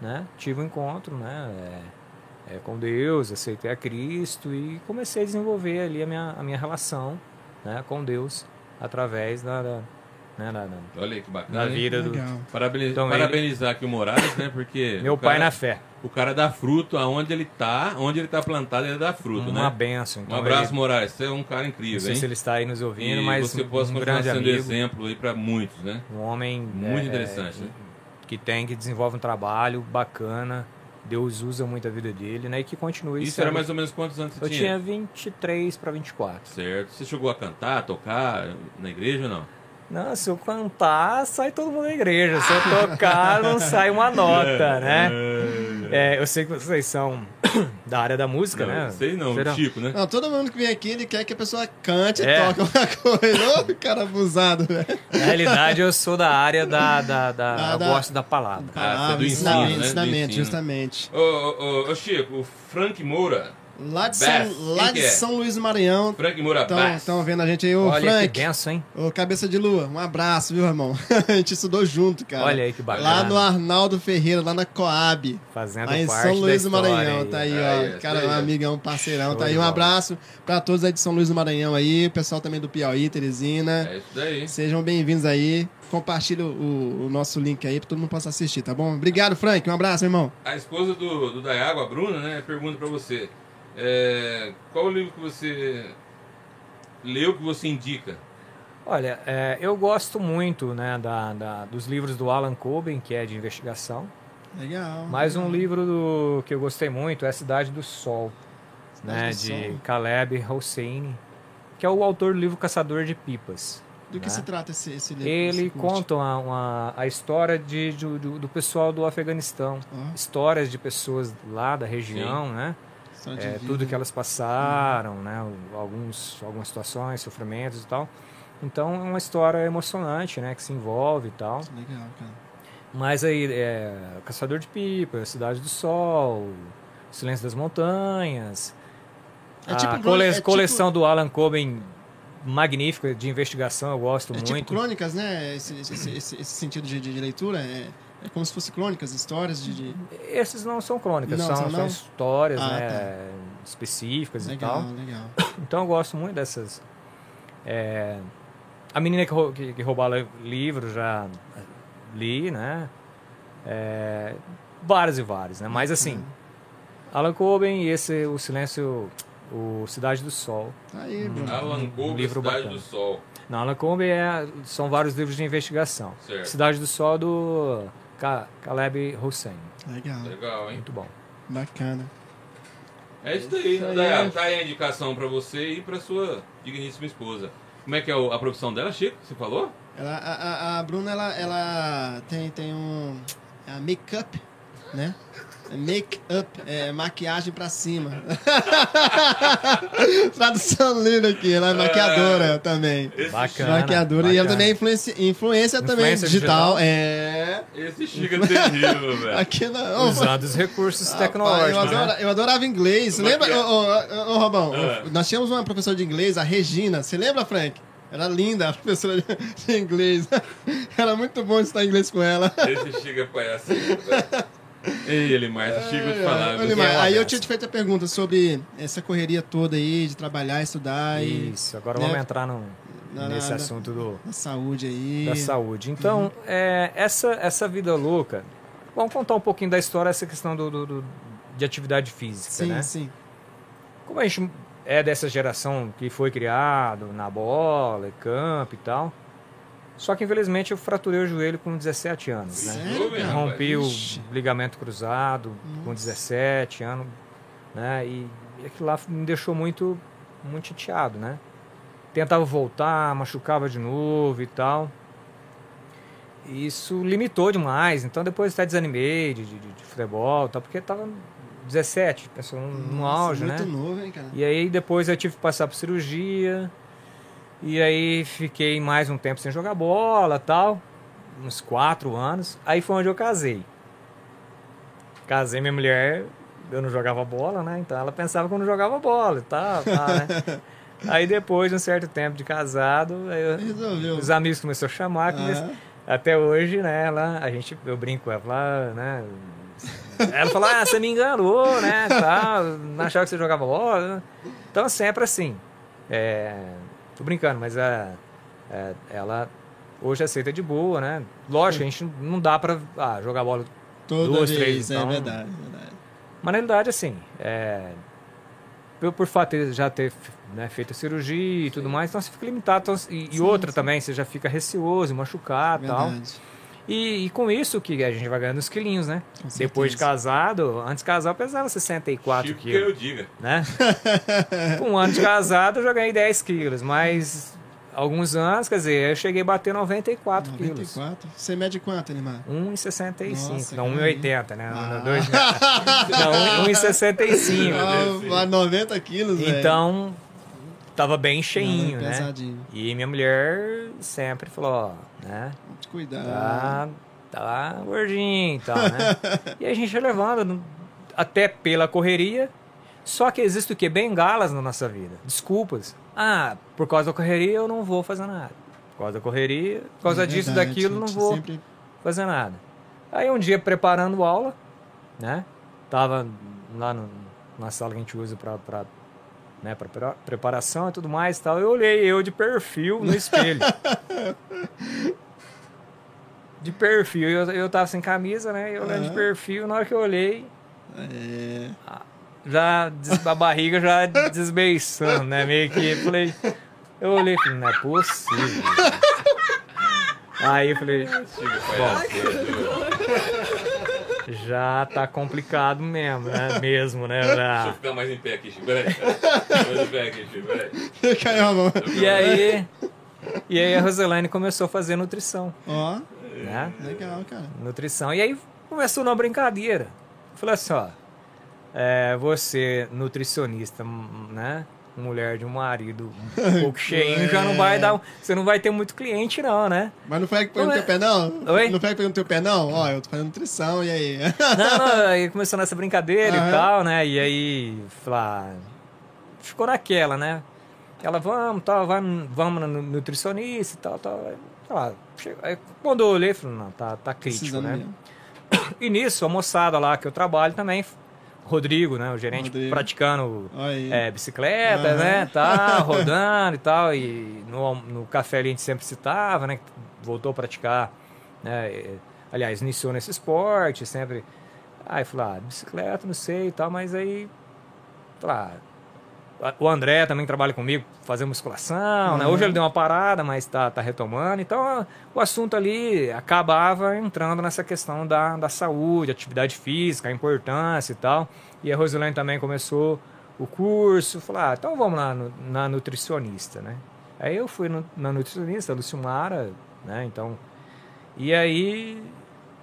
né, tive um encontro, né, é, é, com Deus, aceitei a Cristo e comecei a desenvolver ali a minha, a minha relação, né, com Deus através da, da, né, da, da- Olha aí que bacana. hein? vida do. Parabeniz- Então, parabenizar aqui o Moraes, né? Porque meu o pai cara, na fé. o cara dá fruto aonde ele tá, onde ele tá plantado, ele dá fruto, Uma né? benção. Um Então, abraço, ele- Moraes. Você é um cara Não incrível, sei hein? se ele está aí nos ouvindo, e mas você um, possa um continuar sendo amigo, exemplo aí pra muitos, né? um homem Muito é, interessante, é, né? que tem, que desenvolve um trabalho bacana. Deus usa muito a vida dele, né? E que continue Isso sendo- era mais ou menos quantos anos você Eu tinha 23 para 24. Certo. Você chegou a cantar, tocar na igreja ou não? Não, se eu cantar, sai todo mundo da igreja. Se eu tocar, não sai uma nota, (laughs) né? É, eu sei que vocês são (coughs) da área da música, Não, né? sei não, Será? Chico, né? Não, todo mundo que vem aqui, ele quer que a pessoa cante e É. toque uma (laughs) coisa. Ô, cara abusado, velho. Na realidade, eu sou da área da. da, da- Ah, eu da- gosto da palavra. Ah, é do ensinamento, ensino, né? Do ensinamento, ensino. justamente. Ô, ô, ô, ô, Chico, o Frank Moura Lá de, Beth, São, lá de é? São Luís do Maranhão. Frank Moura Estão vendo a gente aí, ô Olha Frank. que benção, hein? Ô, cabeça de lua, um abraço, viu, irmão? (laughs) a gente estudou junto, cara. Olha aí que bacana. Lá no Arnaldo Ferreira, lá na Coab. Fazendo Lá em parte São Luís do Maranhão, aí. tá aí, Aí, ó. isso Cara, aí, um amigão, um parceirão, Show tá aí. Um abraço pra todos aí de São Luís do Maranhão aí, o pessoal também do Piauí, Teresina. É isso daí. Sejam bem-vindos aí. Compartilha o, o nosso link aí pra todo mundo possa assistir, tá bom? Obrigado, Frank. Um abraço, meu irmão. A esposa do, do Dayago, a Bruna, né, pergunta pra você. É, qual o livro que você leu que você indica? Olha, é, eu gosto muito né, da, da- dos livros do Alan Coben, que é de investigação. Legal. Mais um legal. livro do- que eu gostei muito é Cidade do Sol, Cidade né, do de Sol. Caleb Hosseini, que é o autor do livro Caçador de Pipas. Do que né? se trata esse, esse livro? Ele conta uma, uma- a história de, do, do- do pessoal do Afeganistão, histórias de pessoas lá da região, né? De É, vida. tudo que elas passaram, né? Alguns, algumas situações, sofrimentos e tal. Então é uma história emocionante, né? Que se envolve e tal. Legal, cara. Mas aí, é, Caçador de Pipa, Cidade do Sol, Silêncio das Montanhas. É a tipo cole- crônica- é tipo- coleção do Alan Coben, magnífica, de investigação, eu gosto É muito. tipo crônicas, né? Esse, esse, esse, esse sentido de, de- de leitura. É, é como se fosse crônicas, histórias de. de- Esses não são crônicas, Não, são, são são histórias Ah, né, específicas Legal, e tal. legal. (coughs) Então eu gosto muito dessas. é, a menina que, rou- que, que roubava livros já li, né? É, vários e vários, né? Mas assim, Alan Coben e esse O Silêncio, o Cidade do Sol. Tá aí, Bruno. Alan Coben, livro Cidade bacana. do Sol. Não, Alan Coben é, são vários livros de investigação. Certo. Cidade do Sol do Caleb Hussein. Legal, Legal, hein? Muito bom. bacana. É isso daí, Isso aí Dayago. é- Tá aí a indicação pra você e pra sua digníssima esposa. Como é que é a profissão dela, Chico? Você falou? Ela, a, a, a Bruna, ela, ela tem, tem um. É a make-up, né? É Make-up, é maquiagem pra cima. (laughs) Tradução linda aqui, ela é maquiadora também. Bacana. maquiadora e ela bacana. também é influência, influência também digital. digital. É. Esse Chico é terrível, velho. Aqui não. (laughs) Usando os recursos Rapaz, tecnológicos, eu, adora- né? eu adorava inglês. É Lembra, é? ô, ô, ô, ô, Robão? Ah. Nós tínhamos uma professora de inglês, a Regina. Você lembra, Frank? Era linda a professora de inglês. (laughs) Era muito bom estar em inglês com ela. Esse Chico é palhacinho, velho. Ei, ele mais, esse Chico te falar. Olha, viu? Limar, uma aí eu tinha te feito a pergunta sobre essa correria toda aí de trabalhar, estudar e Isso, agora né? vamos entrar no, Na- nesse na- assunto do, a saúde aí. da saúde. Então, é, essa, essa vida louca, vamos contar um pouquinho da história, essa questão do, do- do- de atividade física, Sim, né? sim. Como a gente é dessa geração que foi criado na bola, campo e tal, só que infelizmente eu fraturei o joelho com 17 anos, né? Sério. Rompi o ligamento cruzado com Nossa. 17 anos, né? E aquilo lá me deixou muito, muito chateado, né? Tentava voltar, machucava de novo e tal. E Isso limitou demais, então depois até desanimei de, de, de futebol, tal, porque tava 17, pessoal, no Nossa, auge, muito né? novo, hein, cara? E aí depois eu tive que passar por cirurgia. E aí fiquei mais um tempo sem jogar bola tal. Uns quatro anos. Aí foi onde eu casei. Casei minha mulher, eu não jogava bola, né? Então ela pensava que eu não jogava bola e tal, tal né? (laughs) Aí depois de um certo tempo de casado, eu- os amigos começaram a chamar, até hoje, né? Ela, a gente, eu brinco com ela, fala, né? Ela falou, ah, você me enganou, né? Tal, não achava que você jogava bola. Então sempre assim. É, tô brincando, mas a, é, ela hoje aceita de boa, né? Lógico, a gente não dá pra ah, jogar bola. Toda duas, vez, três, é então- verdade, é verdade. Mas na realidade, assim, é, por, por fato de já ter né, feito a cirurgia e tudo mais, então você fica limitado. então, e, e Sim, outra sim. também, você já fica receoso, machucado e tal. E, e com isso que a gente vai ganhando os quilinhos, né? Com Depois de casado, antes de casar eu pesava 64 Chico que quilos, eu diga. né? (laughs) com um ano de casado eu já ganhei 10 quilos, mas alguns anos, quer dizer, eu cheguei a bater 94, quilos. 94. Você mede quanto, Elimar? 1,65, Nossa, não cara. 1,80, né? Ah. Dois- (laughs) não, 1,65. Ah, 90 quilos. Então, tava bem cheinho, é né? E minha mulher sempre falou, ó, né? Muito cuidado. Tá, tá gordinho e tal, né? (laughs) e a gente ia levando no- até pela correria. Só que existe o quê? Bengalas na nossa vida. Desculpas. Ah, por causa da correria eu não vou fazer nada. Por causa da correria, por causa É disso, verdade, daquilo, não vou Sempre... fazer nada. Aí um dia preparando aula, né? Tava lá no- na sala que a gente usa pra, né, pra pre- preparação e tudo mais tal. Eu olhei eu de perfil no espelho. (laughs) de perfil. Eu, eu tava sem camisa, né? Eu olhando de Aham. perfil, na hora que eu olhei, É... já a barriga já desbeiçando, né? Meio que eu falei. Eu olhei falei, não é possível. (laughs) Aí eu falei, viu? Já tá complicado mesmo, né? Mesmo, né? Deixa eu Já. ficar mais em pé aqui, Chico. Peraí. Mais em pé aqui, Chico. Peraí. Caiu a mão. E aí, e aí a Roselane começou a fazer nutrição, Ó, né? legal, cara. Nutrição. E aí começou uma brincadeira. Falei assim, ó, é, você, nutricionista, m- né? Mulher de um marido (laughs) um pouco cheinho, já não vai dar. Você não vai ter muito cliente, não, né? Mas não foi que pegou no teu é- pé, não? Oi? Não foi que pegou no teu pé, não? Ó, eu tô fazendo nutrição, e aí? Não, não, (laughs) aí começou nessa brincadeira Aham. e tal, né? E aí, falar, ficou naquela, né? Ela, vamos, tal, vai, vamos no nutricionista e tal, tal. Lá, aí, quando eu olhei, falei, não, tá, tá crítico, Precisando né? mesmo. (coughs) E nisso, a moçada lá que eu trabalho também, Rodrigo, né? O gerente Rodrigo. praticando é, bicicleta, Aham. né? Tá, (laughs) rodando e tal. E no, no café ali a gente sempre citava, né? Voltou a praticar, né? é, Aliás, iniciou nesse esporte, sempre. Aí falei, ah, bicicleta, não sei e tal, mas aí. Falei, ah, o André também trabalha comigo, fazendo musculação, né? Uhum. Hoje ele deu uma parada, mas tá, tá retomando. Então, o assunto ali acabava entrando nessa questão da, da saúde, atividade física, a importância e tal. E a Rosilene também começou o curso. Falei, ah, então vamos lá no- na nutricionista, né? Aí eu fui no- na nutricionista, Lucimara, né? Então, e aí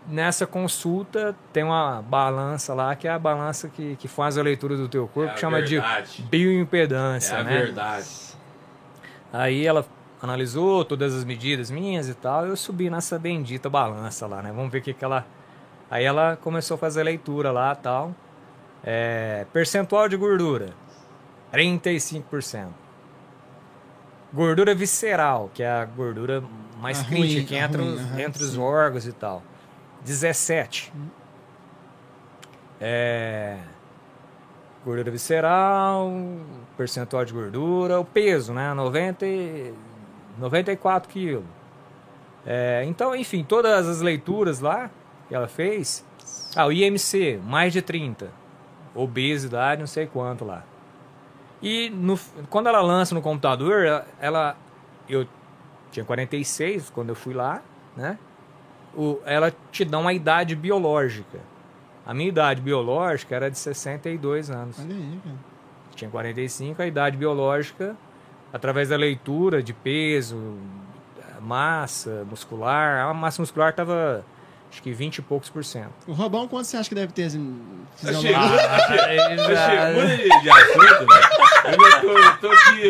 nessa consulta tem uma balança lá, que é a balança que, que faz a leitura do teu corpo, É que chama verdade. de bioimpedância, É a né? verdade. Aí ela analisou todas as medidas minhas e tal, eu subi nessa bendita balança lá, né? Vamos ver o que que ela... Aí ela começou a fazer a leitura lá tal. É, percentual de gordura, 35%. Gordura visceral, que é a gordura mais A crítica, ruim, que entra, ruim, os- aham, entre os sim. órgãos e tal. 17. É, gordura visceral, percentual de gordura, o peso, né? 90, e- 94 quilos. É, então, enfim, todas as leituras lá que ela fez. Ah, o IMC, mais de 30. Obesidade, não sei quanto lá. E no- quando ela lança no computador, ela-. Eu tinha 46 quando eu fui lá, né? O, ela te dá uma idade biológica. A minha idade biológica era de 62 anos. Olha aí, cara. Tinha 45, a idade biológica, através da leitura de peso, massa muscular, a massa muscular estava acho que 20 e poucos por cento. O Robão, quanto você acha que deve ter assim, Achei, fisiológico? achei, já- de, assunto, velho. Eu tô, eu tô aqui,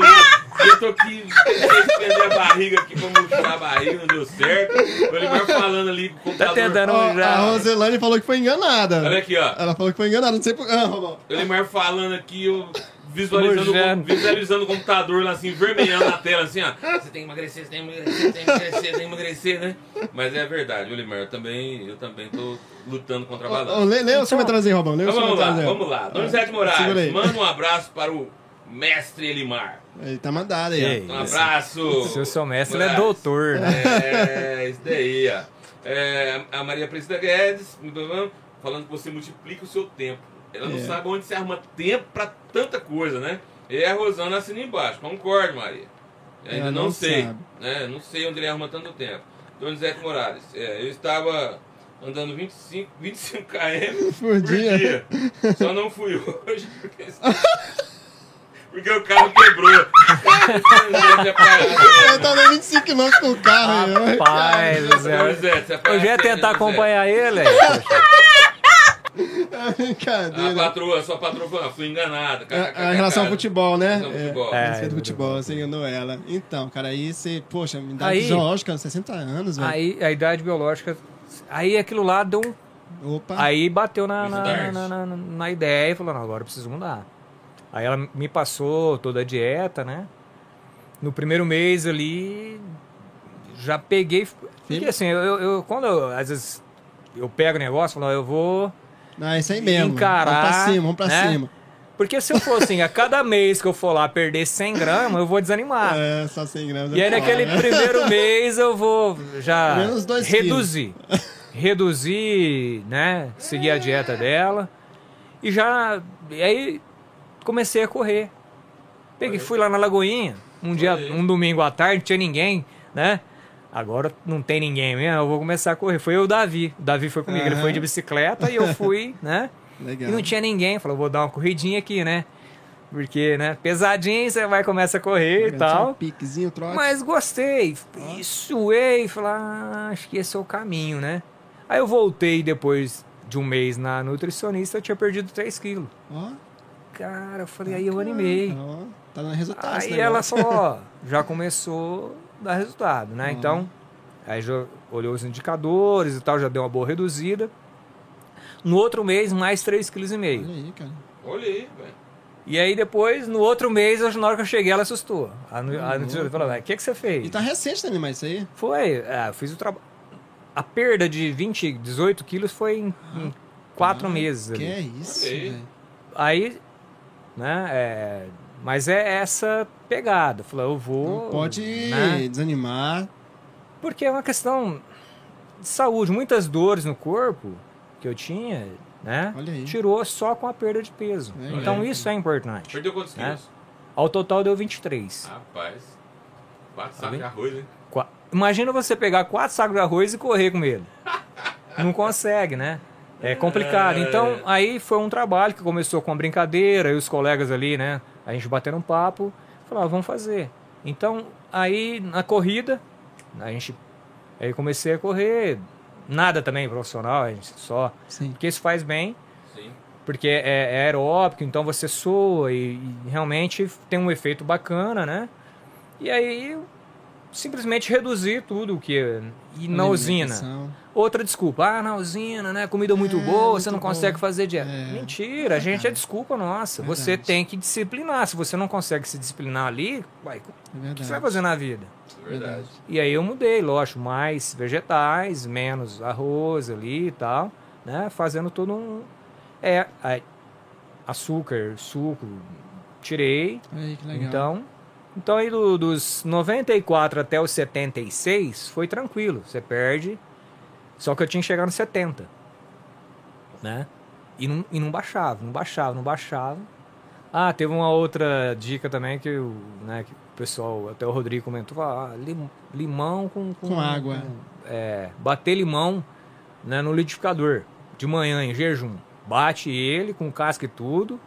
eu, tô aqui, estender a barriga aqui pra mostrar a barriga, não deu certo. O Oliver falando ali com o computador. Tá tentando Ó, já. a Roselane falou que foi enganada. Olha aqui, ó. Ela falou que foi enganada, não sei por... Ah, Robão. O Elimar falando aqui, eu visualizando, o, visualizando o computador lá assim, vermelhando na tela, assim, ó. Você tem que emagrecer, você tem que emagrecer, você tem que emagrecer, você tem que emagrecer, né? Mas é verdade, Olimar, eu também, eu também tô lutando contra a Ô, ô, balança. lê, lê os comentários aí, Robão. Lê Então vamos lá, comentários aí. vamos lá. Donizete Moraes, manda um abraço para o mestre Elimar. Ele tá mandado aí, Ei. Um abraço. Se eu sou mestre, ele é doutor, né? É, isso daí, ó. É, a Maria Aparecida Guedes falando que você multiplica o seu tempo. Ela não É. sabe onde você arruma tempo pra tanta coisa, né? E a Rosana assina embaixo. Concordo, Maria. Eu ainda Ela não, não sei. sabe. Né? Não sei onde ele arruma tanto tempo. Donizete Morales. É, eu estava andando 25, 25 km (laughs) Por por dia. dia. Só não fui (laughs) hoje porque, (laughs) porque o carro quebrou. (laughs) Tá dando 25 km com o carro. Rapaz do céu. Donizete, você Eu já ia tentar Donizete. acompanhar ele. É A brincadeira. patroa, a sua patroa falou, fui enganada. A, a relação ao futebol, né? Relação ao futebol. É, É, respeito do é, futebol, você enganou ela. Então, cara, aí você, poxa, me dá Aí- fisiológica, 60 anos, velho. Aí a idade biológica. Aí aquilo lá deu um. Opa. Aí bateu na, na, na, na- na ideia e falou: não, agora eu preciso mudar. Aí ela me passou toda a dieta, né? No primeiro mês ali, já peguei. Porque assim, eu, eu- quando eu, às vezes eu pego o negócio, falo, eu vou. Não, é isso aí mesmo. Encarar, Vamos pra cima, vamos pra né? cima. Porque se eu for assim, a cada mês que eu for lá perder 100 gramas, eu vou desanimar. É, só 100 gramas. E aí é naquele né? primeiro (laughs) mês eu vou já Menos dois reduzir. (laughs) Reduzir, né? Seguir a dieta dela. E já. E aí comecei a correr. Peguei, fui lá na Lagoinha, um dia, um domingo à tarde, não tinha ninguém, né? Agora não tem ninguém mesmo, eu vou começar a correr. Foi eu e o Davi. O Davi foi comigo, ele Aham. foi de bicicleta e eu (laughs) fui, né? Legal. E não tinha ninguém. Falou, vou dar uma corridinha aqui, né? Porque, né? Pesadinho, você vai começa a correr e Tinha tal. Um piquezinho, trote. Mas gostei. E suei. Falei, ah, acho que esse é o caminho, né? Aí eu voltei depois de um mês na nutricionista, eu tinha perdido 3 quilos. Ó, Cara, eu falei, aí eu animei. ó, tá dando resultado Aí ela negócio. falou, ó, já começou a dar resultado, né? Ó. Então, aí já olhou os indicadores e tal, já deu uma boa reduzida. No outro mês, mais 3,5 kg. Olha aí, cara. Olha aí, velho. E aí depois, no outro mês, na hora que eu cheguei, ela assustou. A, a Uhum. nutricionista falou, "Vai, o que, que você fez? E tá recente também, mas isso aí. Foi, é, eu fiz o trabalho. A perda de 20, 18 quilos foi em, em quatro Ah, meses Que ali. é isso, aí. Né, é, mas é essa pegada. Falei, eu vou... Não pode né? desanimar. Porque é uma questão de saúde. Muitas dores no corpo que eu tinha, né? Tirou só com a perda de peso. É, então é. isso é importante. Perdeu quantos né? quilos? Ao total deu 23. Rapaz. Quatro Tá sacos de arroz, hein? Qua- Imagina você pegar quatro sacos de arroz e correr com ele. Não consegue, né? É complicado. Então, aí foi um trabalho que começou com uma brincadeira, e os colegas ali, né? A gente batendo um papo, falaram, vamos fazer. Então, aí na corrida, a gente. Aí comecei a correr, nada também profissional, a gente só. Sim. Porque isso faz bem, Sim. porque é, é aeróbico, então você soa e, e realmente tem um efeito bacana, né? E aí eu simplesmente reduzir tudo o que e na usina. Outra desculpa, ah, na usina, né? Comida muito É, boa, muito você não boa. consegue fazer dieta. É. Mentira, a gente é desculpa nossa. Você Verdade. tem que disciplinar. Se você não consegue se disciplinar ali, vai, o É que você vai fazer na vida? É verdade. E aí eu mudei, lógico, mais vegetais, menos arroz ali e tal, né? Fazendo todo um. É, a- açúcar, suco, tirei. Aí, que legal. Então, então aí do- dos 94 até os 76 foi tranquilo. Você perde. Só que eu tinha que chegar nos 70. Né? E não, e não baixava, não baixava, não baixava. Ah, teve uma outra dica também que, o né, que o pessoal, até o Rodrigo comentou, ah, lim- limão com, Com água. é, bater limão né, no liquidificador de manhã em jejum. Bate ele com casca e tudo,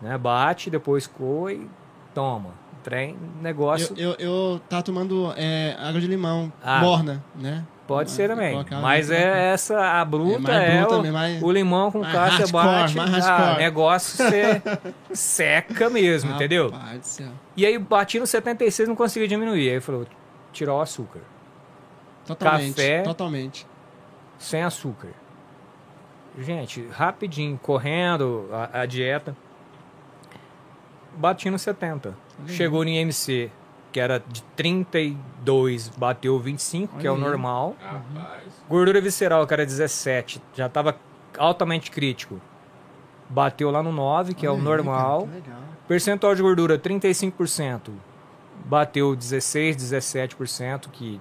né? Bate, depois coa e toma. Trem, negócio. Eu, eu, eu tava tomando é, água de limão, Ah. morna, né? Pode ser também. Mas é essa, a bruta É é, bruta o, mesmo, mais- o limão com casca hardcore, bate. mais ah, negócio você (laughs) seca mesmo, entendeu? Do céu. E aí bati no 76 não consegui diminuir. Aí falou, tirar o açúcar. Totalmente. Café. Totalmente. sem açúcar. Gente, rapidinho, correndo a, a dieta. Bati no 70. Chegou no IMC, que era de 32, bateu 25, que é o normal. Rapaz. Gordura visceral, que era 17, já estava altamente crítico. Bateu lá no 9, que é o normal. Percentual de gordura 35%. Bateu 16, 17%, que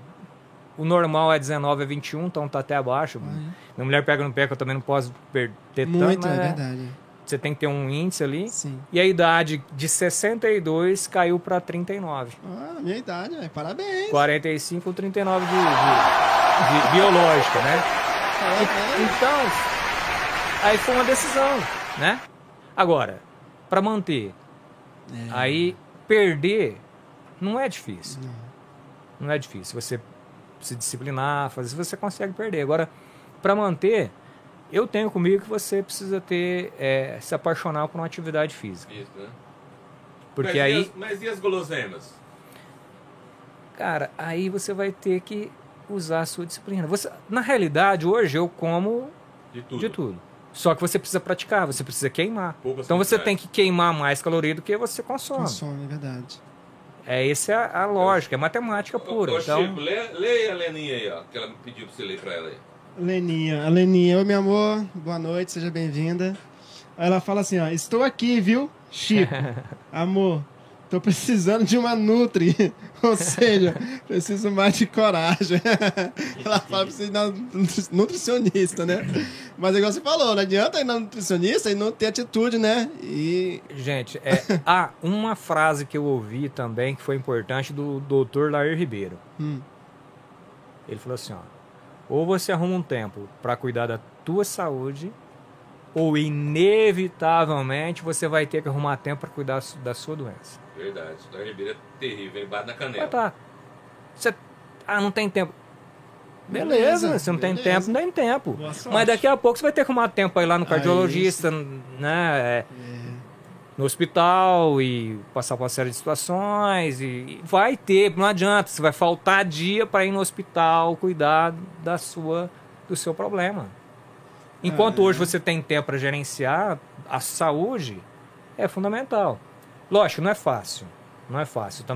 o normal é 19 a 21, então tá até abaixo. Aí. Minha mulher pega no pé que eu também não posso perder tanto, Muito, mas é né, verdade. Você tem que ter um índice ali. Sim. E a idade de 62 caiu para 39. Ah, minha idade, velho. Parabéns. 45 ou 39 de, de, de biológica, né? Então, aí foi uma decisão, né? Agora, para manter, É. aí perder não é difícil. Não. Não é difícil. Você se disciplinar, fazer, você consegue perder. Agora, para manter, eu tenho comigo que você precisa ter, é, se apaixonar por uma atividade física. Isso, né? Porque mas E aí, as, mas e as guloseimas? cara, aí você vai ter que usar a sua disciplina. Você, na realidade, hoje eu como De tudo. de tudo. Só que você precisa praticar, você precisa queimar. Poucas então você tem que queimar mais caloria do que você consome. Consome, é verdade. É essa é a lógica, é matemática pura. Ô, ô, então, Chico, lê, leia a Leninha aí, ó, que ela me pediu pra você ler pra ela aí. Leninha, a Leninha, oi meu amor, boa noite, seja bem-vinda. Aí Ela fala assim, ó, estou aqui, viu, Chico, (laughs) amor, tô precisando de uma Nutri, (laughs) ou seja, preciso mais de coragem. (laughs) Ela fala precisa ir na nutri- nutricionista, né? Mas igual você falou, não adianta ir na nutricionista e não ter atitude, né? E gente, é, ah, uma frase que eu ouvi também que foi importante do Dr. Lair Ribeiro. Hum. Ele falou assim, ó, ou você arruma um tempo para cuidar da tua saúde, ou inevitavelmente você vai ter que arrumar tempo para cuidar da sua doença. Verdade. Da Ribeira é terrível, ele bate na canela. tá. Você ah, não tem tempo. Beleza, Beleza, você não tem beleza. tempo, não tem tempo. Mas daqui a pouco você vai ter que arrumar tempo aí lá no Aí, cardiologista, né? é, No hospital e passar por uma série de situações. E vai ter, não adianta. Você vai faltar dia para ir no hospital cuidar da sua, do seu problema. Enquanto Ah, hoje você tem tempo para gerenciar a saúde, é fundamental. Lógico, não é fácil. Não é fácil. Também